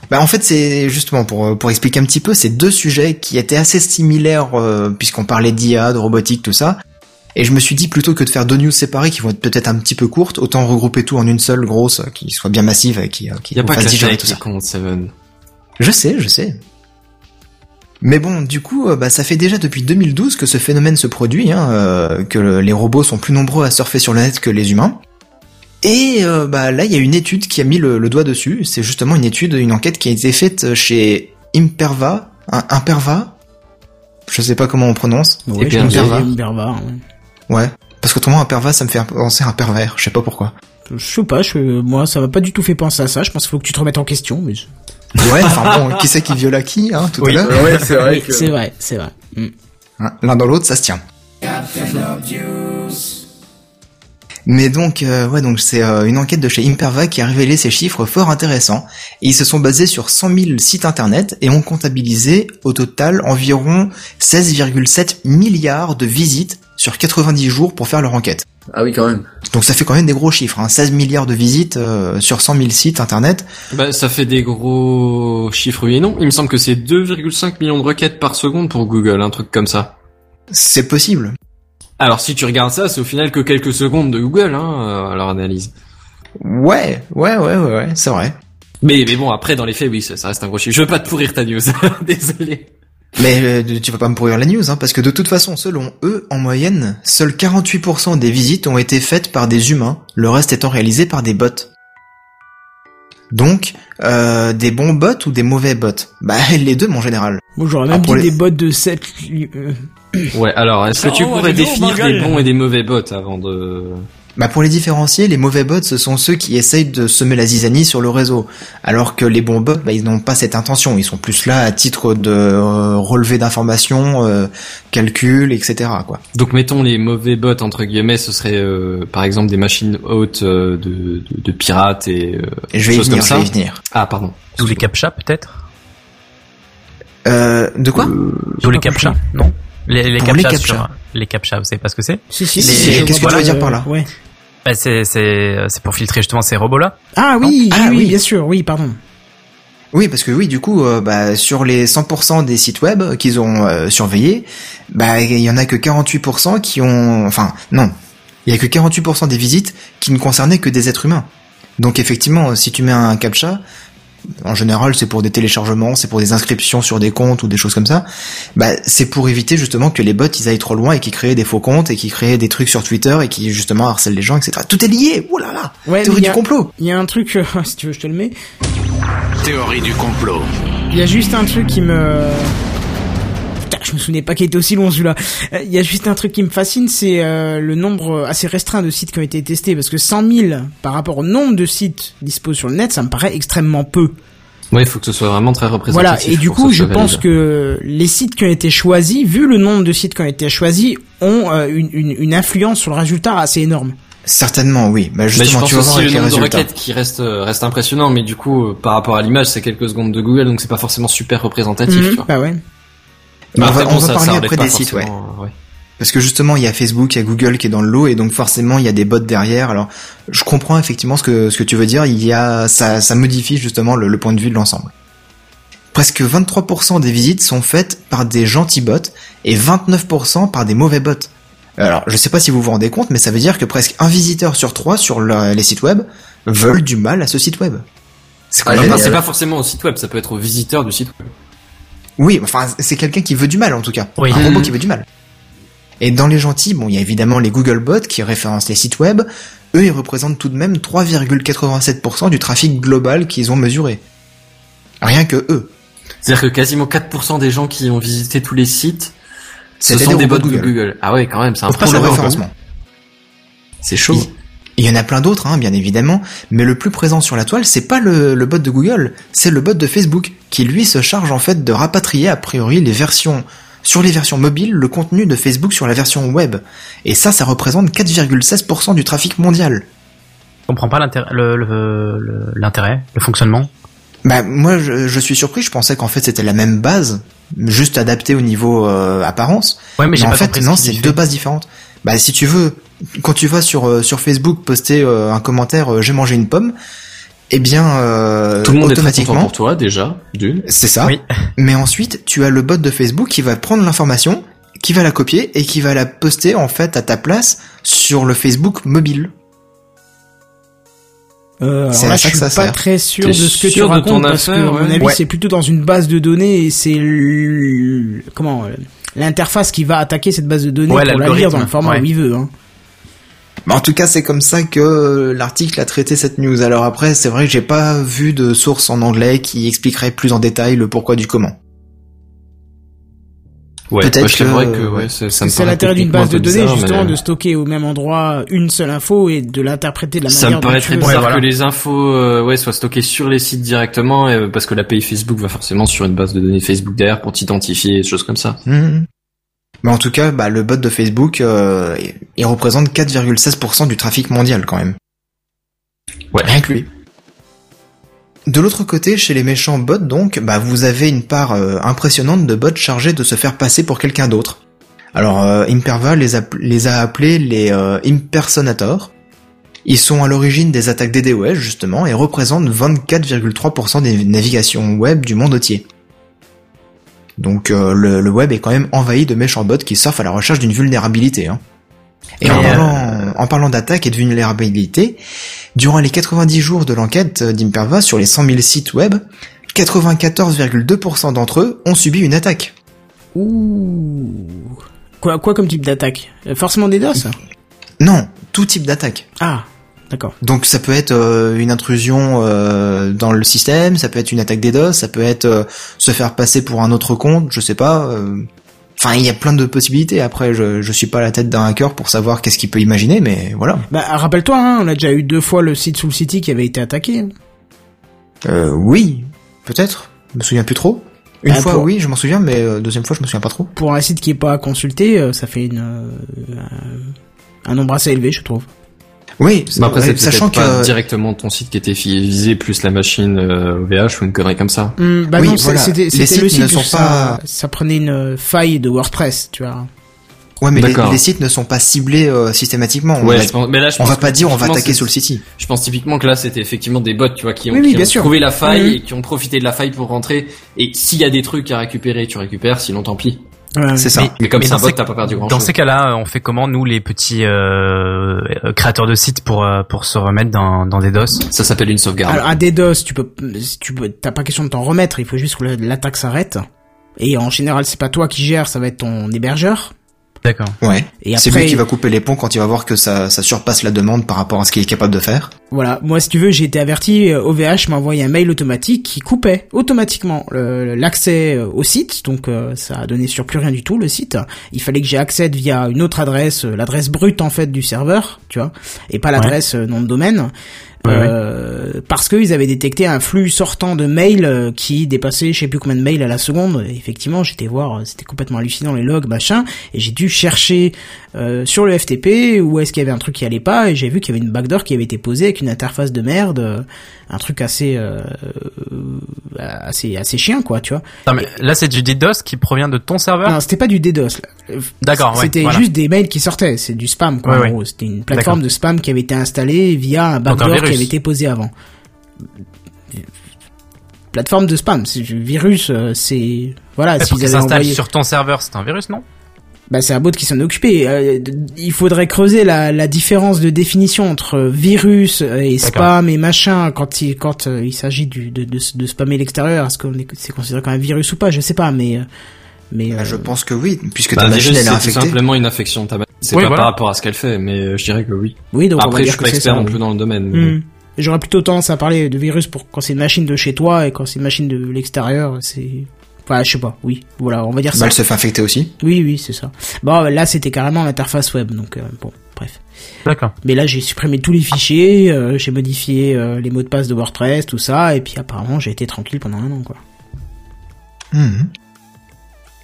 Bah en fait c'est justement pour pour expliquer un petit peu ces deux sujets qui étaient assez similaires euh, puisqu'on parlait d'IA, de robotique, tout ça. Et je me suis dit plutôt que de faire deux news séparées qui vont être peut-être un petit peu courtes, autant regrouper tout en une seule grosse euh, qui soit bien massive et qui euh, qui Y a pas que fasse digérer tout ça. compte, Seven. Je sais, je sais. Mais bon, du coup, euh, bah, ça fait déjà depuis 2012 que ce phénomène se produit, hein, euh, que le- les robots sont plus nombreux à surfer sur le net que les humains. Et euh, bah, là, il y a une étude qui a mis le, le doigt dessus. C'est justement une étude, une enquête qui a été faite chez Imperva, un, Imperva? Je sais pas comment on prononce. Ouais, que Imperva. Imperva, ouais. Ouais. Parce qu'autrement, Imperva, ça me fait penser à un pervers. Je sais pas pourquoi. Je sais pas, je, moi ça m'a pas du tout fait penser à ça. Je pense qu'il faut que tu te remettes en question, mais je- Ouais, enfin bon, qui c'est qui viola qui, hein, tout Oui. à l'heure Ouais, c'est vrai Oui, que... c'est vrai, c'est vrai. Mm. Hein, L'un dans l'autre, ça se tient. Mais donc, euh, ouais, donc c'est euh, une enquête de chez Imperva qui a révélé ces chiffres fort intéressants. Et ils se sont basés sur 100 000 sites internet et ont comptabilisé au total environ 16,7 milliards de visites sur 90 jours pour faire leur enquête. Ah oui, quand même. Donc ça fait quand même des gros chiffres, hein, 16 milliards de visites euh, sur 100 000 sites internet. Bah, ça fait des gros chiffres, oui et non. Il me semble que c'est 2,5 millions de requêtes par seconde pour Google, un truc comme ça. C'est possible. Alors, si tu regardes ça, c'est au final que quelques secondes de Google, hein, euh, à leur analyse. Ouais, ouais, ouais, ouais, ouais, c'est vrai. Mais, mais bon, après, dans les faits, oui, ça, ça reste un gros chiffre. Je veux pas te pourrir ta news. Désolé. Mais euh, tu vas pas me pourrir la news, hein, parce que de toute façon, selon eux, en moyenne, seuls 48% des visites ont été faites par des humains, le reste étant réalisé par des bots. Donc, euh, des bons bots ou des mauvais bots? Bah, les deux, mon général. Moi, j'aurais Ah, même dit les- des bots de 7... Ouais, alors, est-ce que tu Oh, pourrais définir des bons et des mauvais bots avant de... Bah pour les différencier, les mauvais bots, ce sont ceux qui essayent de semer la zizanie sur le réseau, alors que les bons bots, bah, ils n'ont pas cette intention, ils sont plus là à titre de euh, relevé d'informations, euh, calcul, etc. Quoi. Donc, mettons les mauvais bots, entre guillemets, ce serait, euh, par exemple, des machines hautes euh, de, de, de pirates et, euh, Et je vais y choses venir, comme je ça. vais y venir. Ah, pardon. D'où les captcha peut-être? Euh, de quoi? D'où les captcha. Non? Les, les captcha, les captcha, vous savez pas ce que c'est? Si, si, si, je qu'est-ce que tu veux dire par là? Ouais. Bah, c'est c'est c'est pour filtrer justement ces robots là. Ah oui, Ah, oui, oui, oui. bien sûr, oui, pardon. Oui, parce que oui, du coup, euh, bah, sur les 100% des sites web qu'ils ont euh, surveillés, bah, il y en a que 48% qui ont, enfin, non, il y a que 48% des visites qui ne concernaient que des êtres humains. Donc effectivement, si tu mets un captcha, en général, c'est pour des téléchargements, c'est pour des inscriptions sur des comptes ou des choses comme ça. Bah, c'est pour éviter justement que les bots ils aillent trop loin et qui créent des faux comptes et qui créent des trucs sur Twitter et qui justement harcèlent les gens, etc. Tout est lié. Ouh là là. Ouais, Théorie mais il y du a- complot. Il y a un truc, euh, si tu veux, je te le mets. Théorie du complot. Il y a juste un truc qui me... Putain, je me souvenais pas qu'il était aussi long celui-là. Euh, Il y a juste un truc qui me fascine, c'est euh, le nombre assez restreint de sites qui ont été testés. Parce que 100 000 par rapport au nombre de sites dispo sur le net, ça me paraît extrêmement peu. Ouais, il faut que ce soit vraiment très représentatif. Voilà, et du coup, je pense valide. que les sites qui ont été choisis, vu le nombre de sites qui ont été choisis, ont euh, une, une, une influence sur le résultat assez énorme. Certainement, oui. Bah Mais je justement, pense tu vas aussi le les nombre de requêtes qui reste euh, reste impressionnant, mais du coup, euh, par rapport à l'image, c'est quelques secondes de Google, donc c'est pas forcément super représentatif. Tu vois. bah ouais. Mais on va, bon, on va ça- parler ça après des sites, ouais. Parce que justement, il y a Facebook, il y a Google qui est dans le lot, et donc forcément, il y a des bots derrière. Alors, je comprends effectivement ce que ce que tu veux dire. Il y a ça, ça modifie justement le, le point de vue de l'ensemble. Presque 23% des visites sont faites par des gentils bots et 29% par des mauvais bots. Alors, je sais pas si vous vous rendez compte, mais ça veut dire que presque un visiteur sur trois sur le- les sites web veulent du mal à ce site web. C'est quand Ah, pas forcément au site web, ça peut être au visiteur du site web. Oui, enfin, c'est quelqu'un qui veut du mal en tout cas. Oui. Un robot Mhm. qui veut du mal. Et dans les gentils, bon, il y a évidemment les Googlebots qui référencent les sites web. Eux, ils représentent tout de même 3,87% du trafic global qu'ils ont mesuré. Rien que eux. C'est-à-dire que quasiment 4% des gens qui ont visité tous les sites, ce sont des bots de Google. Ah ouais, quand même, c'est un problème. référencement. C'est chaud. Il y en a plein d'autres, hein, bien évidemment, mais le plus présent sur la toile, c'est pas le, le bot de Google, c'est le bot de Facebook, qui lui se charge en fait de rapatrier a priori les versions sur les versions mobiles le contenu de Facebook sur la version web. Et ça, ça représente 4,16% du trafic mondial. Je comprends pas l'intérêt, le, le, le- l'intérêt, le fonctionnement? Bah moi je, je suis surpris, je pensais qu'en fait c'était la même base, juste adaptée au niveau euh, apparence. Ouais, mais en pas fait non, c'est deux bases différentes. Bah si tu veux, quand tu vas sur euh, sur Facebook poster euh, un commentaire euh, j'ai mangé une pomme, eh bien euh, Tout le monde est très content automatiquement pour toi, déjà, d'une. c'est ça. Oui. Mais ensuite tu as le bot de Facebook qui va prendre l'information, qui va la copier et qui va la poster en fait à ta place sur le Facebook mobile. Euh, alors C'est là, je que suis ça pas sert. très sûr de ce que tu racontes parce que, affaire, à mon avis, Ouais. c'est plutôt dans une base de données et c'est comment l'interface qui va attaquer cette base de données Ouais, pour la lire dans le format ouais. où il veut. Hein. Mais en tout cas, c'est comme ça que euh, l'article a traité cette news. Alors après, c'est vrai que j'ai pas vu de source en anglais qui expliquerait plus en détail le pourquoi du comment. Ouais, Peut-être je t'avouerais que- que, ouais, ouais. c'est- ça me C'est paraît l'intérêt d'une base de données bizarre, justement mais- de stocker au même endroit une seule info et de l'interpréter de la Ça manière me paraît très bizarre voilà. que les infos euh, ouais soient stockées sur les sites directement euh, parce que l'API Facebook va forcément sur une base de données Facebook derrière pour t'identifier et des choses comme ça. Mhm. Mais en tout cas, bah, le bot de Facebook, euh, il représente 4,16% du trafic mondial quand même. Ouais. Rien que lui. De l'autre côté, chez les méchants bots, donc, bah, vous avez une part euh, impressionnante de bots chargés de se faire passer pour quelqu'un d'autre. Alors, euh, Imperva les a, les a appelés les impersonators. Ils sont à l'origine des attaques DDoS, justement, et représentent 24,3% des navigations web du monde entier. Donc, euh, le, le web est quand même envahi de méchants bots qui surfent à la recherche d'une vulnérabilité. Hein. Et en parlant, en parlant d'attaque et de vulnérabilité, durant les 90 jours de l'enquête d'Imperva sur les 100 000 sites web, 94,2% d'entre eux ont subi une attaque. Ouh. Quoi, quoi comme type d'attaque? Euh, Forcément des DOS Non, tout type d'attaque. Ah, d'accord. Donc ça peut être euh, une intrusion euh, dans le système, ça peut être une attaque DDoS, ça peut être euh, se faire passer pour un autre compte, je sais pas. Enfin, il y a plein de possibilités. Après, je je suis pas à la tête d'un hacker pour savoir qu'est-ce qu'il peut imaginer, mais voilà. Bah, rappelle-toi, hein, on a déjà eu deux fois le site Soul City qui avait été attaqué. Euh, oui, peut-être. Je me souviens plus trop. Une Bah, fois, pour- oui, je m'en souviens, mais deuxième fois, je me souviens pas trop. Pour un site qui est pas consulté, ça fait une, un nombre assez élevé, je trouve. Oui, Mais après, ouais, c'est sachant pas que directement ton site qui était visé plus la machine euh, OVH ou une connerie comme ça. Hmm, bah Oui, non, voilà. c'était Les sites le site ne sont ça, pas- ça prenait une faille de WordPress, tu vois. ouais, mais les, les sites ne sont pas ciblés euh, systématiquement. on Ouais, va, je pense, mais là, je on pense va pas dire on va attaquer sur le City. Je pense typiquement que là, c'était effectivement des bots, tu vois, qui ont, Oui, oui, qui bien ont sûr. trouvé la faille Mhm. et qui ont profité de la faille pour rentrer. Et s'il y a des trucs à récupérer, tu récupères, sinon tant pis. C'est ça. Mais comme c'est dans un bot, t'as pas perdu grand Dans chose. ces cas-là, on fait comment nous les petits euh, créateurs de sites pour euh, pour se remettre dans dans des DOS? Ça s'appelle une sauvegarde. Alors, un DDoS, tu peux, tu peux, t'as pas question de t'en remettre, il faut juste que la- l'attaque s'arrête. Et en général, c'est pas toi qui gères, ça va être ton hébergeur. D'accord. Ouais. Et C'est après, lui qui va couper les ponts quand il va voir que ça, ça surpasse la demande par rapport à ce qu'il est capable de faire. Voilà, moi si tu veux, j'ai été averti, euh, OVH m'a envoyé un mail automatique qui coupait automatiquement le- l'accès euh, au site, donc euh, ça a donné sur plus rien du tout le site. Il fallait que j'y accède via une autre adresse, euh, l'adresse brute en fait du serveur, tu vois, et pas l'adresse euh, nom de domaine. Euh, parce qu'ils avaient détecté un flux sortant de mails euh, qui dépassait je sais plus combien de mails à la seconde. Effectivement, j'étais voir, euh, c'était complètement hallucinant les logs, machin, et j'ai dû chercher euh, sur le FTP où est-ce qu'il y avait un truc qui allait pas, et j'ai vu qu'il y avait une backdoor qui avait été posée avec une interface de merde, euh, un truc assez euh, assez assez chien quoi, tu vois. Non, mais là c'est du DDoS qui provient de ton serveur. Non, c'était pas du DDoS. D'accord, ouais, C'était voilà. juste des mails qui sortaient, c'est du spam quoi. Ouais, en gros. C'était une plateforme de spam qui avait été installée via un backdoor qui avait été posé avant. Plateforme de spam, c'est du virus, c'est voilà. S'ils qu'il avaient envoyé- sur ton serveur, c'est un virus, non? Bah, c'est un bot qui s'en est occupé. Euh, il faudrait creuser la, la différence de définition entre virus et spam et machin quand il quand euh, il s'agit du de, de, de spammer l'extérieur. Est-ce qu'on est c'est considéré comme un virus ou pas? Je sais pas, mais euh, mais Bah, euh, je pense que oui, puisque Bah, ta machine elle est c'est infectée. simplement une infection de ta machine. C'est Oui, pas voilà. par rapport à ce qu'elle fait, mais je dirais que oui. oui, donc on va Après, je suis pas c'est expert ça. non oui. plus dans le domaine. mais- Hmm. J'aurais plutôt tendance à parler de virus pour quand c'est une machine de chez toi et quand c'est une machine de l'extérieur, c'est Enfin, je sais pas, oui. Voilà, on va dire ça. Mal se fait infecter aussi. Oui, oui, c'est ça. Bon, là, c'était carrément l'interface web, donc euh, bon, bref. D'accord. Mais là, j'ai supprimé tous les fichiers, euh, j'ai modifié euh, les mots de passe de WordPress, tout ça, et puis apparemment, j'ai été tranquille pendant un an, quoi. Mhm.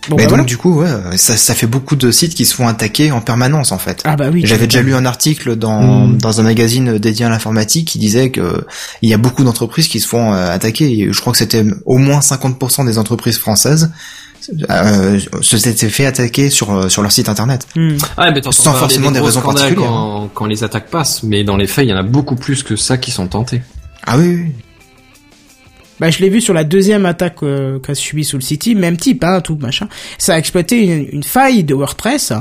Bon, Mais bah, donc voilà. du coup, ouais, ça, ça fait beaucoup de sites qui se font attaquer en permanence en fait. Ah bah oui. J'avais déjà lu un article dans, Mm. dans un magazine dédié à l'informatique qui disait que il y a beaucoup d'entreprises qui se font euh, attaquer. Et je crois que c'était au moins 50% des entreprises françaises euh, se s'étaient fait attaquer sur euh, sur leur site internet. Hmm. Ah, mais Sans parler forcément des gros raisons particulières, Quand, quand les attaques passent, mais dans les faits, il y en a beaucoup plus que ça qui sont tentés. Ah oui, oui. Bah, je l'ai vu sur la deuxième attaque euh, qu'a subi Soul City, même type, hein, tout machin. Ça a exploité une, une faille de WordPress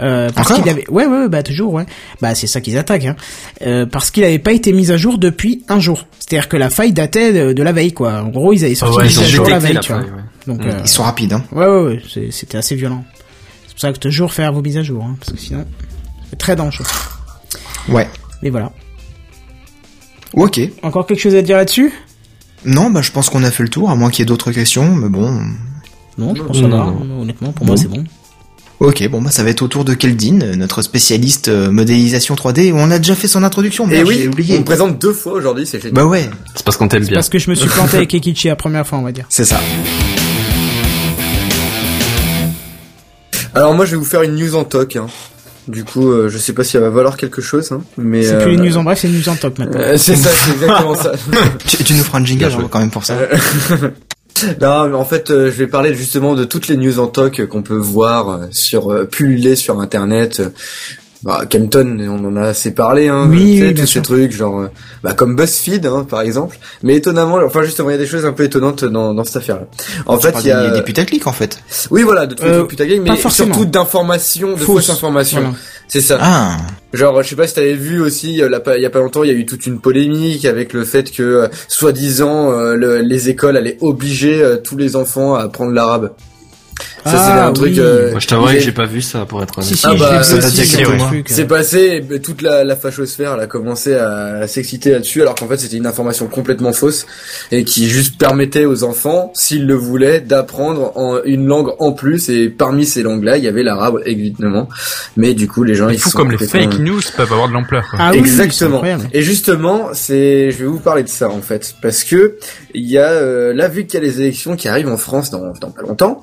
euh, parce qu'il avait, ouais, ouais, ouais, bah toujours, ouais. Bah c'est ça qu'ils attaquent, hein. Euh, parce qu'il avait pas été mis à jour depuis un jour. C'est-à-dire que la faille datait de, de la veille, quoi. En gros, ils avaient sorti Ah ouais, une ils mise ont à jour la veille, la tu vois. faille, ouais. Donc, Mm. euh, Ils sont rapides. Hein. ouais, ouais, ouais, c'était assez violent. C'est pour ça que toujours faire vos mises à jour, hein, parce que sinon, c'est très dangereux. Ouais. Mais voilà. Ok. Encore quelque chose à dire là-dessus? Non, bah je pense qu'on a fait le tour, à moins qu'il y ait d'autres questions, mais bon. Non, je pense que ça Non, va. non. Honnêtement, pour moi, c'est bon. Ok, bon bah ça va être au tour de Keldin, notre spécialiste euh, modélisation 3D. On a déjà fait son introduction, Et merde, oui, j'ai on oublié. me présente deux fois aujourd'hui, c'est génial. Bah ouais, C'est parce qu'on t'aime bien. Parce que je me suis planté avec Ekichi la première fois, on va dire. c'est ça. Alors moi, je vais vous faire une news en toc. Hein. Du coup, euh, je sais pas si elle va valoir quelque chose, hein, mais C'est euh, plus les news en bref, c'est les news en top maintenant. euh, c'est ça, c'est exactement ça. Tu, tu nous feras un jingle hein, quand même pour ça. Non, mais en fait, euh, je vais parler justement de toutes les news en toc qu'on peut voir euh, sur euh, pulluler sur Internet, euh, bah, Kempton, on en a assez parlé, hein. Oui, oui, tous ces trucs, genre, euh, bah, comme BuzzFeed, hein, par exemple. Mais étonnamment, enfin, justement, il y a des choses un peu étonnantes dans, dans cette affaire-là. En fait, il y a, des putaclics en fait. oui, voilà, de les Euh, trucs putaclic, mais surtout d'informations, de Fausses. informations. Voilà. C'est ça. Ah, Genre, je sais pas si t'avais vu aussi, euh, il y a pas longtemps, il y a eu toute une polémique avec le fait que, euh, soi-disant, euh, le- les écoles allaient obliger tous les enfants à apprendre l'arabe. Ça, c'est Ah, un truc. oui. euh, Moi, je t'avouerais ils que j'ai pas vu ça, pour être honnête. Si, si, Ah bah, vu ça mois. truc. C'est passé, et ben, toute la, la fachosphère elle a commencé à, à s'exciter là-dessus, alors qu'en fait c'était une information complètement fausse et qui juste permettait aux enfants, s'ils le voulaient, d'apprendre en, une langue en plus. Et parmi ces langues-là, il y avait l'arabe évidemment. Mais du coup, les gens C'est ils fou sont comme les fake news peuvent avoir de l'ampleur. Ah oui, c'est Exactement. Et justement, c'est, je vais vous parler de ça en fait, parce que il y a euh, là vu qu'il y a les élections qui arrivent en France dans, dans pas longtemps,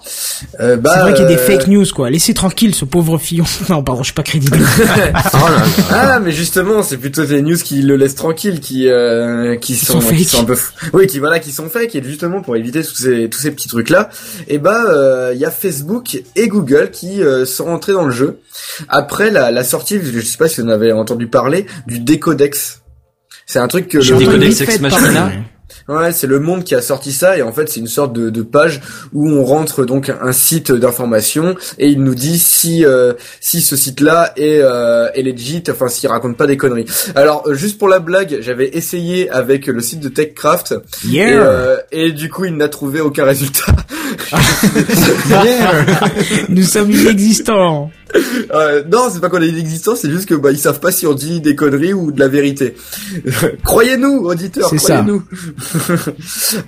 euh, bah, C'est vrai qu'il y a des euh, fake news, quoi. Laissez tranquille ce pauvre fillon. Non, pardon, je suis pas crédible. Ah, mais justement, c'est plutôt des news qui le laissent tranquille, qui euh, qui, Qui sont, sont qui sont un peu, oui, qui voilà, qui sont fake, et justement pour éviter tous ces tous ces petits trucs là, et bah il y a Facebook et Google qui euh, sont rentrés dans le jeu après la, la sortie, je sais pas si vous en avez entendu parler, du Décodex. C'est un truc que le entendu Décodex Ex Machina. Ouais. C'est le Monde qui a sorti ça et en fait c'est une sorte de, de page où on rentre donc un site d'information et il nous dit si euh, si ce site-là est euh, est legit, enfin s'il raconte pas des conneries. Alors euh, juste pour la blague, j'avais essayé avec le site de TechCraft et, Yeah. euh, et du coup il n'a trouvé aucun résultat. Yeah. Nous sommes inexistants. Euh, non, c'est pas qu'on est inexistant, c'est juste que bah ils savent pas si on dit des conneries ou de la vérité. croyez-nous, auditeurs, croyez-nous.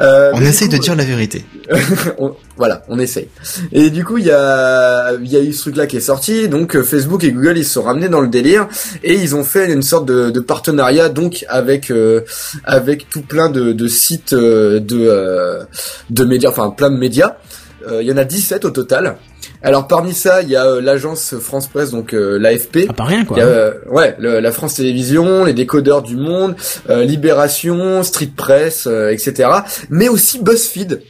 Euh, on essaye coup, de dire la vérité. on- voilà, on essaye. Et du coup, il y a, il y a eu ce truc-là qui est sorti. Donc, euh, Facebook et Google, ils se sont ramenés dans le délire et ils ont fait une sorte de, de partenariat, donc avec euh, avec tout plein de, de sites euh, de euh, de médias, enfin plein de médias. Euh, Il y en a 17 au total. Alors parmi ça, il y a euh, l'agence France Presse, donc euh, l'AFP. Ah, pas rien, quoi. Il y a, euh, ouais, le- la France Télévisions, les décodeurs du monde, euh, Libération, Street Press, euh, etc. Mais aussi BuzzFeed.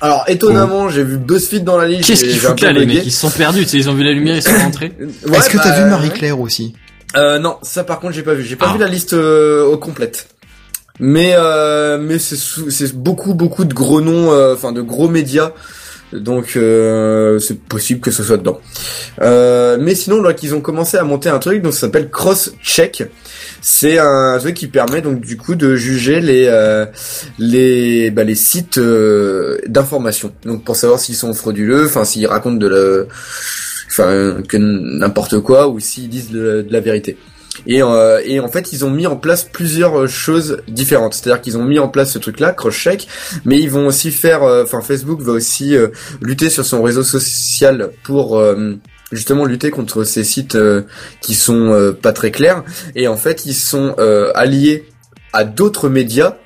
Alors étonnamment, j'ai vu BuzzFeed dans la liste. Qu'est-ce qu'ils foutent là, les mecs? Ils se sont perdus, tu sais, ils ont vu la lumière, ils sont rentrés. Ouais, Est-ce que t'as bah, vu Marie-Claire aussi? Euh, Non, ça par contre j'ai pas vu. J'ai pas Ah. vu la liste euh, au complète. Mais euh, mais c'est beaucoup beaucoup de gros noms, euh, enfin de gros médias. Donc euh, c'est possible que ce soit dedans. Euh, mais sinon, donc ils ont commencé à monter un truc, donc ça s'appelle Cross Check. C'est un truc qui permet donc du coup de juger les euh, les bah, les sites d'information. Donc pour savoir s'ils sont frauduleux, enfin s'ils racontent de la enfin que n'importe quoi ou s'ils disent de la vérité. Et, euh, et en fait, ils ont mis en place plusieurs euh, choses différentes. C'est-à-dire qu'ils ont mis en place ce truc-là, cross-check, mais ils vont aussi faire, euh, enfin Facebook va aussi lutter sur son réseau social pour justement lutter contre ces sites qui sont pas très clairs. Et en fait, ils sont alliés à d'autres médias.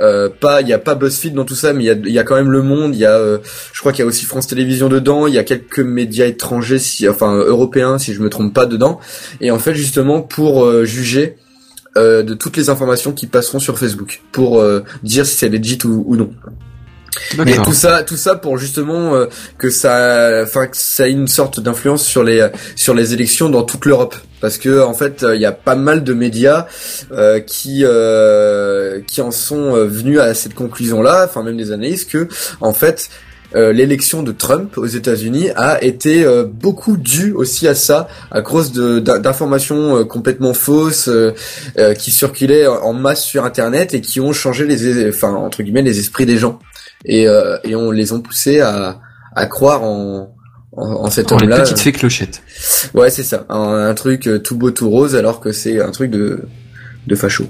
Euh, pas, il y a pas BuzzFeed dans tout ça, mais il y a, y a quand même Le Monde. Il y a, euh, je crois qu'il y a aussi France Télévisions dedans. Il y a quelques médias étrangers, si, enfin européens, si je me trompe pas dedans. Et en fait, justement, pour euh, juger de toutes les informations qui passeront sur Facebook, pour dire si c'est legit ou, ou non. Mais tout ça, tout ça pour justement euh, que ça, enfin que ça ait une sorte d'influence sur les sur les élections dans toute l'Europe, parce que en fait il y a pas mal de médias euh, qui euh, qui en sont euh, venus à cette conclusion-là, enfin même des analystes que en fait euh, l'élection de Trump aux États-Unis a été euh, beaucoup due aussi à ça, à cause d'informations euh, complètement fausses euh, euh, qui circulaient en masse sur Internet et qui ont changé les, enfin entre guillemets les esprits des gens et euh, et on les ont poussés à à croire en en, en cet Oh, les homme-là. petites fées clochettes. Ouais, c'est ça, un, un truc euh, tout beau tout rose alors que c'est un truc de de facho.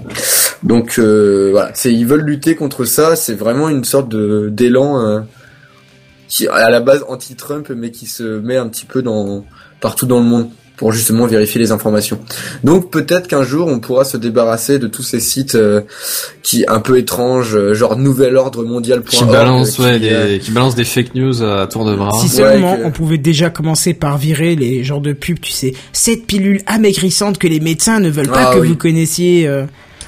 Donc euh, voilà, c'est ils veulent lutter contre ça, c'est vraiment une sorte de d'élan euh, qui à la base anti-Trump mais qui se met un petit peu dans partout dans le monde pour justement vérifier les informations. Donc peut-être qu'un jour on pourra se débarrasser de tous ces sites euh, qui un peu étranges, euh, genre nouvel ordre mondial Qui balance, ouais, des, qui balance des fake news à tour de bras. Si seulement on pouvait déjà commencer par virer les genres de pubs, tu sais, cette pilule amaigrissante que les médecins ne veulent pas Ah que oui. vous connaissiez. euh.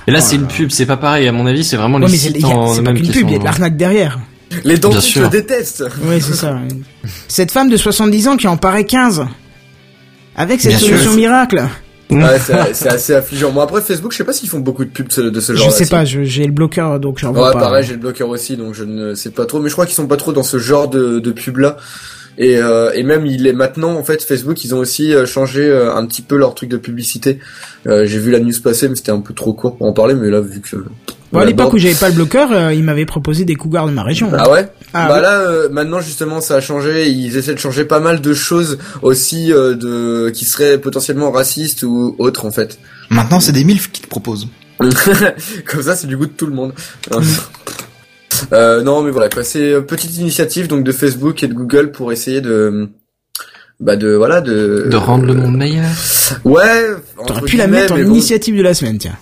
Et là, c'est une pub, c'est pas pareil. À mon avis, c'est vraiment Ouais, les mais c'est sites en c'est pas même qu'une pub, il y a de l'arnaque derrière. Les dentistes le détestent. Ouais, c'est ça. Cette femme de 70 ans qui en paraît 15. Avec cette Bien sûr. solution miracle. Ouais, c'est c'est assez affligeant. Bon après Facebook, je sais pas s'ils font beaucoup de pubs de ce, genre. Je sais pas, j'ai le bloqueur donc j'en Ouais, vois pas. pareil, j'ai le bloqueur aussi, donc je ne sais pas trop. Mais je crois qu'ils sont pas trop dans ce genre de, de pub là. Et, euh, et même il est maintenant en fait Facebook, ils ont aussi euh, changé euh, un petit peu leur truc de publicité. Euh, j'ai vu la news passer, mais c'était un peu trop court pour en parler. Mais là, vu que Bon, à l'époque où j'avais pas le bloqueur, euh, il m'avait proposé des cougars de ma région. Ah ouais? Ah Bah oui. là euh, maintenant justement ça a changé, ils essaient de changer pas mal de choses aussi euh, de qui seraient potentiellement racistes ou autres en fait. Maintenant, c'est des milfs qui te proposent. Comme ça c'est du goût de tout le monde. Euh, non mais voilà quoi, c'est une petite initiative donc de Facebook et de Google pour essayer de bah de voilà de De rendre le monde meilleur. Ouais, T'aurais pu la mettre en bon. initiative de la semaine, tiens.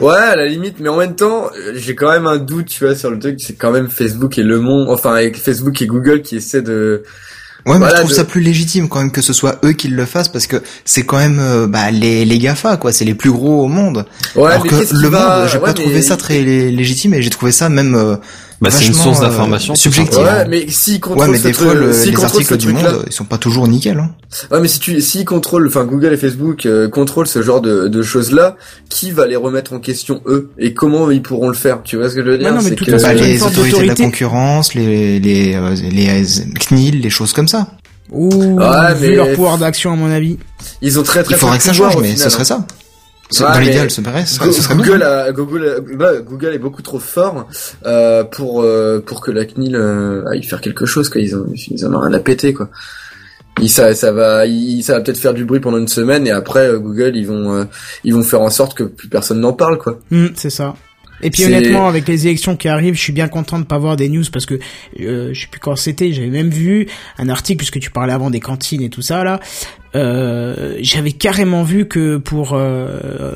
Ouais, à la limite, mais en même temps, j'ai quand même un doute, tu vois, sur le truc, c'est quand même Facebook et Le Monde, enfin avec Facebook et Google qui essaient de Ouais, mais je trouve de- ça plus légitime quand même que ce soit eux qui le fassent parce que c'est quand même euh, bah, les, les GAFA, quoi. C'est les plus gros au monde. Ouais, Alors mais que le va- monde, j'ai ouais, pas mais- trouvé ça très lé- légitime et j'ai trouvé ça même euh, Bah, c'est une source euh, d'information, simplement. Ouais, mais s'ils contrôlent Ouais, mais des fois, le- s'ils les articles du monde, ils sont pas toujours nickel. Hein. Ouais, mais si tu, s'ils contrôlent, enfin Google et Facebook euh, contrôlent ce genre de, de choses-là, qui va les remettre en question eux? Et comment ils pourront le faire? Tu vois ce que je veux dire? Ouais, non, mais C'est tout que-. Bah, les autorités de la concurrence, les les euh, les euh, CNIL, les choses comme ça. Ouh, Ouais, vu mais- leur pouvoir d'action à mon avis. Ils ont très très Il faudrait que ça change, mais ce serait hein. ça. Dans l'idéal, Google, bien. a, Google, bah, Google est beaucoup trop fort euh, pour euh, pour que la CNIL euh, aille faire quelque chose quoi. Ils ont ils en ont rien à péter quoi. Ils, ça, ça va, ils, ça va peut-être faire du bruit pendant une semaine et après euh, Google ils vont euh, ils vont faire en sorte que plus personne n'en parle quoi. Hmm, c'est ça. Et puis honnêtement, avec les élections qui arrivent, je suis bien content de pas voir des news parce que euh, je sais plus quand c'était. J'avais même vu un article puisque tu parlais avant des cantines et tout ça là. Euh, j'avais carrément vu que pour, euh,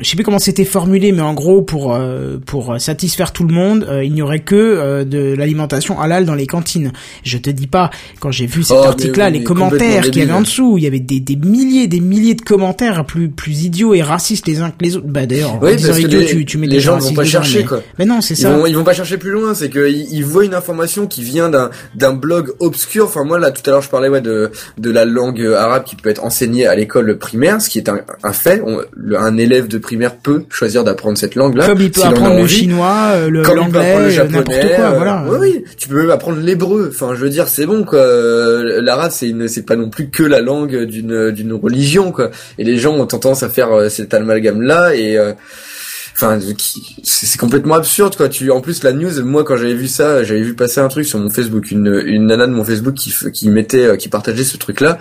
je sais plus comment c'était formulé, mais en gros pour euh, pour satisfaire tout le monde, euh, il n'y aurait que euh, de l'alimentation halal dans les cantines. Je te dis pas, quand j'ai vu cet Oh, article-là, oui, les commentaires qu'il y avait en dessous, il y avait des, des milliers, des milliers de commentaires plus plus idiots et racistes les uns que les autres. Bah d'ailleurs, Oui, parce que idiot, les, tu, tu mets les des gens vont pas chercher mais- quoi. Mais non, c'est ça. vont, ils vont pas chercher plus loin, c'est que ils, ils voient une information qui vient d'un d'un blog obscur. Enfin moi là tout à l'heure je parlais ouais de de la langue arabe qui peut être enseignée à l'école primaire, ce qui est un, un fait. On- le- un élève de primaire peut choisir d'apprendre cette langue là. Comme il peut apprendre le chinois, euh, le Comme il peut apprendre l'anglais, le euh, n'importe japonais, quoi, euh, voilà. Oui, oui. Tu peux même apprendre l'hébreu. Enfin, je veux dire, c'est bon, quoi. L'arabe, c'est une, c'est pas non plus que la langue d'une, d'une religion, quoi. Et les gens ont tendance à faire cet amalgame-là et, euh, enfin, c'est complètement absurde, quoi. Tu, en plus, la news, moi, quand j'avais vu ça, j'avais vu passer un truc sur mon Facebook, une, une nana de mon Facebook qui, qui mettait, qui partageait ce truc-là.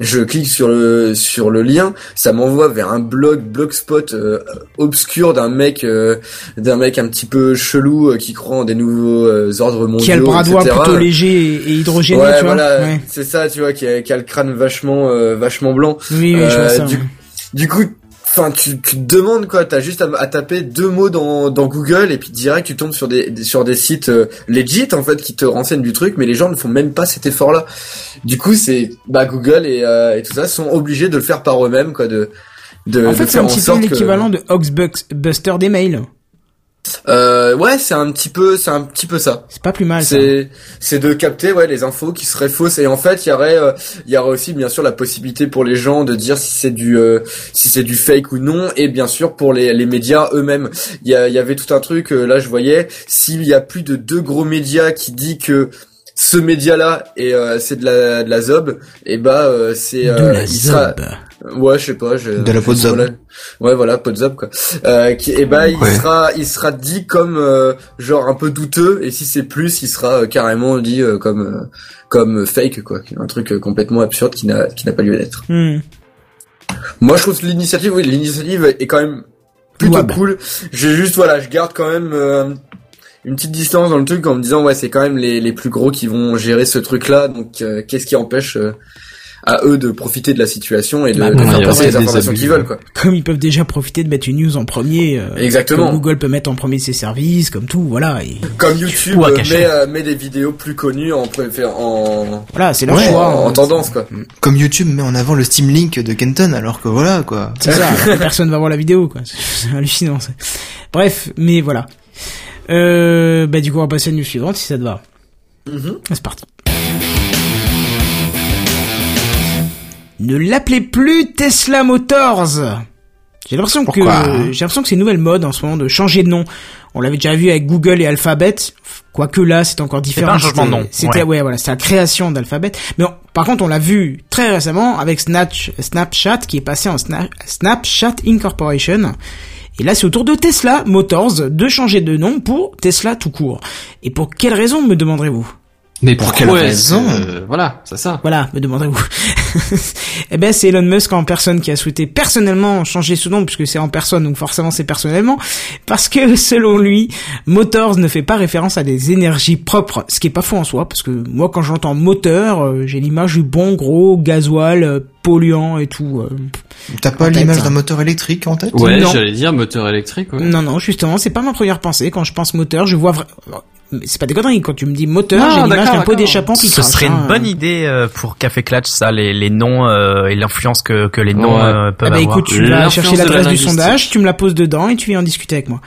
Je clique sur le sur le lien, ça m'envoie vers un blog blogspot euh, obscur d'un mec euh, d'un mec un petit peu chelou euh, qui croit en des nouveaux euh, ordres mondiaux. Qui a le bras droit etc. plutôt léger et, et hydrogéné, Ouais, tu vois. voilà, Ouais. c'est ça, tu vois, qui a, qui a le crâne vachement euh, vachement blanc. Oui, oui, je vois Euh, ça. du, ouais. du coup, enfin, tu, tu te demandes quoi, t'as juste à, à taper deux mots dans, dans Google et puis direct tu tombes sur des, des- sur des sites euh, legit en fait qui te renseignent du truc, mais les gens ne font même pas cet effort-là. Du coup, c'est bah Google et, euh, et tout ça sont obligés de le faire par eux-mêmes quoi, de de, En fait, c'est un petit peu que- l'équivalent de Hoaxbuster des mails. Euh, ouais, c'est un petit peu, c'est un petit peu ça. C'est pas plus mal. C'est c'est de capter ouais les infos qui seraient fausses et en fait il y aurait euh, il y aurait aussi bien sûr la possibilité pour les gens de dire si c'est du euh, si c'est du fake ou non et bien sûr pour les les médias eux-mêmes il y a y avait tout un truc euh, là je voyais s'il y a plus de deux gros médias qui dit que ce média là et euh, c'est de la de la zob et bah euh, c'est De la il sera- zob. Ouais, je sais pas. Je, De la podzob. voilà. Ouais, voilà, podzob quoi. Euh, qui, et bah, il Ouais. sera, il sera dit comme euh, genre un peu douteux, et si c'est plus, il sera euh, carrément dit euh, comme euh, comme fake quoi. Un truc euh, complètement absurde qui n'a qui n'a pas lieu d'être. Hmm. Moi, je trouve que l'initiative, oui, l'initiative est quand même plutôt cool. J'ai juste voilà, je garde quand même. euh, une petite distance dans le truc en me disant ouais c'est quand même les, les plus gros qui vont gérer ce truc là donc euh, qu'est-ce qui empêche euh, à eux de profiter de la situation et de, Bah, de faire passer les des informations qu'ils veulent quoi Comme ils peuvent déjà profiter de mettre une news en premier. euh, Exactement. Comme Google peut mettre en premier ses services, comme tout, voilà. Et Comme YouTube euh, met, euh, met des vidéos plus connues en en, voilà, c'est leur Ouais, choix. en, hein. tendance quoi. Comme YouTube met en avant le Steam Link de Kenton, alors que voilà, quoi. C'est ça, personne va voir la vidéo, quoi. C'est hallucinant. ça. Bref, mais voilà. Euh, bah du coup, on va passer à la news suivante, si ça te va. Mhm. C'est parti. Ne l'appelez plus Tesla Motors. J'ai l'impression que Pourquoi j'ai l'impression que c'est une nouvelle mode en ce moment de changer de nom. On l'avait déjà vu avec Google et Alphabet, quoique là c'est encore différent. un changement de nom, C'était ouais. ouais voilà, c'est la création d'Alphabet. Mais on- par contre on l'a vu très récemment avec Snatch- Snapchat qui est passé en Sna- Snapchat Incorporation. Et là c'est au tour de Tesla Motors de changer de nom pour Tesla tout court. Et pour quelle raison me demanderez-vous? Mais Pour quelle raison euh, Voilà, c'est ça. Voilà, me demanderez-vous. eh ben, c'est Elon Musk en personne qui a souhaité personnellement changer ce nom, puisque c'est en personne, donc forcément c'est personnellement, parce que selon lui, Motors ne fait pas référence à des énergies propres, ce qui est pas faux en soi, parce que moi quand j'entends moteur, euh, j'ai l'image du bon gros gasoil euh, polluant et tout. T'as pas l'image hein. d'un moteur électrique en tête Ouais, j'allais dire moteur électrique. Ouais. Non, non, justement, c'est pas ma première pensée. Quand je pense moteur, je vois... C'est pas des conneries, quand tu me dis moteur, j'ai l'image d'un pot d'échappement qui Ce crache, serait hein. une bonne idée euh, pour Café Clutch, ça, les, les noms euh, et l'influence que, que les noms Ouais. euh, Ah peuvent bah avoir. écoute, tu vas chercher l'adresse du sondage, tu me la poses dedans et tu viens en discuter avec moi.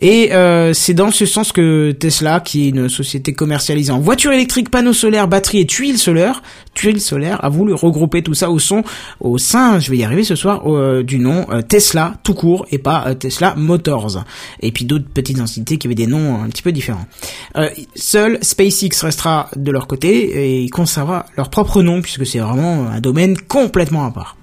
Et euh, c'est dans ce sens que Tesla, qui est une société commercialisée en voitures électriques, panneaux solaires, batteries et tuiles solaires, tuiles solaires, a voulu regrouper tout ça au son, au sein, je vais y arriver ce soir, euh, du nom euh, Tesla tout court et pas euh, Tesla Motors. Et puis d'autres petites entités qui avaient des noms un petit peu différents. Euh, seul SpaceX restera de leur côté et il conservera leur propre nom puisque c'est vraiment un domaine complètement à part.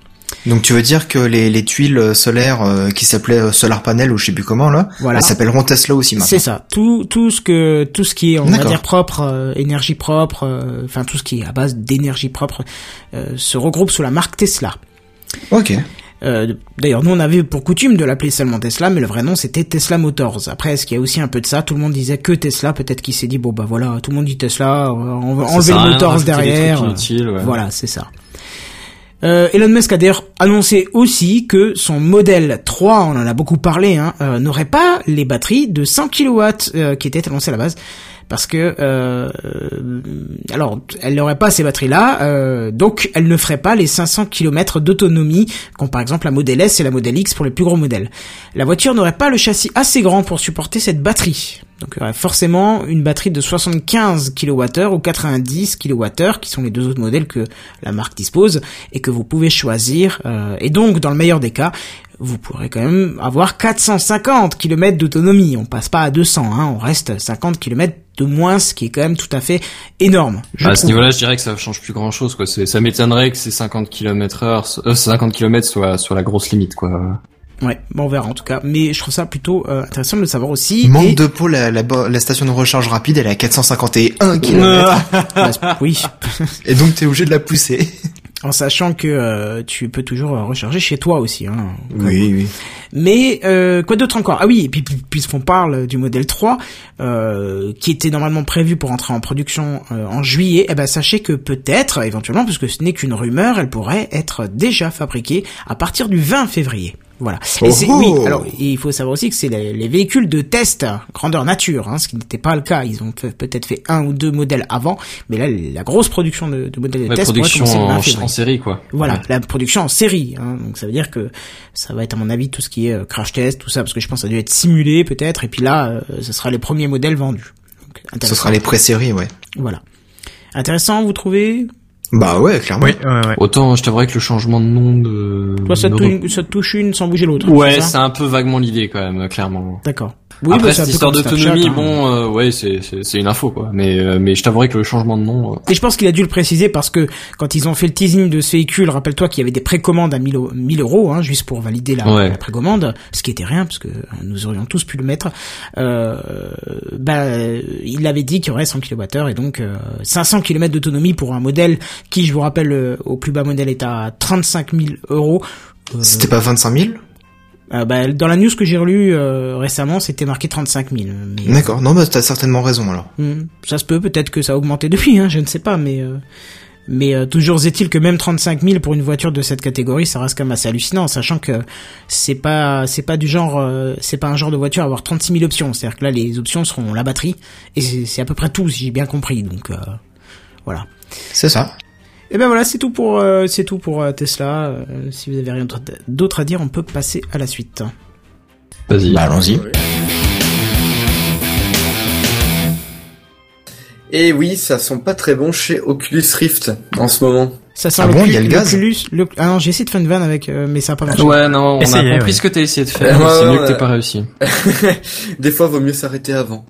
Donc tu veux dire que les, les tuiles solaires euh, qui s'appelaient euh, solar panel ou je sais plus comment là, Voilà. elles s'appelleront Tesla aussi maintenant. C'est ça. Tout tout ce que tout ce qui est on va dire propre, euh, énergie propre, euh, enfin tout ce qui est à base d'énergie propre euh, se regroupe sous la marque Tesla. Ok. Euh, D'ailleurs, nous on avait pour coutume de l'appeler seulement Tesla, mais le vrai nom c'était Tesla Motors. Après, est-ce qu'il y a aussi un peu de ça? Tout le monde disait que Tesla. Peut-être qu'il s'est dit bon bah voilà, tout le monde dit Tesla, on va enlever le Motors derrière. inutiles, ouais. Voilà, c'est ça. Euh, Elon Musk a d'ailleurs annoncé aussi que son modèle 3, on en a beaucoup parlé, hein, euh, n'aurait pas les batteries de 100 kW euh, qui étaient annoncées à la base. Parce que, euh, alors, elle n'aurait pas ces batteries-là, euh, donc elle ne ferait pas les 500 km d'autonomie qu'ont par exemple la Model S et la Model X pour les plus gros modèles. La voiture n'aurait pas le châssis assez grand pour supporter cette batterie. Donc il y aurait forcément une batterie de 75 kWh ou 90 kWh, qui sont les deux autres modèles que la marque dispose, et que vous pouvez choisir. euh, et donc, dans le meilleur des cas, vous pourrez quand même avoir 450 km d'autonomie. On passe pas à 200, hein, on reste 50 km de moins, ce qui est quand même tout à fait énorme. à ce niveau-là, je dirais que ça change plus grand chose, quoi. Ça m'étonnerait que ces 50 km heure, euh, 50 km soit, soit la grosse limite, quoi. Ouais, bon, on verra en tout cas. Mais je trouve ça plutôt euh, intéressant de le savoir aussi. Manque Et- de peau, la, la, bo- la station de recharge rapide, elle est à 451 km. Bah, oui, et donc t'es obligé de la pousser. en sachant que euh, tu peux toujours euh, recharger chez toi aussi. Hein, Oui, oui. Mais euh, quoi d'autre encore? Ah oui, et puis puis- puisqu'on parle du modèle 3, euh, qui était normalement prévu pour entrer en production euh, en juillet, eh ben sachez que peut-être, éventuellement, puisque ce n'est qu'une rumeur, elle pourrait être déjà fabriquée à partir du 20 février. Voilà. Et Oh c'est oui. Alors il faut savoir aussi que c'est les, les véhicules de test grandeur nature, hein, ce qui n'était pas le cas. Ils ont fait- peut-être fait un ou deux modèles avant, mais là la grosse production de, de modèles de Ouais, test production 20 en, en série, quoi. Voilà, Ouais. la production en série. Hein, donc ça veut dire que ça va être à mon avis tout ce qui est euh, crash test, tout ça, parce que je pense que ça a dû être simulé peut-être. Et puis là, euh, ce sera les premiers modèles vendus. Donc, Ce sera les pré-séries, ouais. Voilà. Intéressant, vous trouvez? Bah ouais, clairement. Oui, ouais, ouais. Autant, je t'avouerais que le changement de nom de... Toi, ça te, touche une sans bouger l'autre. Ouais, c'est ça c'est un peu vaguement l'idée, quand même, clairement. D'accord. Oui, Après, bah, cette histoire d'autonomie, hein. bon, euh, ouais, c'est, c'est, c'est une info, quoi. Mais, euh, mais je t'avouerai que le changement de nom, euh, Et je pense qu'il a dû le préciser parce que quand ils ont fait le teasing de ce véhicule, rappelle-toi qu'il y avait des précommandes à 1000, eu- 1000 euros, hein, juste pour valider la, Ouais. la précommande, ce qui était rien parce que nous aurions tous pu le mettre. Euh, bah, euh, il avait dit qu'il y aurait 100 kWh et donc euh, 500 km d'autonomie pour un modèle qui, je vous rappelle, euh, au plus bas modèle est à 35 000 euros. Euh, C'était pas 25 000 euh, bah, dans la news que j'ai relue euh, récemment, c'était marqué 35 000. Mais, D'accord. Non, bah t'as certainement raison alors. Hmm, ça se peut, peut-être que ça a augmenté depuis, hein, je ne sais pas, mais euh, mais euh, toujours est-il que même 35 000 pour une voiture de cette catégorie, ça reste quand même assez hallucinant, sachant que c'est pas c'est pas du genre euh, c'est pas un genre de voiture à avoir 36 000 options, c'est-à-dire que là les options seront la batterie et c'est c'est à peu près tout si j'ai bien compris, donc euh, voilà. C'est ça. Et ben voilà, c'est tout pour euh, c'est tout pour euh, Tesla. Euh, si vous avez rien d'autre- à dire, on peut passer à la suite. vas-y. Bah allons-y. Et oui, ça sent pas très bon chez Oculus Rift en ce moment. Ça sent Ah bon, il y a le gaz le- Ah non, j'ai essayé de faire une vanne avec, euh, mais ça a pas marché. Ouais, non, on Essayez, a compris ouais. ce que t'as essayé de faire. C'est mieux que t'aies pas réussi. Des fois, vaut mieux s'arrêter avant.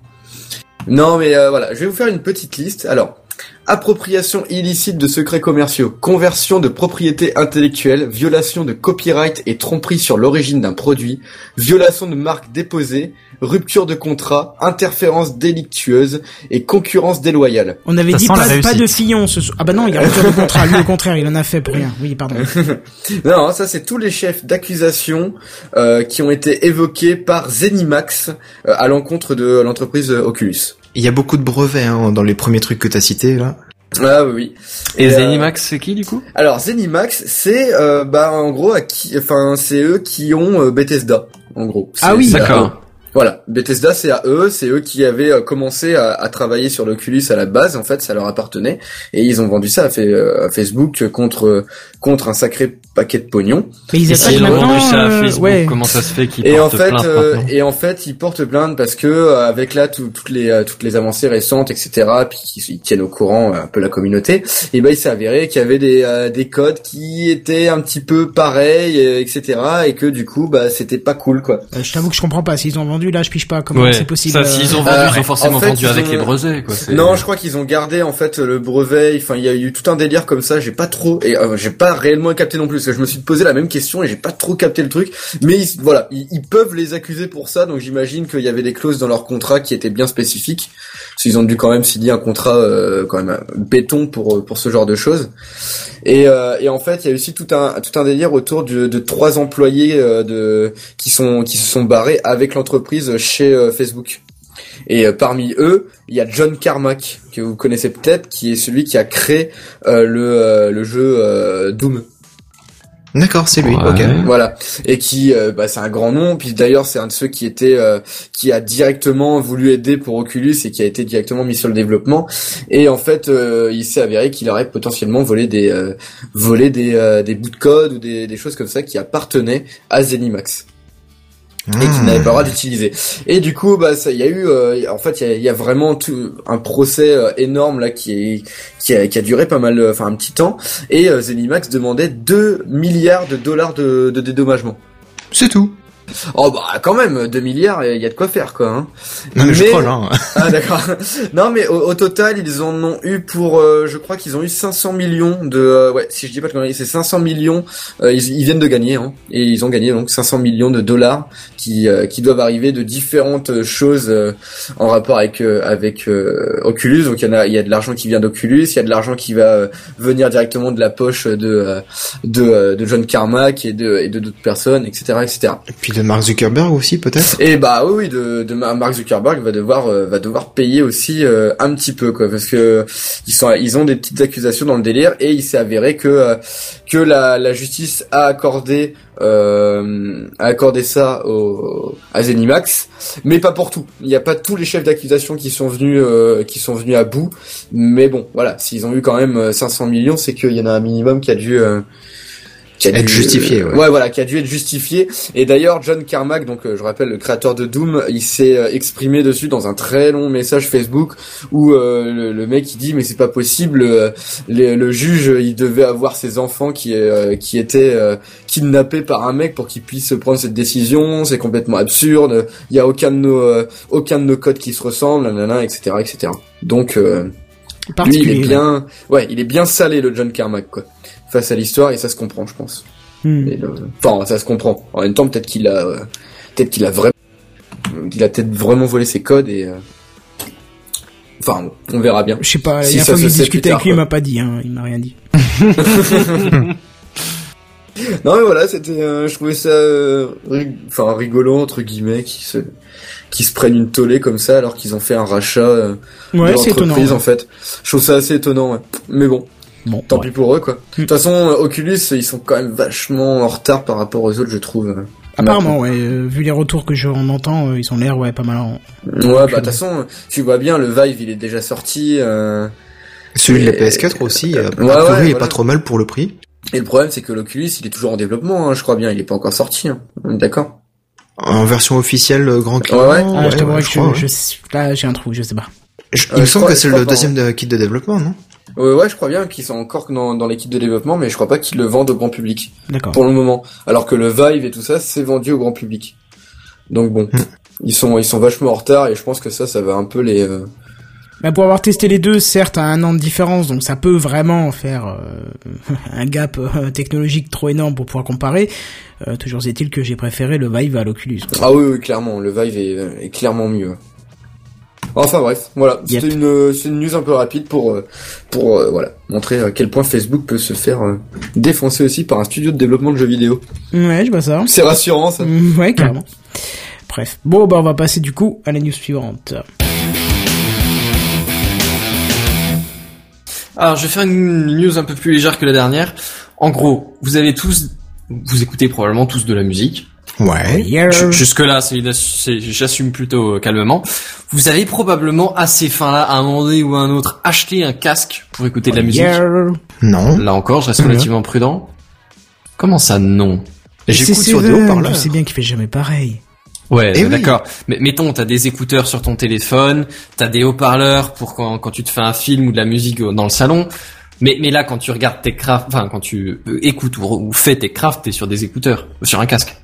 Non, mais euh, voilà, je vais vous faire une petite liste. Alors, appropriation illicite de secrets commerciaux, conversion de propriété intellectuelle, violation de copyright et tromperie sur l'origine d'un produit, violation de marque déposée, rupture de contrat, interférence délictueuse et concurrence déloyale. On avait Ça dit pas, de Fillon ce soir. Ah bah non, il a rupture de contrat. Lui, au contraire, il en a fait pour rien. Oui, pardon. Non, ça c'est tous les chefs d'accusation euh, qui ont été évoqués par Zenimax euh, à l'encontre de l'entreprise Oculus. Il y a beaucoup de brevets hein, dans les premiers trucs que t'as cités là. Ah oui. Et euh, Zenimax, c'est qui du coup? Alors Zenimax, c'est euh, bah en gros à qui, enfin c'est eux qui ont euh, Bethesda, en gros. Ah oui. D'accord. Voilà, Bethesda c'est à eux, c'est eux qui avaient euh, commencé à, à travailler sur l'Oculus à la base, en fait ça leur appartenait, et ils ont vendu ça euh, à Facebook contre contre un sacré paquet de pognon. Mais ils attaquent maintenant. vendu ça à euh, Facebook, ouais. comment ça se fait qu'ils Et en portent fait, plainte euh, et en fait, ils portent plainte parce que euh, avec là tout- toutes les euh, toutes les avancées récentes, etc. Puis qu'ils ils tiennent au courant euh, un peu la communauté. Et ben il s'est avéré qu'il y avait des euh, des codes qui étaient un petit peu pareils, euh, etc. Et que du coup, bah c'était pas cool quoi. Euh, je t'avoue que je comprends pas. S'ils ont vendu, là, je piche pas comment Ouais, c'est possible. ça, s'ils ont vendu, euh, ils ont forcément en fait, vendu avec ont- les brevets, quoi. Non, je crois qu'ils ont gardé en fait le brevet. Enfin, il y a eu tout un délire comme ça. J'ai pas trop, et euh, j'ai pas réellement capté non plus. Parce que je me suis posé la même question et j'ai pas trop capté le truc. Mais ils- voilà, ils, ils peuvent les accuser pour ça. Donc j'imagine qu'il y avait des clauses dans leur contrat qui étaient bien spécifiques. Parce qu'ils ont dû quand même signer un contrat euh, quand même euh, béton pour pour ce genre de choses. Et, euh, et en fait, il y a aussi tout un tout un délire autour de, de trois employés euh, de qui sont qui se sont barrés avec l'entreprise chez euh, Facebook. Et euh, parmi eux, il y a John Carmack que vous connaissez peut-être, qui est celui qui a créé euh, le euh, le jeu euh, Doom. D'accord, c'est lui. Ouais. Ok. Voilà, et qui, euh, bah, c'est un grand nom. Puis d'ailleurs, c'est un de ceux qui était, euh, qui a directement voulu aider pour Oculus et qui a été directement mis sur le développement. Et en fait, euh, il s'est avéré qu'il aurait potentiellement volé des, euh, volé des, euh, des bouts de code ou des, des choses comme ça qui appartenaient à Zenimax et qu'il Hmm. n'avait pas le droit d'utiliser. Et du coup, bah, ça, il y a eu, euh, en fait, il y a, il y a vraiment tout un procès euh, énorme là qui est, qui a, qui a duré pas mal, euh, enfin un petit temps. Et euh, Zenimax demandait 2 milliards de dollars de, de dédommagement. C'est tout. Oh bah quand même, 2 milliards, il y a de quoi faire quoi. Hein. Non mais, je Mais- troll hein. Ah d'accord. non mais au, au total, ils en ont eu pour, euh, je crois qu'ils ont eu 500 millions de, euh, ouais, si je dis pas de conneries, c'est 500 millions. euh, ils, ils viennent de gagner, hein, et ils ont gagné donc 500 millions de dollars qui euh, qui doivent arriver de différentes choses euh, en rapport avec euh, avec euh, Oculus. Donc il y en a, il y a de l'argent qui vient d'Oculus, il y a de l'argent qui va euh, venir directement de la poche de euh, de, euh, de John Carmack et de et de d'autres personnes, etc., etc. Et puis de Mark Zuckerberg aussi peut-être? Et bah oui, de, de Ma- Mark Zuckerberg va devoir euh, va devoir payer aussi euh, un petit peu quoi, parce que ils sont ils ont des petites accusations dans le délire et il s'est avéré que euh, que la, la justice a accordé euh, a accordé ça au, à Zenimax, mais pas pour tout. Il n'y a pas tous les chefs d'accusation qui sont venus euh, qui sont venus à bout, mais bon, voilà, s'ils ont eu quand même euh, 500 millions, c'est qu'il y en a un minimum qui a dû euh, qui a Être dû, justifié, euh, ouais. voilà, qui a dû être justifié. Et d'ailleurs, John Carmack, donc euh, je rappelle le créateur de Doom, il s'est euh, exprimé dessus dans un très long message Facebook où euh, le, le mec il dit mais c'est pas possible, euh, les- le juge il devait avoir ses enfants qui euh, qui étaient euh, kidnappés par un mec pour qu'il puisse prendre cette décision, c'est complètement absurde. Il y a aucun de nos euh, aucun de nos codes qui se ressemblent, nanana, etc., etc. Donc euh, lui, il est bien, ouais, il est bien salé le John Carmack quoi, face à l'histoire et ça se comprend, je pense. Hmm. Et Enfin, ça se comprend. En même temps, peut-être qu'il a, euh, peut-être qu'il a vraiment, il a peut-être vraiment volé ses codes et. euh, Enfin, on verra bien. Je sais pas, la Si ça fois que j'ai discuté avec lui, il m'a pas dit, hein, il m'a rien dit. Non mais voilà, c'était, euh, je trouvais ça, euh, enfin rigolo entre guillemets, qui se, qui se prennent une tollée comme ça alors qu'ils ont fait un rachat euh, Ouais, de l'entreprise en fait. Je trouve ça assez étonnant, ouais. mais bon. Bon, Tant ouais. pis pour eux, quoi. De toute façon, euh, Oculus, ils sont quand même vachement en retard par rapport aux autres, je trouve. euh, Apparemment, ouais, euh, vu les retours que j'en entends, euh, ils ont l'air, ouais, pas mal en... Ouais, bah de toute façon, tu vois bien, le Vive, il est déjà sorti. euh, Celui de la Et- PS4 aussi. euh, Ouais, ouais, il est voilà. pas trop mal pour le prix. Et le problème, c'est que l'Oculus, il est toujours en développement, hein, je crois bien, il est pas encore sorti. Hein. On est D'accord. En version officielle grand client. Ouais, ouais. Ah, je t'avouerais ouais, que crois, je, ouais. je- là, j'ai un trou, je sais pas. Je- Euh, il me semble crois- que c'est le deuxième de- kit de développement, non? Euh, ouais, je crois bien qu'ils sont encore dans, dans l'équipe de développement, mais je crois pas qu'ils le vendent au grand public D'accord. pour le moment. Alors que le Vive et tout ça, c'est vendu au grand public. Donc bon, Hmm. ils sont ils sont vachement en retard et je pense que ça, ça va un peu les. euh, Bah, pour avoir testé les deux, certes, à un an de différence, donc ça peut vraiment faire euh, un gap euh, technologique trop énorme pour pouvoir comparer. Euh, toujours est-il que j'ai préféré le Vive à l'Oculus. Ah oui, oui, clairement, le Vive est, est clairement mieux. Enfin bref, voilà, Yep. c'était une, euh, c'est une news un peu rapide pour euh, pour euh, voilà montrer à quel point Facebook peut se faire euh, défoncer aussi par un studio de développement de jeux vidéo. Ouais, je vois ça. C'est rassurant ça. Mm, Ouais, carrément. Bref. Bon, bah, on va passer du coup à la news suivante. Alors, je vais faire une news un peu plus légère que la dernière. En gros, vous avez tous, vous écoutez probablement tous de la musique. Ouais. Yeah. Jusque là, j'assume plutôt euh, calmement. Vous avez probablement assez fin là, à un moment donné ou à un autre, acheté un casque pour écouter de la musique? Yeah. Non. Là encore, je reste relativement prudent. Comment ça, non? J'écoute sur des haut-parleurs. Je sais bien qu'il fait jamais pareil. Ouais, Eh oui. d'accord. Mais mettons, t'as des écouteurs sur ton téléphone, t'as des haut-parleurs pour quand, quand tu te fais un film ou de la musique dans le salon. Mais, mais là, quand tu regardes tes crafts, enfin, quand tu euh, écoutes ou, ou fais tes crafts, t'es sur des écouteurs, ou sur un casque.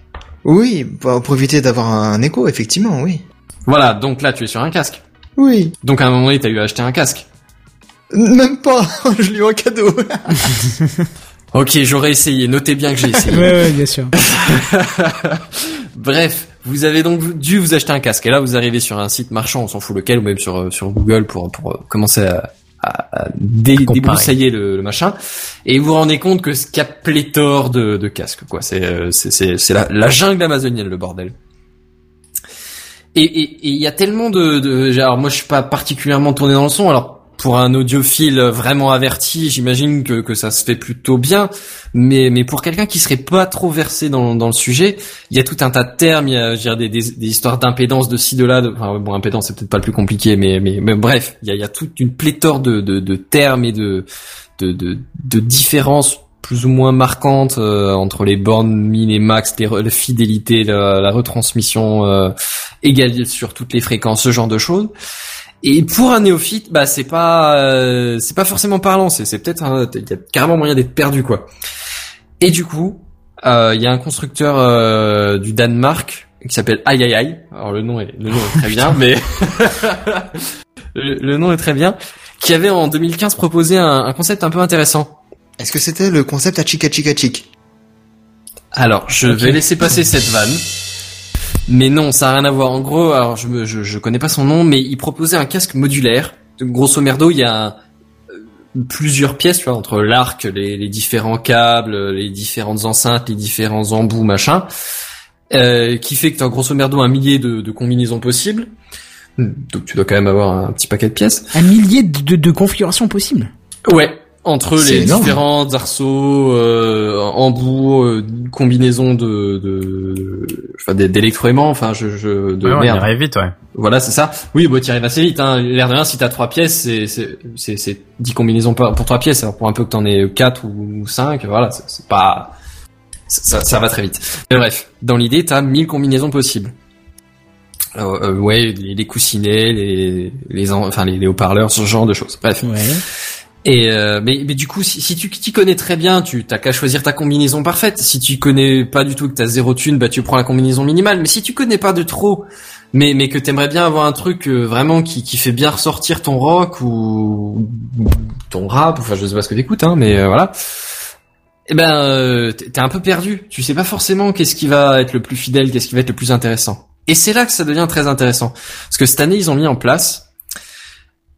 Oui, pour pour éviter d'avoir un écho, effectivement, oui. Voilà, donc là, tu es sur un casque. Oui. Donc à un moment donné, t'as eu à acheter un casque. Même pas. je lui ai eu un cadeau. Ok, j'aurais essayé. Notez bien que j'ai Ouais, essayé. ouais, bien sûr. Bref, vous avez donc dû vous acheter un casque. Et là, vous arrivez sur un site marchand, on s'en fout lequel, ou même sur euh, sur Google pour pour euh, commencer à, à, à dé- Comparer. débroussailler le, le machin. Et vous vous rendez compte que ce qu'il y a pléthore de, de casques, quoi. C'est euh, c'est c'est c'est la, la jungle amazonienne, le bordel. Et et et il y a tellement de, de alors moi je suis pas particulièrement tourné dans le son. Alors pour un audiophile vraiment averti, j'imagine que que ça se fait plutôt bien. Mais mais pour quelqu'un qui serait pas trop versé dans dans le sujet, il y a tout un tas de termes, il y a je veux dire, des, des, des histoires d'impédance de ci de là. De, enfin bon, impédance c'est peut-être pas le plus compliqué, mais mais, mais bref, il y a il y a toute une pléthore de de, de termes et de de de, de différences plus ou moins marquantes euh, entre les bornes min et max, les la fidélité, la, la retransmission euh, égale sur toutes les fréquences, ce genre de choses. Et pour un néophyte, bah c'est pas euh, c'est pas forcément parlant, c'est c'est peut-être il y a carrément moyen d'être perdu quoi. Et du coup, euh, il y a un constructeur euh, du Danemark qui s'appelle Aïe Aïe Aïe. Alors le nom est le nom est très bien, mais le, le nom est très bien. Qui avait en 2015 proposé un, un concept un peu intéressant. Est-ce que c'était le concept à chica chica chic? Alors, je vais laisser passer cette vanne. Mais non, ça a rien à voir. En gros, alors je, me, je, je connais pas son nom, mais il proposait un casque modulaire. Grosso merdo, il y a euh, plusieurs pièces, tu vois, entre l'arc, les, les différents câbles, les différentes enceintes, les différents embouts, machin, euh, qui fait que tu as grosso merdo un millier de, de combinaisons possibles. Donc tu dois quand même avoir un petit paquet de pièces. Un millier de, de, de configurations possibles? Ouais, entre les énorme. différents arceaux, euh, embouts, euh, combinaisons de, de, enfin d'é- d'électroaimants, enfin je, je de Ouais, on y merde. arrive vite, ouais. Voilà, c'est ça. Oui, bah tu arrives assez vite. Hein. L'air de rien, si t'as trois pièces, c'est c'est c'est c'est 10 combinaisons pour, pour trois pièces. Alors pour un peu que t'en aies quatre ou cinq, voilà, c'est pas ça, ça va très vite. Mais bref, dans l'idée, t'as 1000 combinaisons possibles. Euh, euh, ouais, les, les coussinets, les les en- enfin les, les haut-parleurs, ce genre de choses. Bref. Ouais. Et euh, mais, mais du coup, si, si tu t'y connais très bien, tu t'as qu'à choisir ta combinaison parfaite. Si tu connais pas du tout que t'as zéro thune, bah tu prends la combinaison minimale. Mais si tu connais pas de trop, mais mais que t'aimerais bien avoir un truc euh, vraiment qui qui fait bien ressortir ton rock ou ton rap, enfin je sais pas ce que t'écoutes, hein, mais euh, voilà. Eh ben euh, t'es un peu perdu. Tu sais pas forcément qu'est-ce qui va être le plus fidèle, qu'est-ce qui va être le plus intéressant. Et c'est là que ça devient très intéressant, parce que cette année ils ont mis en place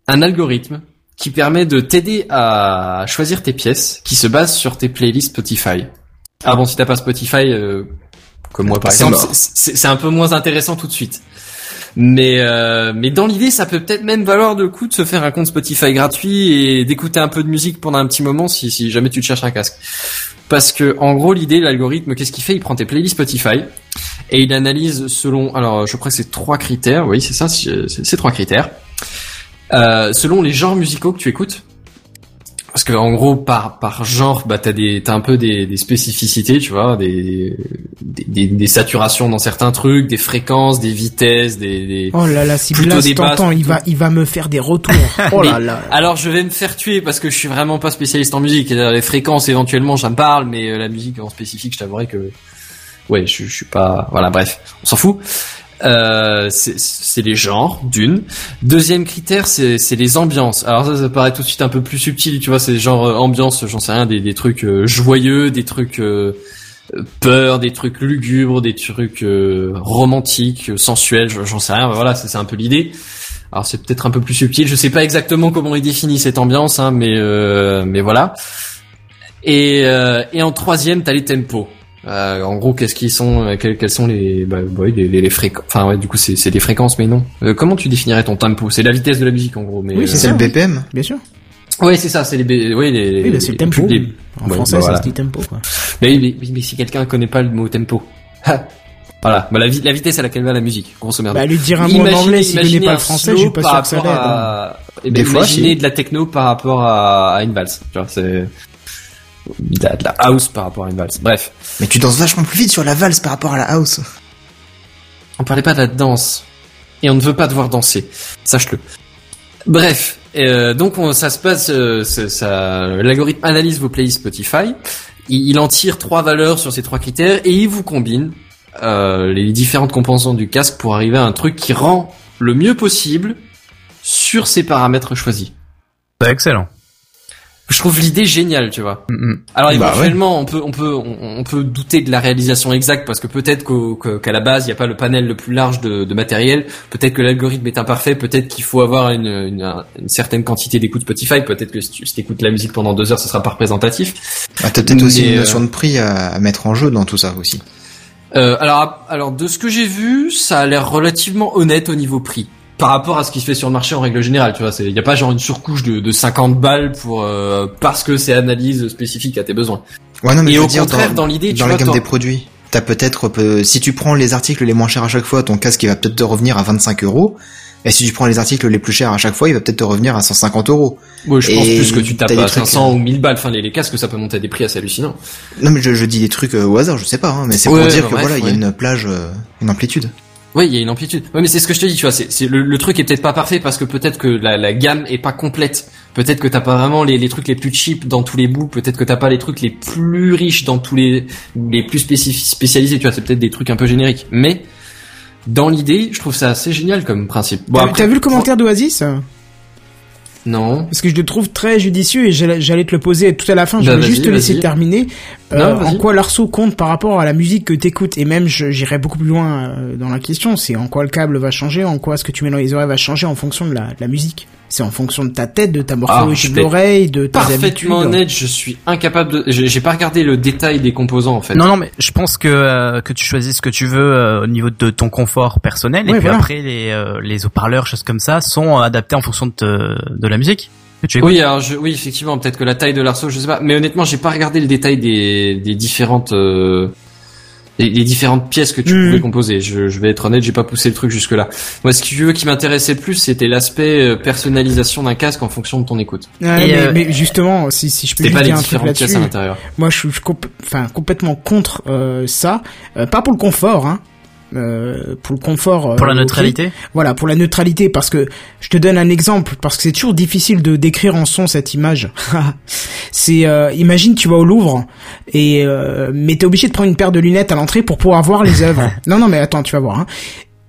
un algorithme qui permet de t'aider à choisir tes pièces qui se basent sur tes playlists Spotify. Ah bon, si t'as pas Spotify, euh, comme moi par exemple, c'est- un peu moins intéressant tout de suite. Mais euh, mais dans l'idée, ça peut peut-être même valoir le coup de se faire un compte Spotify gratuit et d'écouter un peu de musique pendant un petit moment si si jamais tu te cherches un casque. Parce que en gros, l'idée, l'algorithme, qu'est-ce qu'il fait? Il prend tes playlists Spotify et il analyse selon, alors je crois que c'est trois critères. Oui, c'est ça, c'est trois critères. Euh, selon les genres musicaux que tu écoutes. parce que en gros par par genre bah t'as des t'as un peu des, des spécificités tu vois des, des, des saturations dans certains trucs des fréquences des vitesses des, des oh là là si Blas t'entends il va il va me faire des retours. Oh là là. alors je vais me faire tuer parce que je suis vraiment pas spécialiste en musique. Les fréquences éventuellement j'en parle mais euh, la musique en spécifique je t'avouerai que ouais je, je suis pas voilà bref on s'en fout euh, c'est les genres, d'une. Deuxième critère, c'est les ambiances. Alors ça, ça paraît tout de suite un peu plus subtil, tu vois, c'est genre euh, ambiance, j'en sais rien, des, des trucs euh, joyeux, des trucs euh, peur, des trucs lugubres, des trucs romantiques, sensuels, j'en sais rien. Voilà, c'est un peu l'idée. Alors c'est peut-être un peu plus subtil. Je sais pas exactement comment il définit cette ambiance, hein, mais mais voilà. Et, et en troisième, t'as les tempos. Euh, en gros, qu'est-ce qu'ils sont, euh, quels, sont les, bah, les, les, les fréquences. Enfin, ouais, du coup, c'est des fréquences, mais non. Euh, comment tu définirais ton tempo? C'est la vitesse de la musique, en gros. Mais oui, c'est le BPM, bien sûr. Oui, c'est ça, c'est les, oui, les, oui, c'est le tempo. En français, bah, c'est le tempo, quoi. Mais, mais, mais, si quelqu'un connaît pas le mot tempo, voilà, bah, la, la, vitesse à laquelle va la musique, grosso merdo. Bah, lui dire un mot en anglais s'il connaît pas le français, je suis pas sûr que ça l'aide. Hein. Eh ben, imaginez de la techno par rapport à, à une valse. Tu vois, c'est de la, de la house par rapport à une valse. Bref. Mais tu danses vachement plus vite sur la valse par rapport à la house. On parlait pas de la danse. Et on ne veut pas devoir danser. Sache-le. Bref. Euh, donc on, ça se passe, euh, ça, l'algorithme analyse vos playlists Spotify. Il, il, en tire trois valeurs sur ces trois critères et il vous combine euh, les différentes composantes du casque pour arriver à un truc qui rend le mieux possible sur ces paramètres choisis. C'est excellent je trouve l'idée géniale, tu vois. Mm, mm. Alors bah éventuellement, on peut on peut on, peut douter de la réalisation exacte parce que peut-être qu'à la base il n'y a pas le panel le plus large de, de matériel. Peut-être que l'algorithme est imparfait. Peut-être qu'il faut avoir une, une, une certaine quantité d'écoute Spotify. Peut-être que si tu écoutes la musique pendant deux heures, ce sera pas représentatif. Ah, T'as peut-être aussi une notion de prix à, à, mettre en jeu dans tout ça aussi. Euh, alors alors de ce que j'ai vu, ça a l'air relativement honnête au niveau prix par rapport à ce qui se fait sur le marché en règle générale, tu vois, il n'y a pas genre une surcouche de, de 50 balles pour euh, parce que c'est analyse spécifique à tes besoins. Ouais, non, mais Et au contraire, dans, l'idée, dans la gamme des produits, t'as peut-être euh, si tu prends les articles les moins chers à chaque fois, ton casque il va peut-être te revenir à 25 euros. Et si tu prends les articles les plus chers à chaque fois, il va peut-être te revenir à 150 euros. Oui, je pense plus que tu tapes à 500 ou 1000 balles. Enfin, les, les, casques, ça peut monter à des prix assez hallucinants. Non, mais je, je dis des trucs euh, au hasard, je sais pas, hein, mais c'est pour dire que voilà, il y a une plage, une amplitude. Oui, il y a une amplitude. Oui, mais c'est ce que je te dis, tu vois. C'est le, le, truc est peut-être pas parfait parce que peut-être que la, la, gamme est pas complète. Peut-être que t'as pas vraiment les, les, trucs les plus cheap dans tous les bouts. Peut-être que t'as pas les trucs les plus riches dans tous les les plus spécialisés. Tu vois, c'est peut-être des trucs un peu génériques. Mais dans l'idée, je trouve ça assez génial comme principe. Bon, t'as vu le commentaire d'Oasis? Non. Parce que je le trouve très judicieux et j'allais te le poser tout à la fin. Je bah, vais juste te laisser terminer. Euh, en quoi l'arceau compte par rapport à la musique que t'écoutes et même j'irai beaucoup plus loin euh, dans la question. C'est en quoi le câble va changer, en quoi ce que tu mets dans les oreilles va changer en fonction de la, de la musique. C'est en fonction de ta tête, de ta morphologie ah, de l'oreille, de ta Parfaitement honnête, je suis incapable de. J'ai pas regardé le détail des composants en fait. Non, non, mais je pense que euh, que tu choisis ce que tu veux euh, au niveau de ton confort personnel et puis après les euh, les haut-parleurs, choses comme ça, sont adaptés en fonction de de la musique. tu oui, alors je, oui, effectivement, peut-être que la taille de l'arceau, je sais pas, mais honnêtement, j'ai pas regardé le détail des des différentes les, différentes pièces que tu hmm. pouvais composer. Je, je, vais être honnête, j'ai pas poussé le truc jusque là. Moi, ce qui, qui m'intéressait plus, c'était l'aspect euh, personnalisation d'un casque en fonction de ton écoute. Euh, mais, justement, si, si je peux pas dire un truc là-dessus, moi, je suis, enfin, complètement contre euh, ça. pas pour le confort, hein, euh, pour le confort. Euh, pour la neutralité. Voilà, pour la neutralité, parce que je te donne un exemple, parce que c'est toujours difficile de décrire en son cette image. c'est, euh, imagine tu vas au Louvre et mais t'es obligé de prendre une paire de lunettes à l'entrée pour pouvoir voir les œuvres. non, non, mais attends, tu vas voir. Hein.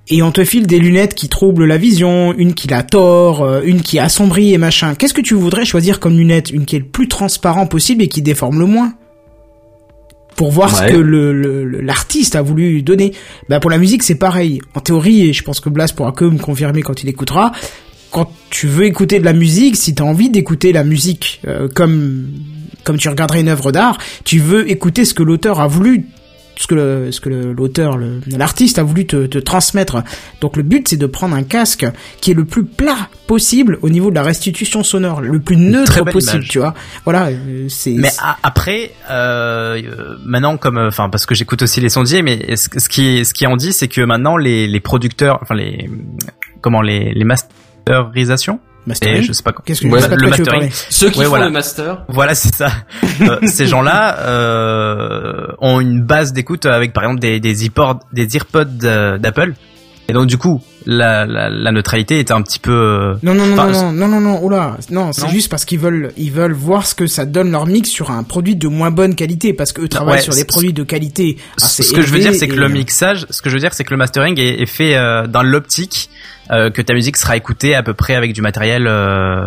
Et on te file des lunettes qui troublent la vision, une qui la tord, une qui assombrit et machin. Qu'est-ce que tu voudrais choisir comme lunette? Une qui est le plus transparent possible et qui déforme le moins pour voir ce que le l'artiste a voulu donner. Bah pour la musique c'est pareil. En théorie, et je pense que Blas pourra que me confirmer quand il écoutera, quand tu veux écouter de la musique, si tu as envie d'écouter la musique euh, comme comme tu regarderais une œuvre d'art, tu veux écouter ce que l'auteur a voulu ce que ce que l'auteur, l'artiste a voulu te, te, transmettre. Donc le but c'est de prendre un casque qui est le plus plat possible au niveau de la restitution sonore, le plus neutre possible, tu vois. Voilà, euh, c'est. Mais après, euh, maintenant comme, enfin parce que j'écoute aussi les sondiers, mais ce, ce qui ce qui en dit, c'est que maintenant les, les producteurs, enfin les comment les les masterisations Mastering Et je sais pas quoi. Qu'est-ce que Ouais, je sais pas de le mastering. Ceux qui Ouais, font voilà. le master. Voilà, c'est ça. Euh, ces gens-là euh, ont une base d'écoute avec par exemple des des iPods, des earpods euh, d'Apple. Et donc du coup, la, la, la neutralité est un petit peu. euh, Non non non Enfin, non, non non non non oula non c'est juste parce qu'ils veulent ils veulent voir ce que ça donne leur mix sur un produit de moins bonne qualité parce qu'eux travaillent ouais, sur des produits de qualité assez ce que je veux dire, c'est que et- le mixage, ce que je veux dire, c'est que le mastering est, est fait euh, dans l'optique euh, que ta musique sera écoutée à peu près avec du matériel euh,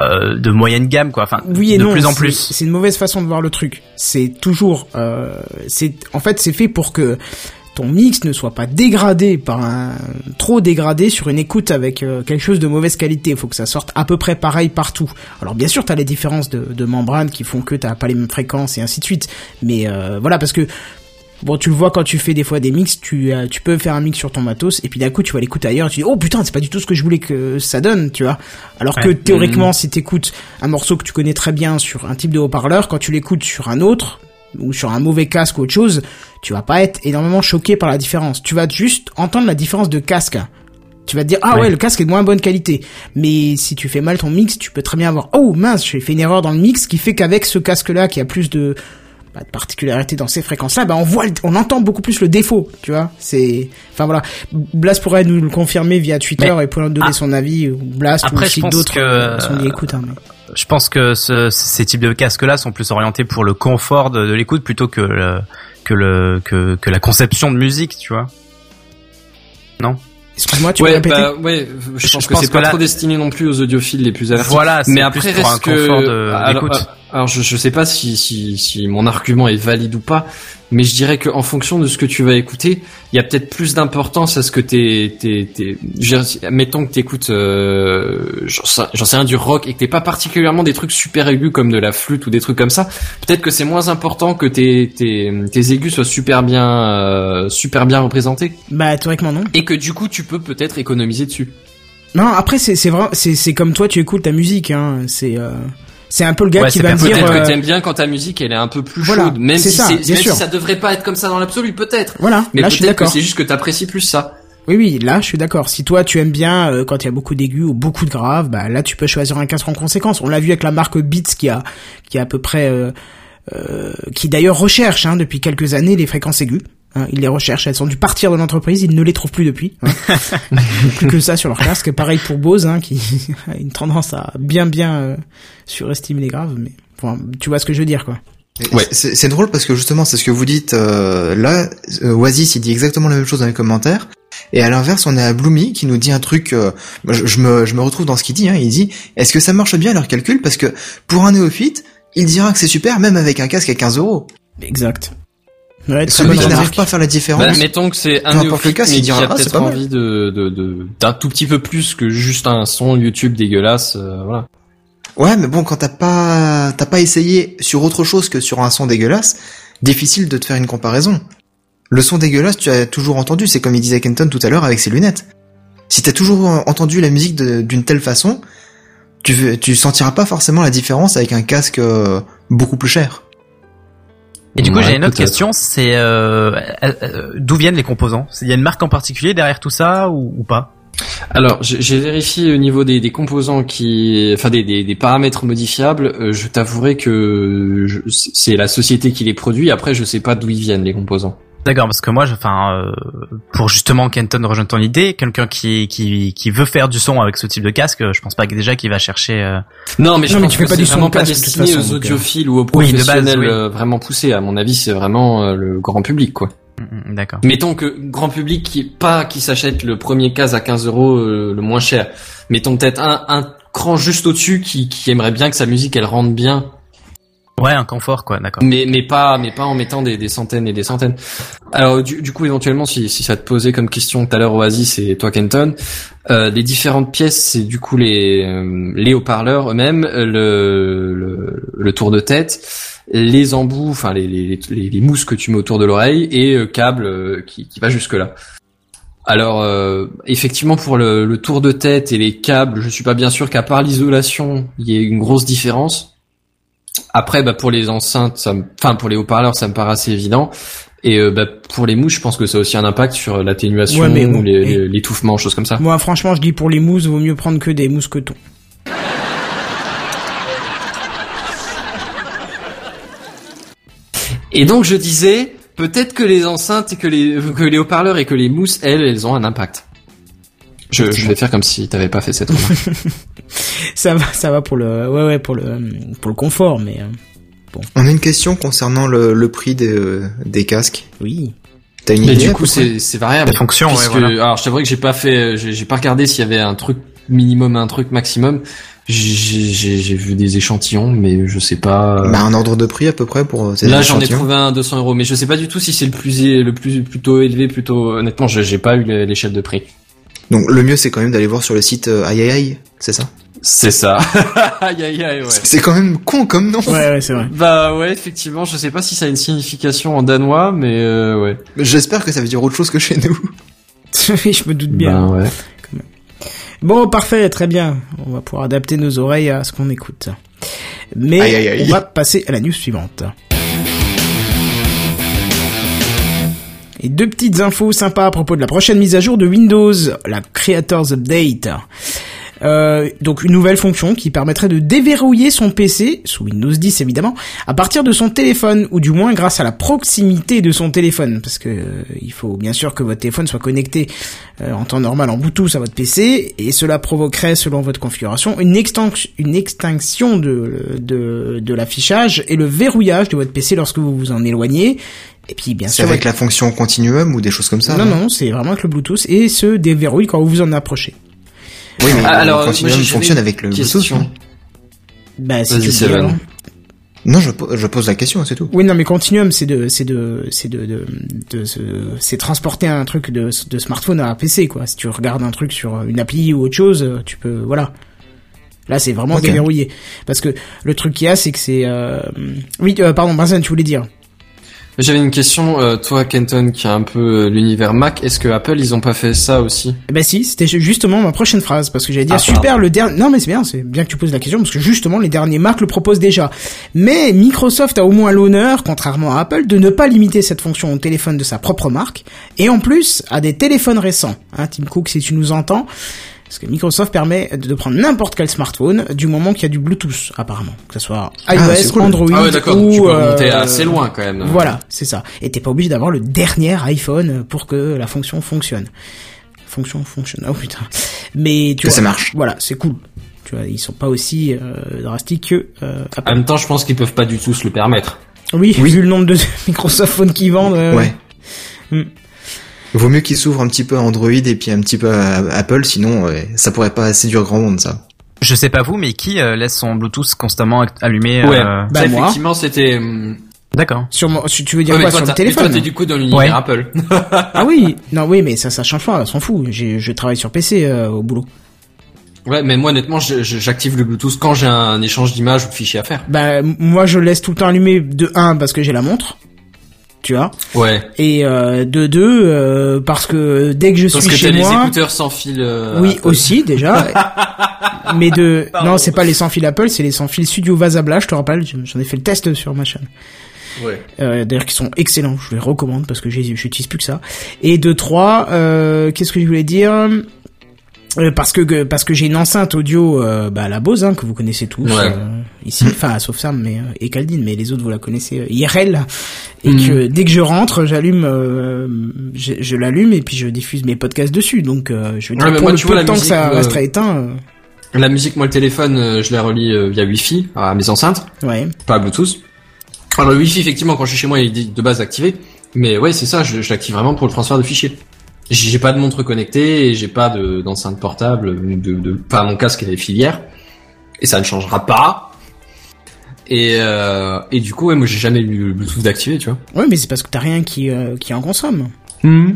euh, de moyenne gamme, quoi. Enfin, oui et de non, plus en plus. C'est une mauvaise façon de voir le truc. C'est toujours, euh, c'est en fait c'est fait pour que ton mix ne soit pas dégradé par un trop dégradé sur une écoute avec euh, quelque chose de mauvaise qualité. Il faut que ça sorte à peu près pareil partout. Alors bien sûr, t'as les différences de, de membrane qui font que t'as pas les mêmes fréquences et ainsi de suite. Mais euh, voilà, parce que Bon, tu le vois quand tu fais des fois des mix, tu, euh, tu peux faire un mix sur ton matos, et puis d'un coup tu vas l'écouter ailleurs, et tu dis, oh putain, c'est pas du tout ce que je voulais que ça donne, tu vois. Alors que théoriquement, si t'écoutes un morceau que tu connais très bien sur un type de haut-parleur, quand tu l'écoutes sur un autre, ou sur un mauvais casque ou autre chose, tu vas pas être énormément choqué par la différence. Tu vas juste entendre la différence de casque. Tu vas te dire, ah ouais, Ouais. le casque est de moins bonne qualité. Mais si tu fais mal ton mix, tu peux très bien avoir, oh mince, j'ai fait une erreur dans le mix qui fait qu'avec ce casque-là qui a plus de, bah, de particularité dans ces fréquences-là, bah on voit, on entend beaucoup plus le défaut, tu vois. C'est, enfin voilà. Blas pourrait nous le confirmer via Twitter Mais- et pourrait nous donner Ah. son avis, ou Blas, ou Après, pense d'autres que- euh, sont écoute, hein, mais- Je pense que ce, ces types de casques-là sont plus orientés pour le confort de, de l'écoute plutôt que le, que le que, que la conception de musique, tu vois. Non? Excuse-moi, tu peux ouais, répéter? bah, ouais, je Je pense que c'est pas là- trop destiné non plus aux audiophiles les plus avertis. Voilà, c'est mais plus après pour un reste que confort de- alors, d'écoute. euh, alors, je je sais pas si si si mon argument est valide ou pas, mais je dirais que en fonction de ce que tu vas écouter, il y a peut-être plus d'importance à ce que t'es t'es t'es mettons que t'écoutes euh, j'en sais, j'en sais rien du rock et que t'es pas particulièrement des trucs super aigus comme de la flûte ou des trucs comme ça, peut-être que c'est moins important que tes tes tes aigus soient super bien euh, super bien représentés Bah, théoriquement non. et que du coup tu peux peut-être économiser dessus. Non, après c'est c'est vrai, c'est c'est comme toi tu écoutes ta musique, hein. C'est euh, c'est un peu le gars Ouais, qui va me dire. Peut-être euh, que t'aimes bien quand ta musique elle est un peu plus Voilà, chaude, même si ça, même si ça devrait pas être comme ça dans l'absolu, peut-être. Voilà, Mais là je suis peut-être que d'accord. c'est juste que t'apprécies plus ça. Oui, oui, là je suis d'accord. Si toi tu aimes bien euh, quand il y a beaucoup d'aigus ou beaucoup de graves, bah là tu peux choisir un casque en conséquence. On l'a vu avec la marque Beats qui a qui a à peu près euh, euh, qui d'ailleurs recherche hein, depuis quelques années les fréquences aiguës. Hein, ils les recherchent, elles ont dû partir de l'entreprise, ils ne les trouvent plus depuis. hein. plus que ça sur leur casque. Pareil pour Bose, hein, qui a une tendance à bien bien euh, surestimer les graves, mais enfin, tu vois ce que je veux dire quoi. Ouais. C'est c'est drôle parce que justement, c'est ce que vous dites euh, là. euh, Oasis, il dit exactement la même chose dans les commentaires. Et à l'inverse, on est à Bloomy qui nous dit un truc. euh, je me, je me retrouve dans ce qu'il dit. Hein, il dit Est-ce que ça marche bien leur calcul? Parce que pour un néophyte, il dira que c'est super, même avec un casque à 15 euros. Exact. Ouais, Celui qui n'arrive pas à faire la différence. Bah, mettons que c'est un le cas, mais qui a ah, peut-être envie de de de- d'un tout petit peu plus que juste un son YouTube dégueulasse, euh, voilà. Ouais, mais bon, quand t'as pas, t'as pas essayé sur autre chose que sur un son dégueulasse, difficile de te faire une comparaison. Le son dégueulasse, tu as toujours entendu, c'est comme il disait Kenton tout à l'heure avec ses lunettes. Si t'as toujours entendu la musique de- d'une telle façon, tu, tu sentiras pas forcément la différence avec un casque euh, beaucoup plus cher. Et du coup, Ouais, j'ai une autre question, c'est euh, euh, euh, d'où viennent les composants? Il y a une marque en particulier derrière tout ça ou, ou pas? Alors, j'ai vérifié au niveau des, des composants qui, enfin des, des, des paramètres modifiables. euh, je t'avouerai que c'est la société qui les produit. Après, je sais pas d'où ils viennent les composants. D'accord, parce que moi, je- enfin, euh, pour justement Kenton rejoindre ton idée, quelqu'un qui, qui qui veut faire du son avec ce type de casque, je pense pas que déjà qu'il va chercher. euh, Non, mais je Non, mais pense tu fais que pas c'est du son vraiment pas de destiné façon, aux euh. audiophiles ou aux Oui, de base, professionnels oui. euh, vraiment poussés. À mon avis, c'est vraiment euh, le grand public, quoi. mm, mm, D'accord. Mettons que grand public qui pas qui s'achète le premier casque à 15 euros euh, le moins cher. Mettons peut-être un, un cran juste au-dessus qui, qui aimerait bien que sa musique elle rentre bien, Ouais, un confort, quoi. D'accord. mais mais pas mais pas en mettant des, des centaines et des centaines. Alors du, du coup éventuellement si, si ça te posait comme question tout à l'heure Oasis et toi Kenton, euh, les différentes pièces c'est du coup les euh, les haut-parleurs eux-mêmes, le, le le tour de tête, les embouts, enfin les, les les les mousses que tu mets autour de l'oreille et euh, câble euh, qui qui va jusque là. Alors euh, effectivement pour le, le tour de tête et les câbles, je suis pas bien sûr qu'à part l'isolation, il y ait une grosse différence. Après, bah, pour les enceintes, ça me... enfin pour les haut-parleurs, ça me paraît assez évident. Et euh, bah, pour les mouches, je pense que ça a aussi un impact sur l'atténuation ou l'étouffement, choses comme ça. Moi, franchement, je dis pour les mousses, vaut mieux prendre que des mousquetons. Et donc je disais, peut-être que les enceintes, que les, que les haut-parleurs et que les mousses, elles, elles ont un impact. Je, je vais faire comme si t'avais pas fait cette remarque. Ça va, ça va pour le, ouais, ouais, pour le, pour le confort, mais euh, On a une question concernant le, le prix des, euh, des casques. oui. T'as une Mais idée du coup, c'est c'est variable. La fonction, ouais, voilà. Alors, je t'avouerai que j'ai pas fait, j'ai j'ai pas regardé s'il y avait un truc minimum, un truc maximum. J'ai j'ai j'ai vu des échantillons, mais je sais pas. Bah, un ordre de prix à peu près pour euh, ces Là, j'en ai trouvé un 200 euros, mais je sais pas du tout si c'est le plus le plus plutôt élevé, plutôt honnêtement, j'ai j'ai pas eu l'échelle de prix. Donc le mieux c'est quand même d'aller voir sur le site euh, aïe aïe aïe, c'est ça? C'est ça. aïe aïe aïe, ouais. C'est quand même con comme nom. Ouais, ouais, c'est vrai. Bah ouais, effectivement, je sais pas si ça a une signification en danois, mais euh, ouais. J'espère que ça veut dire autre chose que chez nous. Oui, je me doute bien. Ben ouais. Bon, parfait, très bien. On va pouvoir adapter nos oreilles à ce qu'on écoute. Mais Aïe, aïe, aïe. on va passer à la news suivante. Et deux petites infos sympas à propos de la prochaine mise à jour de Windows, la Creators Update. Euh, donc une nouvelle fonction qui permettrait de déverrouiller son PC, sous Windows 10 évidemment, à partir de son téléphone, ou du moins grâce à la proximité de son téléphone, parce que euh, il faut bien sûr que votre téléphone soit connecté euh, en temps normal en Bluetooth à votre PC, et cela provoquerait, selon votre configuration, une, extinction, de, de l'affichage et le verrouillage de votre PC lorsque vous vous en éloignez. Et puis bien C'est sûr, avec la fonction continuum ou des choses comme ça non non, c'est vraiment avec le Bluetooth et se déverrouille quand vous vous en approchez. Oui, mais Ah, alors, le continuum fonctionne avec le Bluetooth. Bah, Seven. alors. Non, je, po- je pose la question, c'est tout. Oui, non, mais Continuum, c'est de, c'est de, c'est de, de, de, c'est transporter un truc de, de smartphone à PC, quoi. Si tu regardes un truc sur une appli ou autre chose, tu peux, voilà. Là, c'est vraiment déverrouillé. Parce que le truc qu'il y a, c'est que c'est, euh... oui, euh, pardon, Benzen, tu voulais dire. J'avais une question, euh, toi Kenton qui a un peu euh, l'univers Mac, est-ce que Apple ils ont pas fait ça aussi? Eh Ben si, c'était justement ma prochaine phrase parce que j'allais dire Ah, super le dernier. Non mais c'est bien, c'est bien que tu poses la question parce que justement les derniers Mac le proposent déjà. Mais Microsoft a au moins l'honneur, contrairement à Apple, de ne pas limiter cette fonction au téléphone de sa propre marque et en plus à des téléphones récents. Hein, Tim Cook, si tu nous entends. Parce que Microsoft permet de prendre n'importe quel smartphone du moment qu'il y a du Bluetooth, apparemment. Que ce soit iOS, Ah, cool. Android Ah ouais d'accord, ou... tu peux euh, remonter assez loin quand même. Voilà, c'est ça. Et t'es pas obligé d'avoir le dernier iPhone pour que la fonction fonctionne. Fonction fonctionne. Oh putain. Mais tu Que vois, ça marche. Voilà, c'est cool. Tu vois, ils sont pas aussi euh, drastiques que euh, Apple. En même temps, je pense qu'ils peuvent pas du tout se le permettre. oui, oui. vu le nombre de Microsoft Phones qui vendent. euh, Ouais. Hmm. Vaut mieux qu'ils s'ouvrent un petit peu à Android et puis un petit peu à Apple, sinon ouais, ça pourrait pas séduire grand monde ça. Je sais pas vous, mais qui euh, laisse son Bluetooth constamment allumé Ouais. euh, Bah, Ça, moi. effectivement, c'était. hum, D'accord. Sur mon- tu veux dire ouais, quoi toi, sur le téléphone? Toi, du coup dans l'univers Ouais. Apple. Ah oui, non oui, mais ça, ça change pas, on s'en fout. J'ai, je travaille sur PC euh, au boulot. ouais, mais moi, honnêtement, j'active le Bluetooth quand j'ai un échange d'images ou de fichiers à faire. Bah moi je laisse tout le temps allumé de 1 parce que j'ai la montre. Tu vois Ouais. et euh, de 2 parce que dès que je Parce suis que chez t'as les moi écouteurs sans fil. euh, Oui, Apple. aussi déjà. mais de Pardon. non, c'est pas les sans fil Apple, c'est les sans fil Studio Vasabla, je te rappelle, j'en ai fait le test sur ma chaîne. Ouais. Euh, d'ailleurs qui sont excellents, je les recommande parce que j'ai- j'utilise plus que ça. Et de 3, euh, qu'est-ce que je voulais dire? Euh, parce que parce que j'ai une enceinte audio euh, bah la Bose hein, que vous connaissez tous Ouais. euh, ici enfin sauf Sam mais euh, et Caldine mais les autres vous la connaissez euh, IRL et Mhm. que dès que je rentre j'allume euh, je, je l'allume et puis je diffuse mes podcasts dessus donc euh, je veux dire Ouais, pour moi, le peu vois, de temps que ça musique, euh, restera éteint euh, La musique, moi, le téléphone, euh, je la relie euh, via Wi-Fi à mes enceintes, ouais pas Bluetooth. Alors le Wi-Fi, effectivement, quand je suis chez moi, il est de base activé. Mais ouais, c'est ça, je, je l'active vraiment pour le transfert de fichiers. J'ai pas de montre connectée et j'ai pas de- d'enceinte portable, de, de, pas mon casque et les filières. Et ça ne changera pas. Et, euh, et du coup, ouais, moi j'ai jamais eu le Bluetooth d'activé, tu vois. ouais mais c'est parce que t'as rien qui euh, qui en consomme Hmm.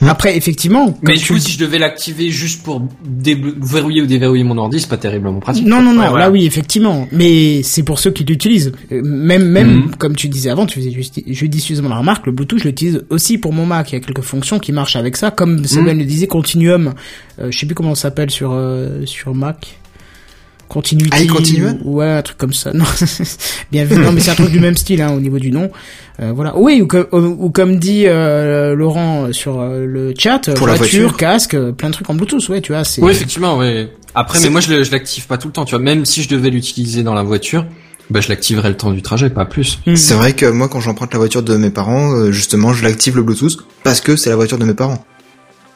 Après effectivement Mais du tu coup, si je devais l'activer juste pour verrouiller ou déverrouiller mon ordi, c'est pas terriblement pratique. Non, non, non, Ouais, voilà. là oui, effectivement. Mais c'est pour ceux qui l'utilisent. Euh, Même, même, Mhm. comme tu disais avant, tu faisais judicieusement la remarque, le Bluetooth, je l'utilise aussi pour mon Mac. Il y a quelques fonctions qui marchent avec ça. Comme Seven Mhm. le disait, Continuum, euh, je sais plus comment ça s'appelle sur, euh, sur Mac. Continuity. Ah, Continuum ou- Ouais, un truc comme ça. Non, bien vu. Non, mais c'est un truc du même style, hein, au niveau du nom. Euh, voilà. Oui, ou, comme- ou, ou comme dit euh, Laurent sur euh, le chat, Pour la voiture, casque, euh, plein de trucs en Bluetooth. Ouais, tu vois, c'est. Oui, effectivement, ouais. Après, mais moi, je, l'active pas tout le temps, tu vois. Même si je devais l'utiliser dans la voiture, Bah, je l'activerai le temps du trajet, pas plus. Hmm. C'est vrai que moi, quand j'emprunte la voiture de mes parents, euh, justement, je l'active le Bluetooth parce que c'est la voiture de mes parents.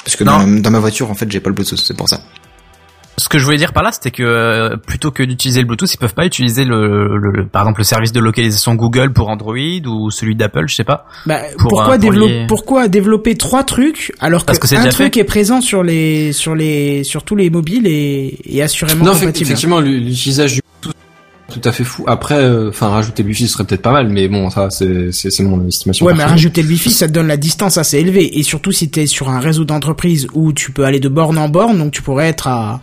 Parce que dans, dans ma voiture, en fait, j'ai pas le Bluetooth, c'est pour ça. Ce que je voulais dire par là, c'était que euh, plutôt que d'utiliser le Bluetooth, ils peuvent pas utiliser le, le- le- par exemple le service de localisation Google pour Android ou celui d'Apple, je sais pas. Bah, Pour, pourquoi, euh, pour dévelop- lier- pourquoi développer trois trucs alors Parce que, un truc fait. est présent sur les sur les sur tous les mobiles et, et assurément Non, compatible. effectivement, l'utilisage du Bluetooth, tout à fait fou. Après, euh, enfin, rajouter le Wi-Fi ce serait peut-être pas mal, mais bon, ça, c'est, c'est, c'est mon estimation. Ouais, mais rajouter le Wi-Fi, ça te donne la distance assez élevée. Et surtout si t'es sur un réseau d'entreprise où tu peux aller de borne en borne, donc tu pourrais être à...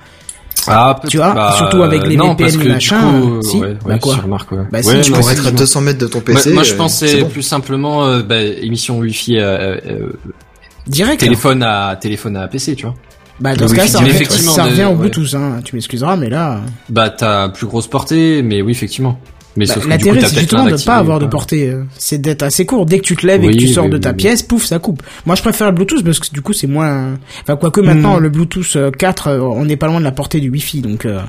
Ah, peut-être- Tu vois, bah, surtout avec les non, VPN et du machin, coup, euh, si, ouais, bah ouais, quoi. je remarque, ouais. Bah si, Ouais, tu non, peux Pour être à effectivement. 200 mètres de ton Moi, PC. moi, je euh, pensais c'est bon. plus simplement euh, bah, émission Wi-Fi, euh, euh, Direct. téléphone à téléphone à PC, tu vois. Bah dans Le ce cas, ça, direct, revient, effectivement, ça revient au ouais. Bluetooth, hein. Tu m'excuseras, mais là... Bah, t'as plus grosse portée, mais oui, effectivement. Mais Bah, L'intérêt, c'est justement de d'activé pas avoir de portée. euh, C'est d'être assez court. Dès que tu te lèves et que tu sors oui, de ta oui. pièce, pouf, ça coupe. Moi, je préfère le Bluetooth parce que du coup, c'est moins... Enfin, quoique maintenant, Hmm. le Bluetooth euh, 4, euh, on n'est pas loin de la portée du Wi-Fi, donc... euh,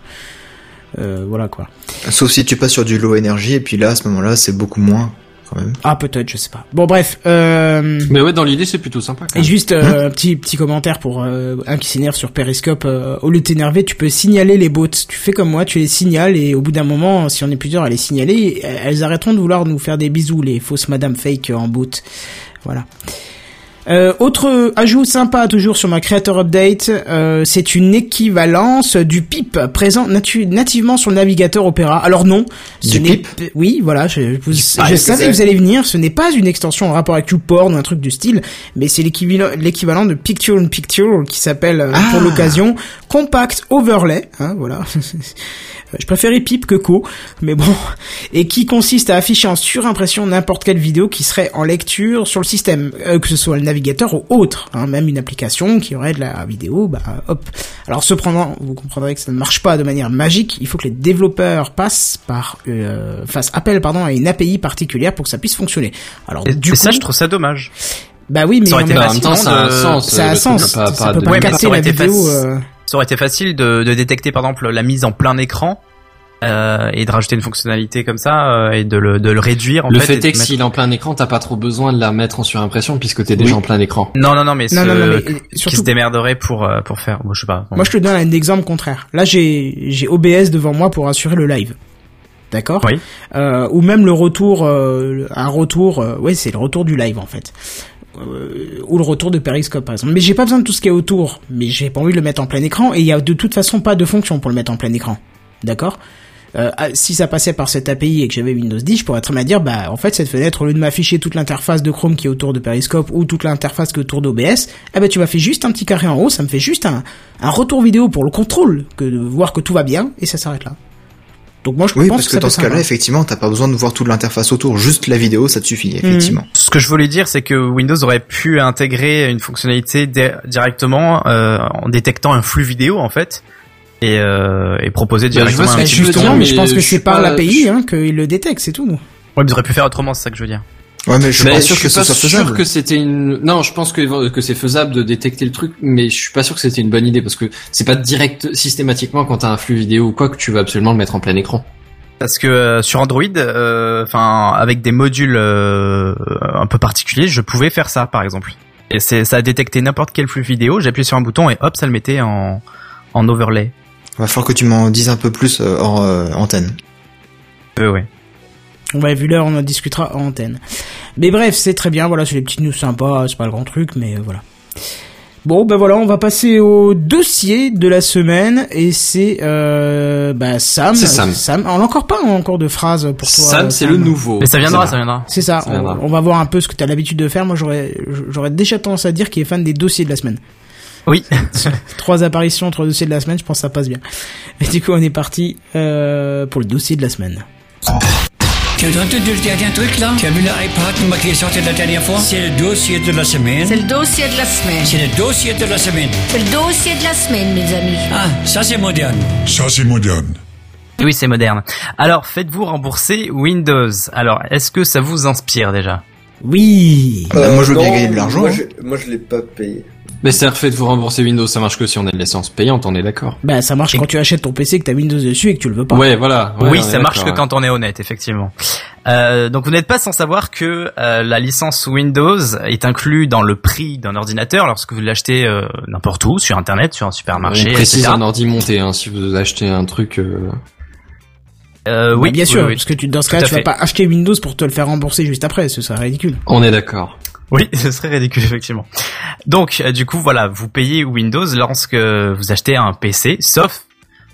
euh, voilà quoi. Sauf si tu passes sur du low énergie, et puis là, à ce moment-là, c'est beaucoup moins, quand même. Ah peut-être, je sais pas. Bon bref, euh, Mais ouais, dans l'idée, c'est plutôt sympa. Quand et même. juste euh, un petit petit commentaire pour euh, un qui s'énerve sur Periscope. euh, au lieu de t'énerver, tu peux signaler les bots. Tu fais comme moi, tu les signales et au bout d'un moment, si on est plusieurs à les signaler, elles arrêteront de vouloir nous faire des bisous, les fausses Madame Fake en bot. Voilà. Euh, autre ajout sympa toujours sur ma Creator Update, euh, c'est une équivalence du PIP présent natu- nativement sur le navigateur Opera. Alors non, ce Du PIP oui, voilà, je, vous- je que savais que vous allez venir. Ce n'est pas une extension en rapport avec YouPorn ou un truc du style, mais c'est l'équivalent de Picture in Picture qui s'appelle euh, pour Ah. l'occasion Compact Overlay. Hein, voilà. Je préférais PIP que Co, mais bon, et qui consiste à afficher en surimpression n'importe quelle vidéo qui serait en lecture sur le système, euh, que ce soit le navigateur ou autre, hein, même une application qui aurait de la vidéo, bah hop. Alors cependant, vous comprendrez que ça ne marche pas de manière magique. Il faut que les développeurs passent par, euh, fassent appel pardon à une API particulière pour que ça puisse fonctionner. Alors Et, du et coup, ça, je trouve ça dommage. bah oui, mais ça aurait en été même en même temps, temps, ça a un sens. ça a un sens. pas- ça pas peut de- pas Ouais, mais ça capter aurait la été vidéo. faci- euh, Ça aurait été facile de, de détecter par exemple la mise en plein écran euh, et de rajouter une fonctionnalité comme ça euh, et de le, de le réduire en Le fait. est que mettre- s'il est en plein écran, t'as pas trop besoin de la mettre en surimpression puisque t'es déjà Oui. en plein écran. Non non non mais, Non, ce- non, non, mais, qui se démerderait pour euh, pour faire. Bon, je sais pas. Moi, je te donne un exemple contraire. Là, j'ai j'ai OBS devant moi pour assurer le live. D'accord? Oui. euh, Ou même le retour, euh, un retour, euh, ouais, c'est le retour du live en fait. Euh, ou le retour de Periscope par exemple. Mais j'ai pas besoin de tout ce qui est autour. Mais j'ai pas envie de le mettre en plein écran. Et il y a de toute façon pas de fonction pour le mettre en plein écran. D'accord? Euh, ah, si ça passait par cette API et que j'avais Windows 10, je pourrais très bien dire, bah, en fait, cette fenêtre, au lieu de m'afficher toute l'interface de Chrome qui est autour de Periscope ou toute l'interface qui est autour d'OBS, eh ben, tu m'as fait juste un petit carré en haut, ça me fait juste un, un retour vidéo pour le contrôle, que de voir que tout va bien, et ça s'arrête là. Donc moi, je Oui, pense parce que, ça dans ce cas-là, effectivement, t'as pas besoin de voir toute l'interface autour, juste la vidéo, ça te suffit, effectivement. Ce que je voulais dire, c'est que Windows aurait pu intégrer une fonctionnalité di- directement euh, en détectant un flux vidéo en fait et, euh, et proposer Bah, je directement vois ce un petit bouton. Dire, mais je pense que je c'est par l'API je- hein, qu'il le détecte, c'est tout. Ouais, mais ils auraient pu faire autrement, c'est ça que je veux dire. Ouais, mais je suis Mais pas je sûr suis que ce pas soit sûr que c'était une. Non, je pense que que c'est faisable de détecter le truc, mais je suis pas sûr que c'était une bonne idée parce que c'est pas direct systématiquement quand t'as un flux vidéo ou quoi que tu vas absolument le mettre en plein écran. Parce que euh, sur Android, euh, enfin avec des modules euh, un peu particuliers, je pouvais faire ça par exemple. Et c'est ça a détecté n'importe quel flux vidéo, j'appuyais sur un bouton et hop, ça le mettait en en overlay. Va falloir que tu m'en dises un peu plus euh, hors euh, antenne. Euh, ouais. On va vu l'heure, on en discutera en antenne. Mais bref, c'est très bien, voilà, c'est les petites news sympas, c'est pas le grand truc, mais euh, voilà. Bon, ben voilà, on va passer au dossier de la semaine, et c'est euh, bah, Sam. C'est Sam. On n'a encore pas encore de phrase pour toi. Sam, c'est Sam. le nouveau. Mais ça viendra, ça viendra. C'est ça, Ça on, viendra. on va voir un peu ce que tu as l'habitude de faire. Moi, j'aurais j'aurais déjà tendance à dire qu'il est fan des dossiers de la semaine. Oui. Trois apparitions, trois dossiers de la semaine, je pense que ça passe bien. Et du coup, on est parti euh, pour le dossier de la semaine. Tu as entendu le dernier truc là? Tu as vu l'iPad qui est sorti la dernière fois? C'est le dossier de la semaine. C'est le dossier de la semaine. C'est le dossier de la semaine. C'est le dossier de la semaine, mes amis. Ah, ça c'est moderne. Ça, c'est moderne. Oui, c'est moderne. Alors, faites-vous rembourser Windows. Alors, est-ce que ça vous inspire déjà? Oui Bah, moi, je veux bien gagner de l'argent. Moi, hein. je, moi, je l'ai pas payé. Mais c'est refait de vous rembourser Windows, ça marche que si on a de l'essence payante, on est d'accord. Bah ça marche quand tu achètes ton PC que t'as Windows dessus et que tu le veux pas. Ouais, voilà. Ouais, oui, ça marche que quand on est honnête, effectivement. Euh, donc vous n'êtes pas sans savoir que euh, la licence Windows est inclue dans le prix d'un ordinateur lorsque vous l'achetez euh, n'importe où, sur Internet, sur un supermarché, On précise etc. un ordi monté, hein, si vous achetez un truc. euh, Euh, Bah, oui, bien sûr, oui, oui. parce que tu, dans ce Tout cas, à tu vas pas acheter Windows pour te le faire rembourser juste après, ce serait ridicule. On est d'accord. Oui, ce serait ridicule effectivement. Donc, euh, du coup, voilà, vous payez Windows lorsque vous achetez un PC, sauf,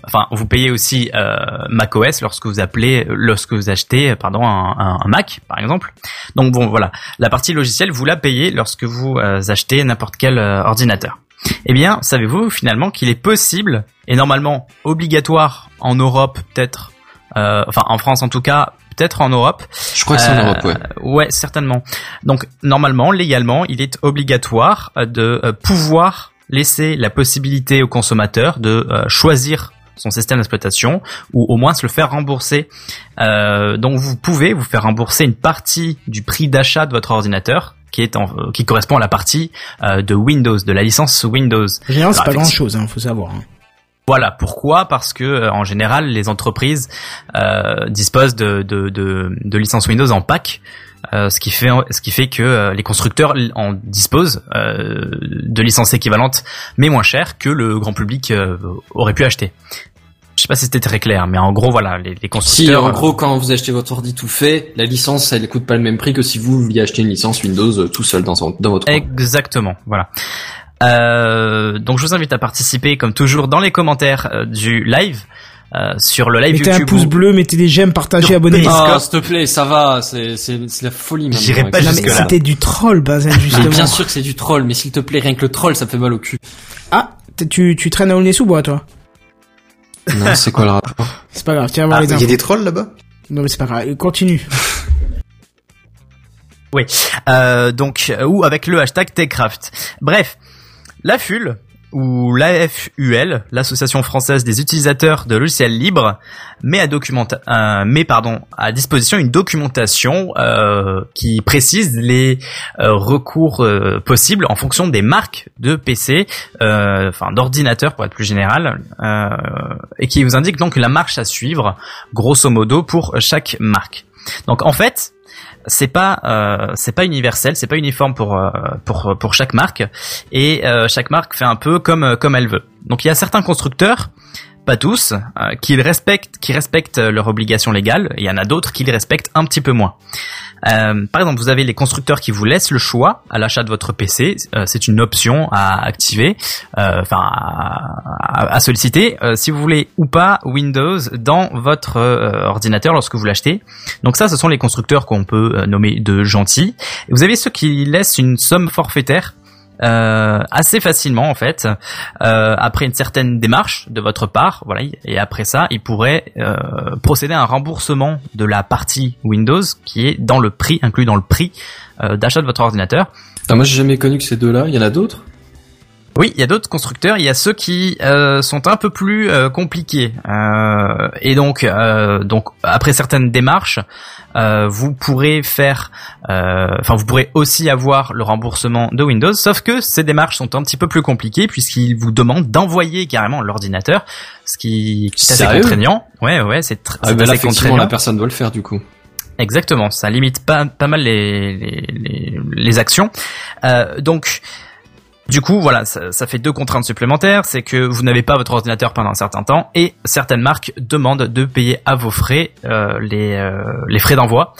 enfin, vous payez aussi euh, macOS lorsque vous appelez, lorsque vous achetez, pardon, un, Mac, par exemple. Donc bon, voilà, la partie logicielle, vous la payez lorsque vous euh, achetez n'importe quel euh, ordinateur. Eh bien, savez-vous finalement qu'il est possible et normalement obligatoire en Europe, peut-être, euh, enfin en France en tout cas, peut-être en Europe, Je crois que c'est en euh, Europe, ouais. Ouais, certainement. Donc normalement, légalement, il est obligatoire euh, de euh, pouvoir laisser la possibilité au consommateur de euh, choisir son système d'exploitation ou au moins se le faire rembourser. Euh, donc vous pouvez vous faire rembourser une partie du prix d'achat de votre ordinateur qui est en, euh, qui correspond à la partie euh, de Windows, de la licence Windows. En général, c'est pas grand chose, hein, faut savoir. hein. Voilà pourquoi? Parce que euh, en général les entreprises euh, disposent de, de, de, de licences Windows en pack, euh, ce qui fait ce qui fait que euh, les constructeurs en disposent euh, de licences équivalentes mais moins chères que le grand public euh, aurait pu acheter. Je sais pas si c'était très clair, mais en gros voilà les, les Si, constructeurs. en gros, quand vous achetez votre ordi tout fait, la licence, elle coûte pas le même prix que si vous vouliez acheter une licence Windows tout seul dans, son- dans votre. Exactement, voilà. Euh, donc je vous invite à participer comme toujours dans les commentaires euh, du live euh, sur le live Mettez un YouTube. pouce ou- bleu, mettez des j'aime, partagez, abonnez-vous. Ah, s'il te plaît, ça va, c'est, c'est, c'est la folie. J'irai pas mais jusque-là. c'était du troll, Mais justement. bien sûr que c'est du troll, mais s'il te plaît, rien que le troll, ça me fait mal au cul. Ah, tu, tu traînes à Aulnay-sous-Bois, toi. Non, c'est quoi le rapport? C'est pas grave, tiens voir Ah, les il y a des trolls là-bas? Non, mais c'est pas grave, continue. Euh, donc ou avec le hashtag Techcraft. Bref, la FUL ou l'AFUL, l'association française des utilisateurs de logiciels libres, met à euh, disposition une documentation euh, qui précise les euh, recours possibles en fonction des marques de PC, enfin d'ordinateurs pour être plus général, et qui vous indique donc la marche à suivre, grosso modo pour chaque marque. Donc en fait, c'est pas euh, c'est pas universel, c'est pas uniforme pour euh, pour pour chaque marque et euh, chaque marque fait un peu comme comme elle veut. Donc il y a certains constructeurs, pas tous, euh, qui respectent qui respectent leurs obligations légales, il y en a d'autres qui les respectent un petit peu moins. Euh, par exemple, vous avez les constructeurs qui vous laissent le choix à l'achat de votre PC. Euh, c'est une option à activer, euh, enfin à, à- solliciter euh, si vous voulez ou pas Windows dans votre euh, ordinateur lorsque vous l'achetez. Donc ça, ce sont les constructeurs qu'on peut euh, nommer de gentils. Vous avez ceux qui laissent une somme forfaitaire euh, assez facilement en fait. Euh, après une certaine démarche de votre part voilà et après ça ils pourraient euh, procéder à un remboursement de la partie Windows qui est dans le prix inclus dans le prix euh, d'achat de votre ordinateur. Ah, moi, j'ai jamais connu que ces deux-là. Il y en a d'autres? Oui, il y a d'autres constructeurs. Il y a ceux qui euh, sont un peu plus euh, compliqués. Euh, et donc, euh, donc après certaines démarches, euh, vous pourrez faire, euh, enfin, vous pourrez aussi avoir le remboursement de Windows. Sauf que ces démarches sont un petit peu plus compliquées puisqu'ils vous demandent d'envoyer carrément l'ordinateur, ce qui, qui est assez Sérieux? contraignant. Ouais, ouais, c'est tr- Ah, ben contraignant. la personne doit le faire, du coup. Exactement, ça limite pas, pas mal les, les, les, les actions. Euh, donc, du coup, voilà, ça, ça fait deux contraintes supplémentaires. C'est que vous n'avez pas votre ordinateur pendant un certain temps et certaines marques demandent de payer à vos frais euh, les, euh, les frais d'envoi.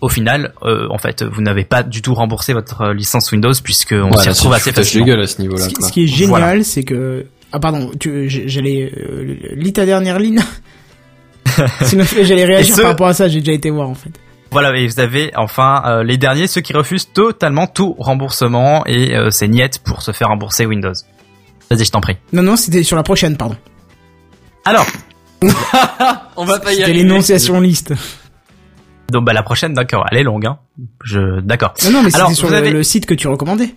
Au final, euh, en fait, vous n'avez pas du tout remboursé votre licence Windows puisque on s'y retrouve assez facilement. gueule à ce niveau-là, Ce, qui- quoi. ce qui est génial, Voilà. c'est que... Ah pardon, j'allais... Euh, lis ta dernière ligne. Sinon, j'allais réagir ce- par rapport à ça, j'ai déjà été voir, en fait. Voilà, et vous avez enfin euh, les derniers, ceux qui refusent totalement tout remboursement et euh, c'est niette pour se faire rembourser Windows. Vas-y, je t'en prie. Non, non, c'était sur la prochaine, pardon. Alors, On va pas y C'était l'énonciation liste. Donc bah la prochaine, d'accord, elle est longue. Hein. Je d'accord. Non, non, mais c'était sur vous le, avez- le site que tu recommandais.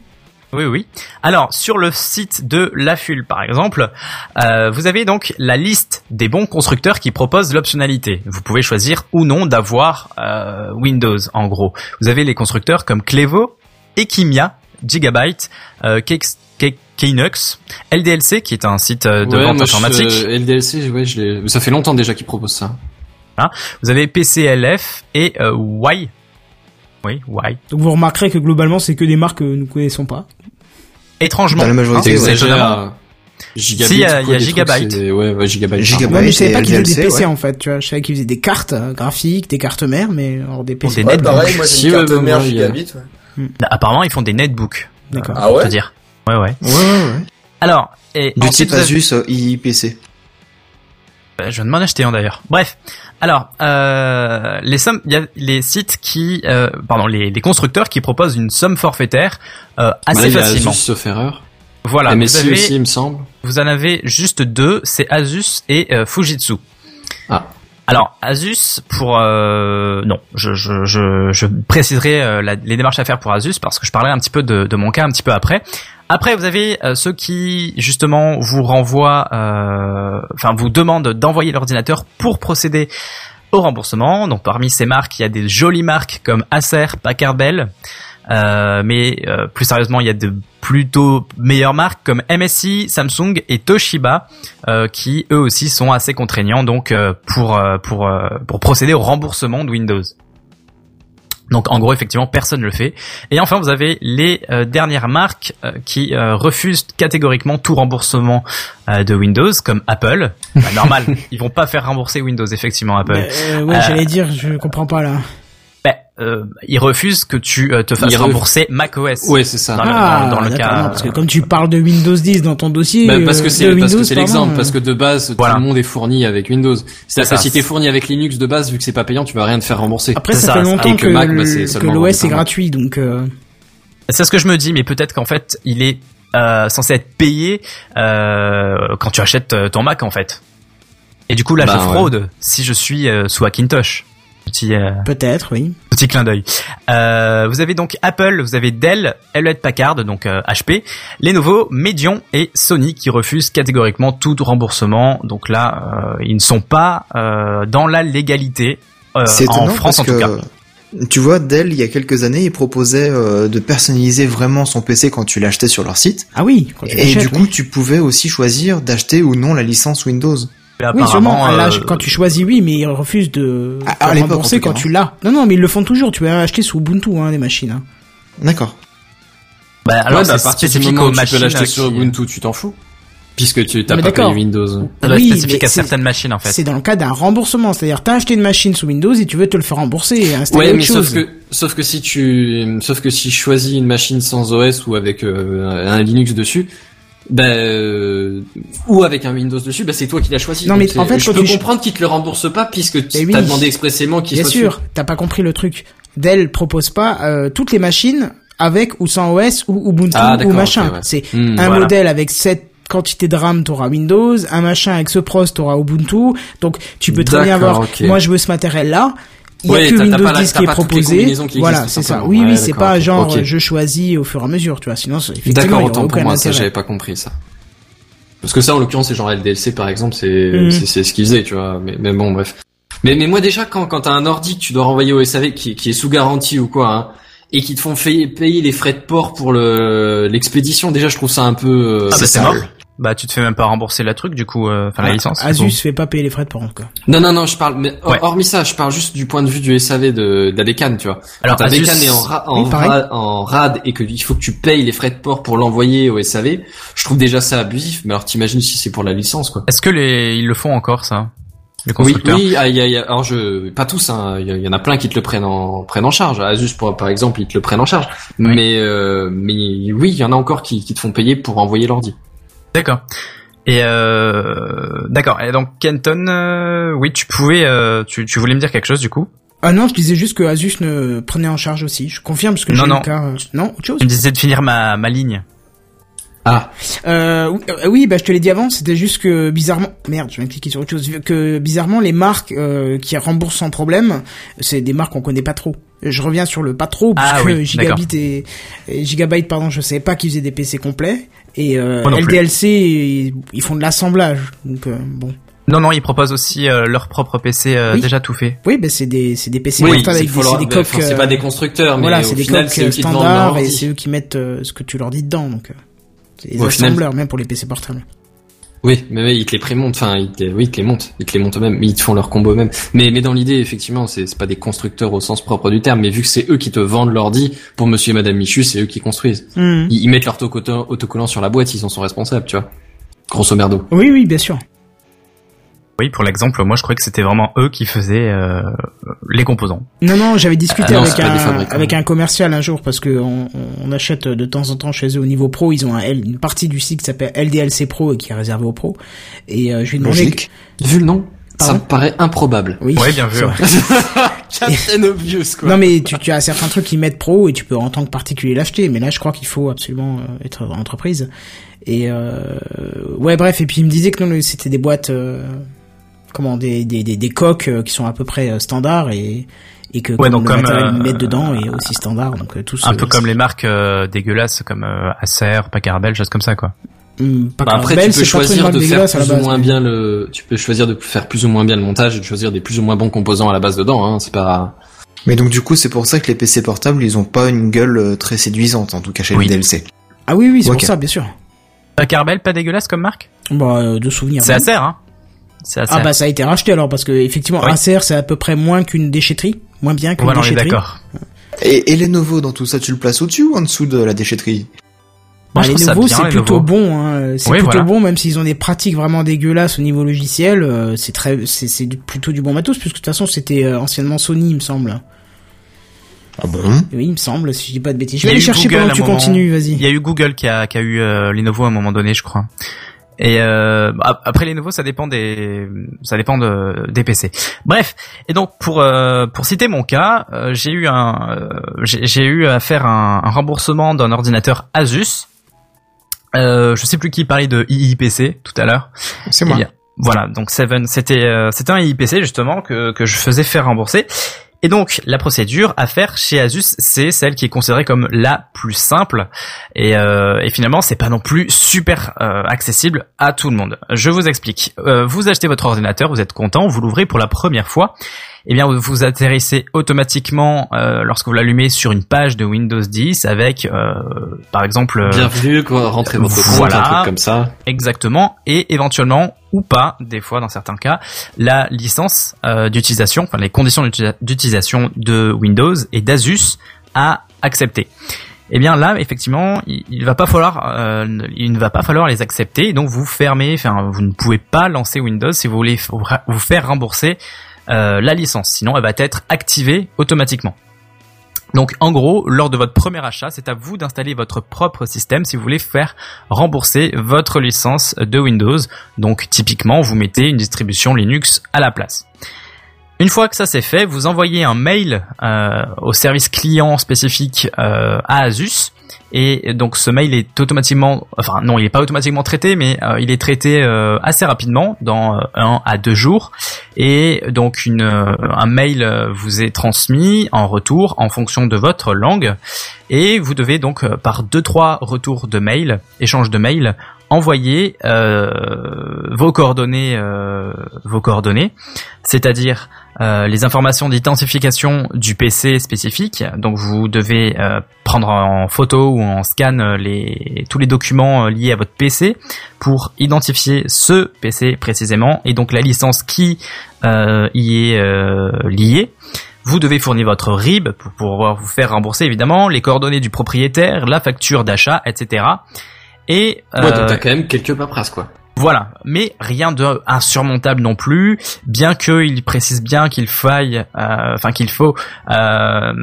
Oui, oui. Alors sur le site de l'AFUL, par exemple, euh, vous avez donc la liste des bons constructeurs qui proposent l'optionnalité. Vous pouvez choisir ou non d'avoir euh, Windows. En gros, vous avez les constructeurs comme Clevo, Equimia, Gigabyte, euh, Kex- Ke- Knux, LDLC qui est un site euh, de Ouais, vente moi, je- informatique. euh, LDLC, ouais, je. Ça fait longtemps déjà qu'ils proposent ça. Vous avez PCLF et euh, Y. Oui, Y. Donc vous remarquerez que globalement c'est que des marques que nous connaissons pas. Étrangement. Dans la majorité, hein. Gigabit, Si, il y a- quoi, il y a des trucs, Gigabyte. Ouais, ouais, Gigabyte. Gigabyte. Ouais, mais je savais pas qu'ils faisaient des PC ouais. en fait, tu vois. Je savais qu'ils faisaient des cartes euh, graphiques, des cartes mères, mais hors des PC. des Ouais, netbooks. pareil, moi j'ai Si, une ouais, carte bah, mère gigabit. ouais. Apparemment, ils font des netbooks. D'accord. Ah Pour ouais te dire. Ouais, ouais. Ouais, ouais, ouais. Alors, et Du type Asus euh, IIPC. Euh, Je viens de m'en acheter un d'ailleurs. Bref. Alors, euh, les sommes, il y a les sites qui, euh, pardon, les, les constructeurs qui proposent une somme forfaitaire euh, assez Ouais, il y a facilement. Asus, sauf erreur. Voilà. Vous MSI avez, aussi, il me semble. vous en avez juste deux, c'est Asus et euh, Fujitsu. Ah. Alors Asus pour euh, non, je je je, je préciserai euh, la- les démarches à faire pour Asus parce que je parlerai un petit peu de, de mon cas un petit peu après. Après vous avez euh, ceux qui justement vous renvoient, euh, enfin vous demandent d'envoyer l'ordinateur pour procéder au remboursement. Donc parmi ces marques, il y a des jolies marques comme Acer, Packard Bell. Euh, mais plus sérieusement, il y a de plutôt meilleures marques comme MSI, Samsung et Toshiba qui eux aussi sont assez contraignants donc pour pour pour procéder au remboursement de Windows. Donc en gros effectivement personne ne le fait. Et enfin vous avez les euh, dernières marques euh, qui euh, refusent catégoriquement tout remboursement euh, de Windows comme Apple. Bah, normal, ils vont pas faire rembourser Windows effectivement Apple. Euh, ouais, Euh, j'allais dire, je comprends pas là. Euh, ils refusent que tu euh, te fasses rembourser macOS. Ouais, c'est ça. Dans le- ah, dans le d'accord, cas- non, parce que comme tu parles de Windows 10 dans ton dossier, Bah, parce euh, que de c'est parce que Windows, c'est pardon, l'exemple euh, parce que de base Voilà. tout le monde est fourni avec Windows. C'est-à-dire ça. que si t'es fourni avec Linux de base vu que c'est pas payant, tu vas rien te faire rembourser. Après, c'est ça, ça, fait ça. longtemps Et que, bah, l'OS est gratuit, donc euh, C'est ce que je me dis, mais peut-être qu'en fait, il est euh, censé être payé euh, quand tu achètes euh, ton Mac en fait. Et du coup là, Bah, je ouais. fraude si je suis euh, sous Hackintosh. Petit euh, peut-être, oui. petit clin d'œil. Euh, vous avez donc Apple, vous avez Dell, Hewlett Packard, donc euh, HP, Lenovo, Medion et Sony qui refusent catégoriquement tout remboursement. Donc là, euh, ils ne sont pas euh, dans la légalité euh, C'est en France en tout cas. tu vois, Dell, il y a quelques années, ils proposaient euh, de personnaliser vraiment son PC quand tu l'achetais sur leur site. Ah oui, quand tu Et du coup, oui. tu pouvais aussi choisir d'acheter ou non la licence Windows. Mais Oui, sûrement. Là, euh, quand tu choisis, oui, mais ils refusent de te rembourser quand tu l'as. Non, non, mais ils le font toujours. Tu peux acheter sous Ubuntu, hein, les machines. Hein. D'accord. bah, alors Ouais, bah, à c'est partir du spécifique moment aux où tu peux machines l'acheter sur qui- Ubuntu, tu t'en fous. Puisque tu t'as pas payé Windows. Ça doit Oui, être spécifique à c'est- certaines machines en fait. C'est dans le cas d'un remboursement, c'est-à-dire t'as acheté une machine sous Windows et tu veux te le faire rembourser et installer Ouais, autre mais chose. sauf que sauf que si tu sauf que si je choisis une machine sans OS ou avec euh, un Linux dessus, bah euh, ou avec un Windows dessus, bah c'est toi qui l'as choisi. Non, mais en fait, je peux tu- comprendre qu'ils te le remboursent pas puisque tu oui. t'as demandé expressément qu'il Bien soit sûr, dessus. t'as pas compris le truc. Dell propose pas euh, toutes les machines avec ou sans OS ou Ubuntu Ah, ou machin. ouais. C'est Hmm, un voilà. modèle avec cette quantité de RAM, t'auras Windows, un machin avec ce pros, t'auras Ubuntu. Donc tu peux très bien avoir. Moi, je veux ce matériel-là. Il y a Ouais, que t'as- t'as Windows pas la- 10 t'as qui est proposé. qui Voilà, c'est ça. Oui, Ouais, oui, c'est pas genre Ok. je choisis au fur et à mesure, tu vois. Sinon, c'est- effectivement, il y autant pour aucun moi, ça intérêt. j'avais pas compris ça. Parce que ça, en l'occurrence, c'est genre LDLC par exemple, c'est c'est c'est ce qu'ils faisaient, tu vois. Mais, mais bon, bref. Mais mais moi déjà, quand quand t'as un ordi que tu dois renvoyer au SAV qui qui est sous garantie ou quoi, hein, et qui te font payer, payer les frais de port pour le l'expédition, déjà je trouve ça un peu. euh, Ah bah c'est sale. Bah tu te fais même pas rembourser la truc du coup, euh, enfin la Ah, licence. Asus fait pas payer les frais de port en tout cas. Non non non, je parle. Mais Ouais. hormis ça, je parle juste du point de vue du SAV de, bécane, tu vois. Alors Quand Asus, est en, ra- en, Oui, ra- en rad et que il faut que tu payes les frais de port pour l'envoyer au SAV, je trouve déjà ça abusif. Mais alors t'imagines si c'est pour la licence, quoi. est-ce que les ils le font encore ça Les Oui, constructeurs? Oui, ah, il y a, il y a- alors je, pas tous, hein, il y, y en a plein qui te le prennent en, prennent en charge. Asus, pour, par exemple, ils te le prennent en charge. Mais, euh, mais oui, il y en a encore qui, qui te font payer pour envoyer l'ordi. D'accord. Et euh, d'accord. Et donc Kenton, euh, oui, tu pouvais, euh, tu, tu voulais me dire quelque chose du coup? Ah non, je disais juste que Asus ne prenait en charge aussi. Je confirme parce que Non, non. euh, Non, autre chose? Tu me disais de finir ma ma ligne. Ah, Euh, oui, bah je te l'ai dit avant, c'était juste que bizarrement, merde, je vais cliquer sur autre chose, que bizarrement les marques euh, qui remboursent sans problème, c'est des marques qu'on connaît pas trop. Je reviens sur le pas trop, Ah puisque oui, Gigabit et, et Gigabyte, pardon, je savais pas qu'ils faisaient des PC complets, et euh. LDLC, ils, ils font de l'assemblage, donc euh, bon. Non non, ils proposent aussi euh, leur propre PC euh, Oui. déjà tout fait. Oui, bah c'est des, c'est des PC oui, portables avec des, leur- des coques. enfin, c'est euh, pas des constructeurs, mais voilà, c'est des coques standards et c'est eux qui mettent euh, ce que tu leur dis dedans, donc. euh. C'est des Au final- assembleurs, même pour les PC portables. Oui, mais ils te les prémontent, enfin, ils te, oui, ils te les montent, ils te les montent eux-mêmes, ils te font leur combo eux-mêmes. Mais, mais dans l'idée, effectivement, c'est pas des constructeurs au sens propre du terme, mais vu que c'est eux qui te vendent l'ordi, pour monsieur et madame Michu, c'est eux qui construisent. Mhm. Ils, ils mettent leur autocollant sur la boîte, ils en sont responsables, tu vois. Grosso merdo. Oui, oui, bien sûr. Oui, pour l'exemple, moi je croyais que c'était vraiment eux qui faisaient euh, les composants. Non, non, j'avais discuté Ah non, avec, un, avec un commercial un jour parce que on, on achète de temps en temps chez eux au niveau pro. Ils ont un L- une partie du site qui s'appelle LDLC Pro et qui est réservée aux pros. Et euh, je lui ai demandé. Logique. Vu le nom, ça me paraît improbable. Oui, Ouais, bien vu. Captain Obvious, quoi. Non mais tu, tu as certains trucs qui mettent pro et tu peux en tant que particulier l'acheter. Mais là, je crois qu'il faut absolument euh, être dans l'entreprise. Et euh, ouais, bref. Et puis il me disait que non, c'était des boîtes, euh, comment, des des des, des coques euh, qui sont à peu près euh, standards et et que Ouais, comme donc le comme, matériel euh, qu'ils mettent dedans est aussi standard. Donc euh, tous Un peu comme les marques euh, dégueulasses comme euh, Acer, Packard Bell, choses comme ça quoi. Pas Bah, après, Bell, tu peux choisir marque de faire dégueulasse à la plus ou base, moins mais- bien le, tu peux choisir de faire plus ou moins bien le montage et de choisir des plus ou moins bons composants à la base dedans, hein. C'est pas, Mais donc du coup, c'est pour ça que les PC portables, ils ont pas une gueule très séduisante, en tout cas chez Oui. le DLC. Ah oui, oui, c'est Ok. pour ça, bien sûr. Packard Bell, pas dégueulasse comme marque? Bah, euh, de souvenirs. C'est. Acer, hein Ah bah ça a été racheté alors parce que effectivement Oui. Acer c'est à peu près moins qu'une déchetterie, moins bien qu'une Voilà, déchetterie. d'accord. Et, et Lenovo, dans tout ça, tu le places au-dessus ou en dessous de la déchetterie? Bah, les bien, c'est les plutôt bon, hein. c'est Oui, plutôt voilà. bon même s'ils ont des pratiques vraiment dégueulasses au niveau logiciel, euh, c'est très, c'est plutôt du bon matos puisque de toute façon c'était euh, anciennement Sony il me semble. Ah bon? Oui il me semble si je dis pas de bêtises. Je vais aller chercher Google pendant que tu moment. continues, vas-y. Il y a eu Google qui a, qui a eu euh, Lenovo à un moment donné, je crois. Et euh, ap- après Lenovo, ça dépend des, ça dépend de, des PC. Bref, et donc pour euh, pour citer mon cas, euh, j'ai eu un, euh, j'ai eu à faire un, un remboursement d'un ordinateur Asus. Euh, je sais plus qui parlait de IIPC tout à l'heure. C'est moi. bien, voilà, donc Seven, c'était euh, c'était un IPC justement que que je faisais faire rembourser. Et donc la procédure à faire chez Asus, c'est celle qui est considérée comme la plus simple. Et, euh, et finalement, c'est pas non plus super euh, accessible à tout le monde. Je vous explique. Euh, vous achetez votre ordinateur, vous êtes content, vous l'ouvrez pour la première fois. Eh bien, vous atterrissez automatiquement euh, lorsque vous l'allumez sur une page de Windows 10 avec, euh, par exemple, euh, bienvenue, quoi, rentrez votre compte, voilà. un truc comme ça. Exactement, et éventuellement ou pas, des fois dans certains cas, la licence euh, d'utilisation, enfin les conditions d'uti- d'utilisation de Windows et d'Asus à accepter. Eh bien là, effectivement, il, va pas falloir, euh, il ne va pas falloir les accepter. Donc vous fermez, enfin vous ne pouvez pas lancer Windows si vous voulez vous vous faire rembourser euh, la licence. Sinon, elle va être activée automatiquement. Donc en gros, lors de votre premier achat, c'est à vous d'installer votre propre système si vous voulez faire rembourser votre licence de Windows. Donc typiquement, vous mettez une distribution Linux à la place. Une fois que ça c'est fait, vous envoyez un mail euh, au service client spécifique euh, à Asus. Et donc ce mail est automatiquement, enfin non, il n'est pas automatiquement traité, mais euh, il est traité euh, assez rapidement, dans euh, un à deux jours. Et donc une, un mail vous est transmis en retour en fonction de votre langue. Et vous devez donc par deux trois retours de mail, échange de mail, envoyer vos coordonnées, vos coordonnées, c'est-à-dire euh, les informations d'identification du PC spécifique. Donc vous devez euh, prendre en photo ou en scan euh, les, tous les documents liés à votre PC pour identifier ce PC précisément et donc la licence qui euh, y est euh, liée. Vous devez fournir votre RIB pour pouvoir vous faire rembourser évidemment, les coordonnées du propriétaire, la facture d'achat, etc. Et Ouais, donc t'as quand même quelques paperasses, quoi. Voilà, mais rien de insurmontable non plus, bien qu'il précise bien qu'il faille, euh, enfin qu'il faut, euh,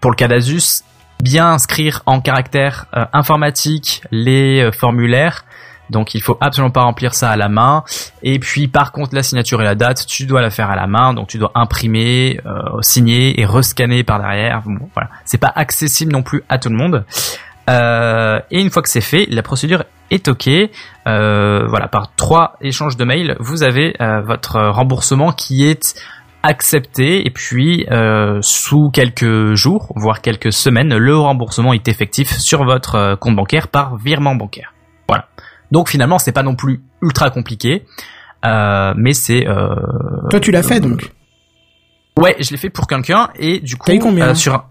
pour le cas d'Asus, bien inscrire en caractère euh, informatique les formulaires. Donc il faut absolument pas remplir ça à la main. Et puis par contre la signature et la date, tu dois la faire à la main. Donc tu dois imprimer, signer et rescanner par derrière. Bon, voilà, c'est pas accessible non plus à tout le monde. Euh, et une fois que c'est fait, la procédure est ok. Euh, voilà, par trois échanges de mails, vous avez euh, votre remboursement qui est accepté. Et puis euh, sous quelques jours, voire quelques semaines, le remboursement est effectif sur votre euh, compte bancaire par virement bancaire. Voilà. Donc finalement, c'est pas non plus ultra compliqué, euh, mais c'est. Euh, Toi tu l'as fait donc. Ouais, je l'ai fait pour quelqu'un et du coup T'as eu combien sur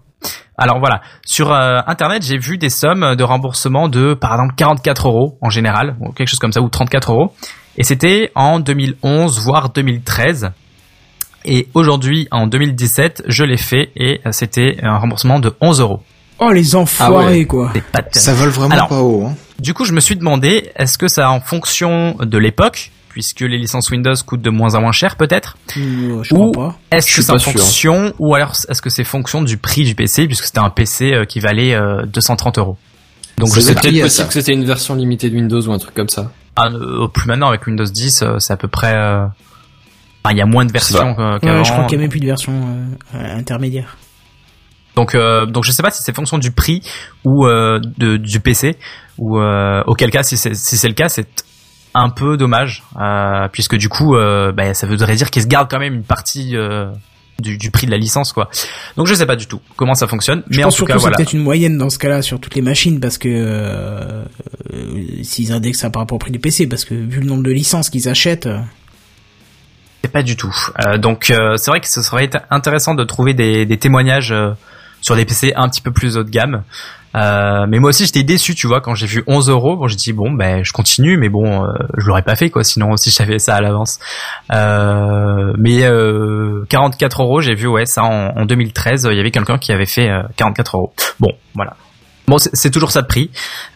Alors voilà, sur euh, internet, j'ai vu des sommes de remboursement de par exemple 44 euros en général, ou quelque chose comme ça, ou 34 euros. Et c'était en 2011 voire 2013. Et aujourd'hui, en 2017, je l'ai fait et euh, c'était un remboursement de 11 euros. Oh les enfoirés quoi. C'est pas terrible. Ça vole vraiment Alors, pas haut. Hein. Du coup, je me suis demandé, est-ce que ça en fonction de l'époque, puisque les licences Windows coûtent de moins en moins cher peut-être, Euh, je ou crois pas. est-ce que c'est sûr. fonction, ou alors est-ce que c'est fonction du prix du PC, puisque c'était un PC euh, qui valait euh, 230 euros. Donc je sais Peut-être possible ça. que c'était une version limitée de Windows ou un truc comme ça. Ah, euh, plus maintenant avec Windows 10, euh, c'est à peu près. euh, enfin, il y a moins de versions euh, Ouais, je crois qu'il y a même plus de version euh, euh, intermédiaire. Donc, euh, donc je sais pas si c'est fonction du prix ou euh, de, du PC ou euh, auquel cas si c'est si c'est le cas c'est un peu dommage euh, puisque du coup euh, bah, ça voudrait dire qu'ils se gardent quand même une partie euh, du, du prix de la licence quoi. Donc je sais pas du tout comment ça fonctionne, Je mais en pense tout surtout cas c'est voilà. peut-être une moyenne dans ce cas-là sur toutes les machines parce que euh, s'ils indexent ça par rapport au prix du PC parce que vu le nombre de licences qu'ils achètent, euh, C'est pas du tout. Euh, donc euh, c'est vrai que ce serait intéressant de trouver des, des témoignages euh, sur des PC un petit peu plus haut de gamme. Euh, mais moi aussi j'étais déçu, tu vois, quand j'ai vu 11 euros. Bon, j'ai dit bon, ben je continue, mais bon, euh, je l'aurais pas fait quoi. Sinon, si je savais ça à l'avance. Euh, mais euh, 44 euros, j'ai vu ouais ça en, en 2013. Il y avait quelqu'un qui avait fait euh, 44 euros. Bon, voilà. Bon, c'est toujours ça de prix.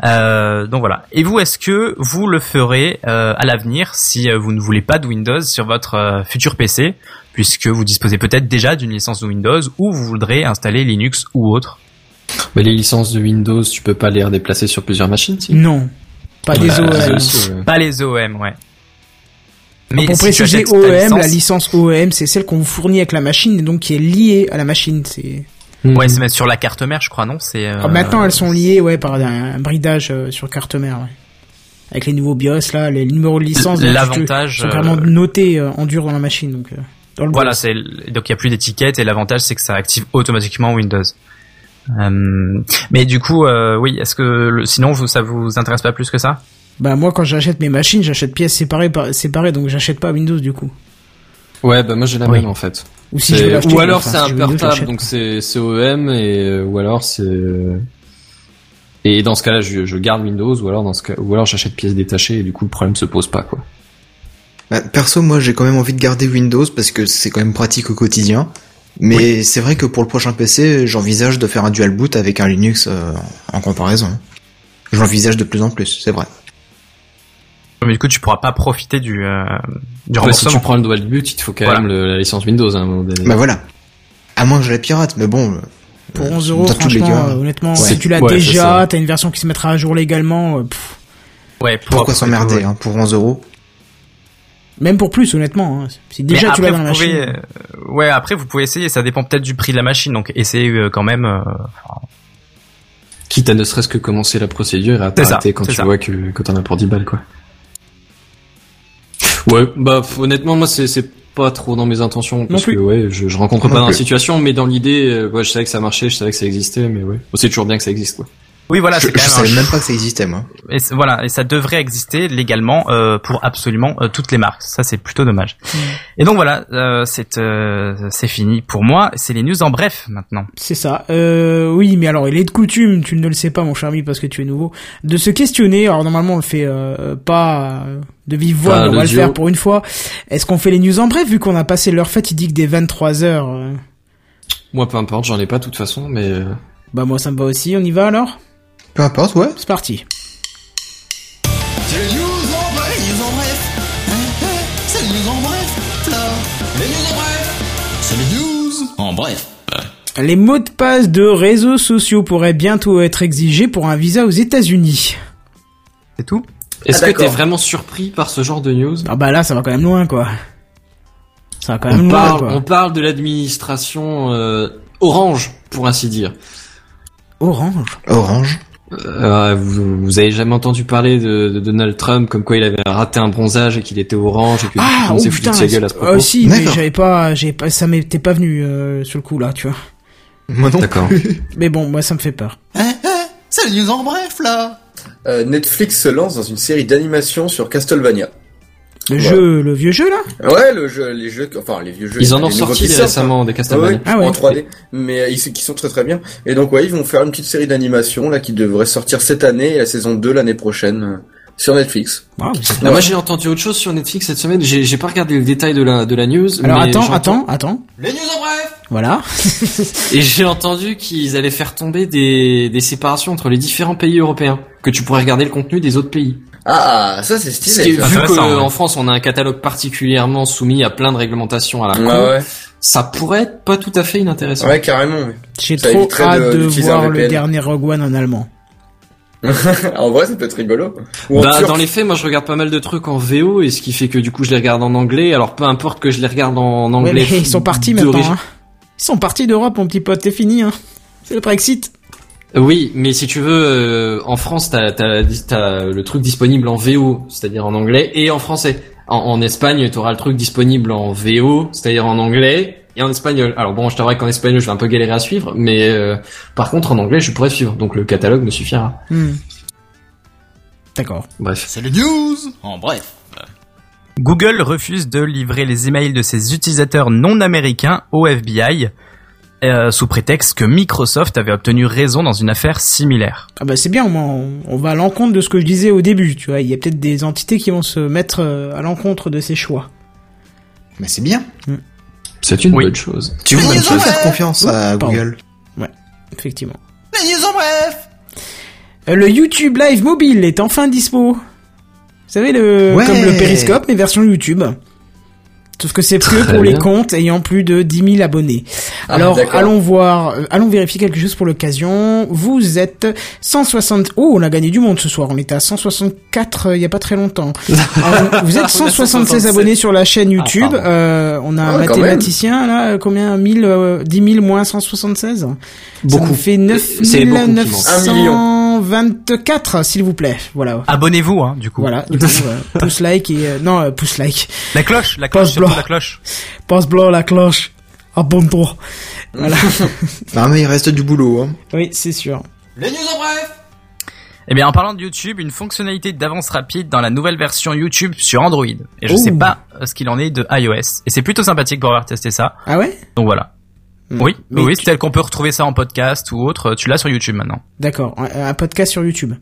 Euh, donc voilà. Et vous, est-ce que vous le ferez euh, à l'avenir si euh, vous ne voulez pas de Windows sur votre euh, futur PC, puisque vous disposez peut-être déjà d'une licence de Windows ou vous voudrez installer Linux ou autre? Mais les licences de Windows, tu peux pas les redéplacer sur plusieurs machines, si non, pas des Bah, aussi, ouais. Pas les OEM, ouais. Mais pour si préciser, licence- la licence OEM, c'est celle qu'on vous fournit avec la machine et donc qui est liée à la machine. C'est Ouais, c'est mettre sur la carte mère, je crois, non C'est euh, Ah, maintenant elles sont liées, ouais, par un, un bridage euh, sur carte mère, ouais. Avec les nouveaux BIOS là, les numéros de licence, L'avantage, sont euh, notés euh, en dur dans la machine, donc. euh, dans le Voilà, c'est donc il y a plus d'étiquette et l'avantage c'est que ça active automatiquement Windows. Euh, mais du coup, euh, oui, est-ce que le- sinon vous, ça vous intéresse pas plus que ça? Bah moi quand j'achète mes machines, j'achète pièces séparées, par, séparées, donc j'achète pas Windows du coup. Ouais, bah moi j'ai la Oui. même en fait. Ou si je alors enfin, c'est si un portable, donc c'est OEM et euh, ou alors c'est et dans ce cas-là je, je garde Windows ou alors dans ce cas ou alors j'achète pièces détachées et du coup le problème se pose pas quoi. Bah, perso, moi, j'ai quand même envie de garder Windows parce que c'est quand même pratique au quotidien. Mais c'est vrai que pour le prochain PC, j'envisage de faire un dual boot avec un Linux euh, en comparaison. J'envisage de plus en plus, c'est vrai. Mais du coup, tu pourras pas profiter du euh, du Ouais, si tu prends le dual boot, il te faut quand Voilà. même le- la licence Windows hein, à un moment donné. Bah voilà. À moins que je la pirate, mais bon. euh, Pour euh, 11 euros, dans tous les franchement, cas, euh, honnêtement, Ouais. si tu l'as Ouais, déjà, t'as une version qui se mettra à jour légalement, pff, Ouais, pour- pourquoi pour- s'emmerder ouais. hein, pour 11 euros même pour plus honnêtement. hein. Si Mais déjà tu l'as après, dans la vous pouvez, machine. euh, ouais, après vous pouvez essayer. Ça dépend peut-être du prix de la machine, donc essayez euh, quand même. euh, Quitte à ne serait-ce que commencer la procédure et à t'arrêter quand tu ça. vois que, que t'en as pour 10 balles, quoi. Ouais, bah, honnêtement, moi, c'est, c'est pas trop dans mes intentions, parce que, ouais, je, je rencontre Non pas dans la situation, mais dans l'idée, euh, ouais, je savais que ça marchait, je savais que ça existait, mais ouais. Bon, c'est toujours bien que ça existe, quoi. Oui, voilà, Je, c'est quand je même. un savais même pas que ça existait, moi. Et voilà, et ça devrait exister légalement euh, pour absolument euh, toutes les marques. Ça, c'est plutôt dommage. Et donc voilà, euh, c'est euh, c'est fini pour moi. C'est les news en bref maintenant. C'est ça. Euh, oui, mais alors il est de coutume, tu ne le sais pas, mon cher ami, parce que tu es nouveau, de se questionner. Alors normalement on le fait euh, pas euh, de vive voix, mais on va le faire pour une fois. Est-ce qu'on fait les news en bref vu qu'on a passé l'heure fatidique des 23 heures euh, Moi, peu importe, j'en ai pas de toute façon, mais euh, Bah moi ça me va aussi. On y va alors? Peu importe, ouais. C'est parti. C'est les news en bref, les news en bref. C'est les news en bref, là. Les news en bref. C'est les news en bref. Les mots de passe de réseaux sociaux pourraient bientôt être exigés pour un visa aux États-Unis. C'est tout? est-ce Ah, que t'es vraiment surpris par ce genre de news? Ah bah là ça va quand même loin quoi. Ça va quand même on loin parle, quoi. on parle de l'administration euh, orange, pour ainsi dire. Orange. Orange. Euh, vous, vous avez jamais entendu parler de, de Donald Trump comme quoi il avait raté un bronzage et qu'il était orange et que Ah on oh s'est foutu de sa gueule à ce propos. euh, si mais j'avais pas, j'ai pas, ça m'était pas venu euh, sur le coup là, tu vois. Moi non D'accord. Mais bon, moi ça me fait peur. Hein, hein, c'est les news en bref, là. Euh, Netflix se lance dans une série d'animation sur Castlevania. Le Ouais. jeu, le vieux jeu là Ouais, le jeu, les jeux, enfin les vieux jeux. Ils en ont sorti récemment des hein. Castlevania. Ouais, Ah ouais. en 3D, mais ils qui sont très très bien. Et donc ouais, ils vont faire une petite série d'animation là qui devrait sortir cette année et la saison 2 l'année prochaine euh, sur Netflix. Ah, moi j'ai entendu autre chose sur Netflix cette semaine. J'ai j'ai pas regardé le détail de la de la news. Alors mais attends, attends, attends. Les news en bref Voilà. Et j'ai entendu qu'ils allaient faire tomber des des séparations entre les différents pays européens, que tu pourrais regarder le contenu des autres pays. Ah, ça c'est Ce stylé. ça. vu ouais. qu'en France on a un catalogue particulièrement soumis à plein de réglementations à la con, Ouais, ouais, ça pourrait être pas tout à fait inintéressant. ouais, carrément. J'ai trop hâte de- de, voir le dernier Rogue One en allemand. en vrai, ça peut être rigolo. Bah, dans les faits, moi je regarde pas mal de trucs en VO et ce qui fait que du coup je les regarde en anglais. Alors peu importe que je les regarde en Ouais, anglais. mais ils sont partis maintenant. Hein. Ils sont partis d'Europe, mon petit pote. C'est fini. Hein. C'est le Brexit. Oui, mais si tu veux, euh, en France, t'as t'as t'as le truc disponible en VO, c'est-à-dire en anglais, et en français. En, en Espagne, t'auras le truc disponible en VO, c'est-à-dire en anglais et en espagnol. Alors bon, je t'avouerai qu'en espagnol, je vais un peu galérer à suivre, mais euh, par contre, en anglais, je pourrais suivre. Donc le catalogue me suffira. Hmm. D'accord. Bref. C'est les news en bref. Google refuse de livrer les emails de ses utilisateurs non américains au FBI, euh, sous prétexte que Microsoft avait obtenu raison dans une affaire similaire. Ah bah c'est bien, au moins on, on va à l'encontre de ce que je disais au début, tu vois. Il y a peut-être des entités qui vont se mettre euh, à l'encontre de ces choix. Mais c'est bien. C'est une Oui. bonne chose. Tu vois, ils peut ont faire confiance à Pardon. Google. Effectivement. Les news en bref Euh, le YouTube Live mobile est enfin dispo. Vous savez, le, Ouais. comme le Periscope, mais version YouTube. Sauf que c'est que pour les comptes ayant plus de 10 000 abonnés. Ah, Alors, d'accord. allons voir, euh, allons vérifier quelque chose pour l'occasion. Vous êtes 160, oh, on a gagné du monde ce soir. On était à 164 euh, il y a pas très longtemps. Alors, vous êtes On a 176 167. abonnés sur la chaîne YouTube. pardon. Euh, on a un Ah, quand mathématicien, là, euh, combien? 1000, euh, 10 000 moins 176? Ça Beaucoup. nous fait C'est beaucoup qui manque. Un million. 924, s'il vous plaît. Voilà. Abonnez-vous, hein, du coup. Voilà, du coup, euh, pouce like et euh, non euh, pouce like, La cloche, la cloche, surtout blanc. la cloche. passe blanc la cloche, abonne-toi. Voilà. Non mais il reste du boulot. Hein. oui, c'est sûr. Les news en bref Eh bien, en parlant de YouTube, une fonctionnalité d'avance rapide dans la nouvelle version YouTube sur Android. Et je Oh. sais pas ce qu'il en est de iOS. Et c'est plutôt sympathique pour avoir testé ça. Ah ouais? Donc voilà. Hmm. Oui, Mais oui, tu- c'est tel qu'on peut retrouver ça en podcast ou autre. Tu l'as sur YouTube maintenant. D'accord, un, un podcast sur YouTube.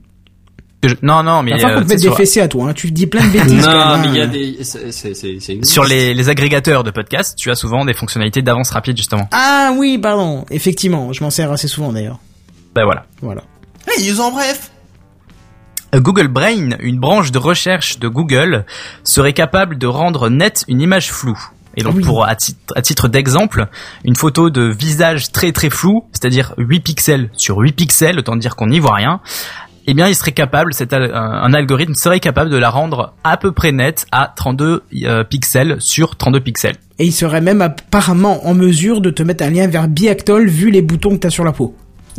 Je- Non, non, mais falloir euh, te sais, des sur, fessées à toi, hein. tu dis plein de bêtises. quand Non, même, mais il y a hein. des, c'est, c'est, c'est, c'est- sur les, les agrégateurs de podcasts, tu as souvent des fonctionnalités d'avance rapide justement. Ah oui, pardon, effectivement, je m'en sers assez souvent d'ailleurs. Ben voilà. Voilà. Les news en bref Euh, Google Brain, une branche de recherche de Google, serait capable de rendre net une image floue. Et donc Oui. pour à titre, à titre d'exemple, une photo de visage très très flou, c'est-à-dire 8 pixels sur 8 pixels, autant dire qu'on n'y voit rien, eh bien il serait capable, un, algorithme serait capable de la rendre à peu près nette à 32 euh, pixels sur 32 pixels. Et il serait même apparemment en mesure de te mettre un lien vers Biactol vu les boutons que t'as sur la peau.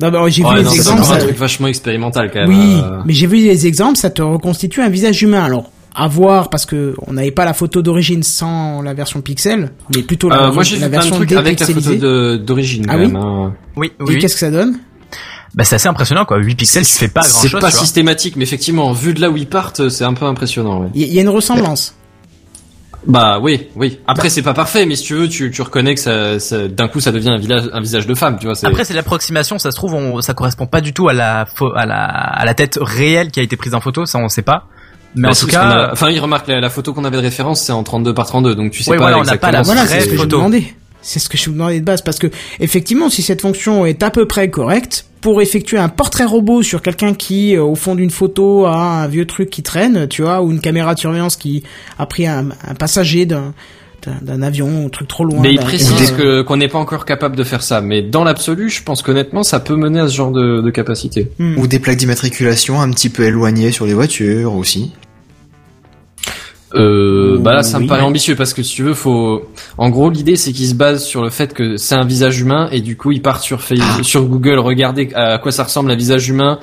non, mais j'ai vu Ouais, les non, c'est exemples. encore un truc vachement expérimental quand même. Oui, euh. mais j'ai vu les exemples, ça te reconstitue un visage humain. Alors, à voir, parce que on n'avait pas la photo d'origine sans la version pixel, mais plutôt la, Euh, moi la version trucs avec la photo d'origine Ah quand oui même. hein. Oui, Et oui. qu'est-ce que ça donne? Bah, c'est assez impressionnant quoi. 8 pixels, tu fais pas grand C'est chose. pas systématique, mais effectivement, vu de là où ils partent, c'est un peu impressionnant. Ouais. Il y, a une ressemblance. Bah oui, oui. Après c'est pas parfait, mais si tu veux, tu, tu reconnais que ça, ça- d'un coup ça devient un, village, un visage de femme, tu vois. c'est- Après c'est l'approximation, ça se trouve on, ça correspond pas du tout à la, à la à la tête réelle qui a été prise en photo, ça on sait pas. Mais Bah, en tout cas, a- enfin, il remarque la, la photo qu'on avait de référence, c'est en 32 par 32, donc tu sais pas voilà, on pas la Voilà, c'est ce que je demandais. C'est ce que je vous demandais de base, parce que effectivement, si cette fonction est à peu près correcte, pour effectuer un portrait robot sur quelqu'un qui, euh, au fond d'une photo, a un vieux truc qui traîne, tu vois, ou une caméra de surveillance qui a pris un, un passager d'un d'un- avion, un truc trop loin. Mais il précise euh, qu'on n'est pas encore capable de faire ça, mais dans l'absolu, je pense qu'honnêtement, ça peut mener à ce genre de, de capacité. hmm. Ou des plaques d'immatriculation un petit peu éloignées sur les voitures aussi. Euh, bah là, ça Oui. me paraît ambitieux parce que si tu veux, faut. En gros, l'idée c'est qu'il se base sur le fait que c'est un visage humain et du coup, il part sur Facebook, sur Google, regarder à quoi ça ressemble un visage humain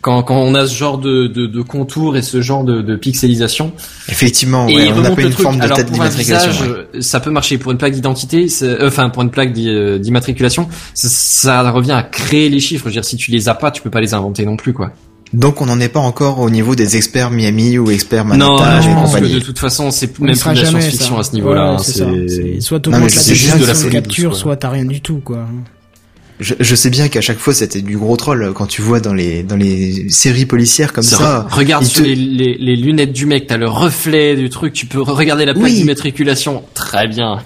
quand quand on a ce genre de de, de contours et ce genre de, de pixelisation. Effectivement, ouais, il on n'a pas une truc. forme de Alors tête d'immatriculation. ouais. euh, ça peut marcher pour une plaque d'identité, c'est- euh, enfin pour une plaque euh, d'immatriculation, ça, ça revient à créer les chiffres. Je veux dire, si tu les as pas, tu peux pas les inventer non plus, quoi. Donc on n'en est pas encore au niveau des experts Miami ou experts Non, Manhattan je et pense que compagnie. de toute façon, c'est même plus de la jamais, science-fiction ça. à ce niveau-là. Ouais, hein, c'est Soit Non, je la que capture, soit t'as rien du tout, quoi. Je, je sais bien qu'à chaque fois c'était du gros troll quand tu vois dans les dans les séries policières comme ça. Regarde sur te- les, les, les lunettes du mec, t'as le reflet du truc, tu peux regarder la plaque Oui. d'immatriculation. Très bien.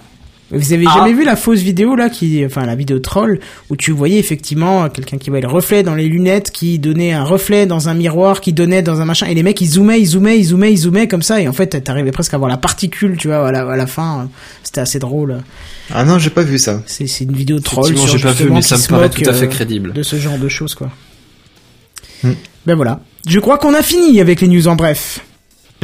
Vous avez Ah. jamais vu la fausse vidéo là qui, enfin la vidéo troll où tu voyais effectivement quelqu'un qui voyait le reflet dans les lunettes, qui donnait un reflet dans un miroir, qui donnait dans un machin, et les mecs ils zoomaient, ils zoomaient, ils zoomaient, ils zoomaient comme ça, et en fait t'arrivais presque à voir la particule, tu vois, à la, à la fin, c'était assez drôle. Ah non, j'ai pas vu ça. C'est c'est une vidéo troll sur j'ai pas vu, mais ça me paraît tout à fait euh, crédible. de ce genre de choses quoi. Hmm. Ben voilà. Je crois qu'on a fini avec les news en bref.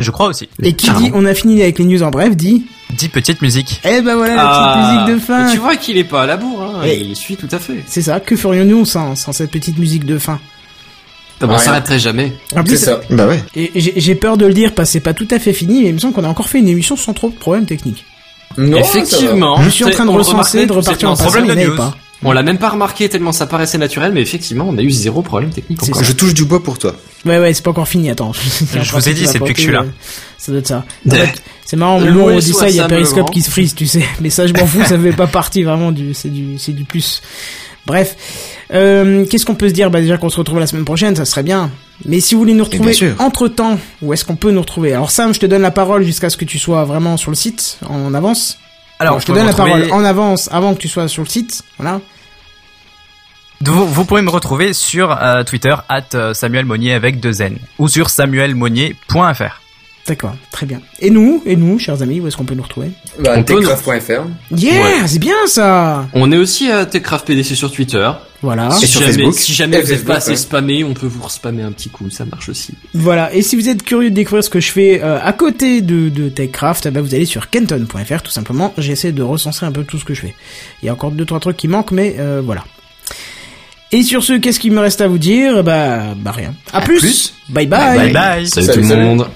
Je crois aussi. Et qui dit on a fini avec les news en bref dit 10 petites musiques. Eh ben voilà la Ah, petite musique de fin. Tu vois qu'il est pas à la bourre, hein. Il suit tout à fait. C'est ça, que ferions-nous sans, sans cette petite musique de fin? On Rien. s'arrêterait jamais. C'est ça. Bah ouais. et j'ai peur de le dire parce que c'est pas tout à fait fini, mais il me semble qu'on a encore fait une émission sans trop de problèmes techniques. Non, Effectivement. Je suis en train de On recenser, de repartir en passant, problème il pas. On l'a même pas remarqué tellement ça paraissait naturel, mais effectivement, on a eu zéro problème technique C'est encore. Je touche du bois pour toi. Ouais, ouais, c'est pas encore fini, attends. Je vous ai dit, c'est depuis que je suis là. Ça doit être ça. En fait, c'est marrant, au Le moment où on dit ça, il y a Periscope qui se frise, tu sais. Mais ça, je m'en fous, ça fait pas partie vraiment du, c'est du, c'est du plus. Bref. Euh, qu'est-ce qu'on peut se dire? Bah, déjà qu'on se retrouve la semaine prochaine, ça serait bien. Mais si vous voulez nous retrouver entre temps, où est-ce qu'on peut nous retrouver? Alors Sam, je te donne la parole jusqu'à ce que tu sois vraiment sur le site, en avance. Alors, je te donne la parole en avance, avant que tu sois sur le site. Voilà. Vous, vous pouvez me retrouver sur euh, Twitter, at euh, Samuel Monnier avec deux N, ou sur samuelmonnier.fr. D'accord, très bien. Et nous, et nous, chers amis, où est-ce qu'on peut nous retrouver? Bah, techcraft.fr. Yeah, Ouais. c'est bien ça. On est aussi à TechCraft PDC sur Twitter. Voilà. Si Et sur jamais, Facebook. si jamais Et vous êtes Facebook, pas assez ouais. spammé, on peut vous spammer un petit coup, ça marche aussi. Voilà. Et si vous êtes curieux de découvrir ce que je fais euh, à côté de, de TechCraft, eh ben, vous allez sur kenton.fr tout simplement. J'essaie de recenser un peu tout ce que je fais. Il y a encore deux trois trucs qui manquent, mais euh, voilà. Et sur ce, qu'est-ce qu'il me reste à vous dire? Bah, bah rien. À, plus. plus. Bye bye. Bye bye. Salut, Salut, tout le salut. monde.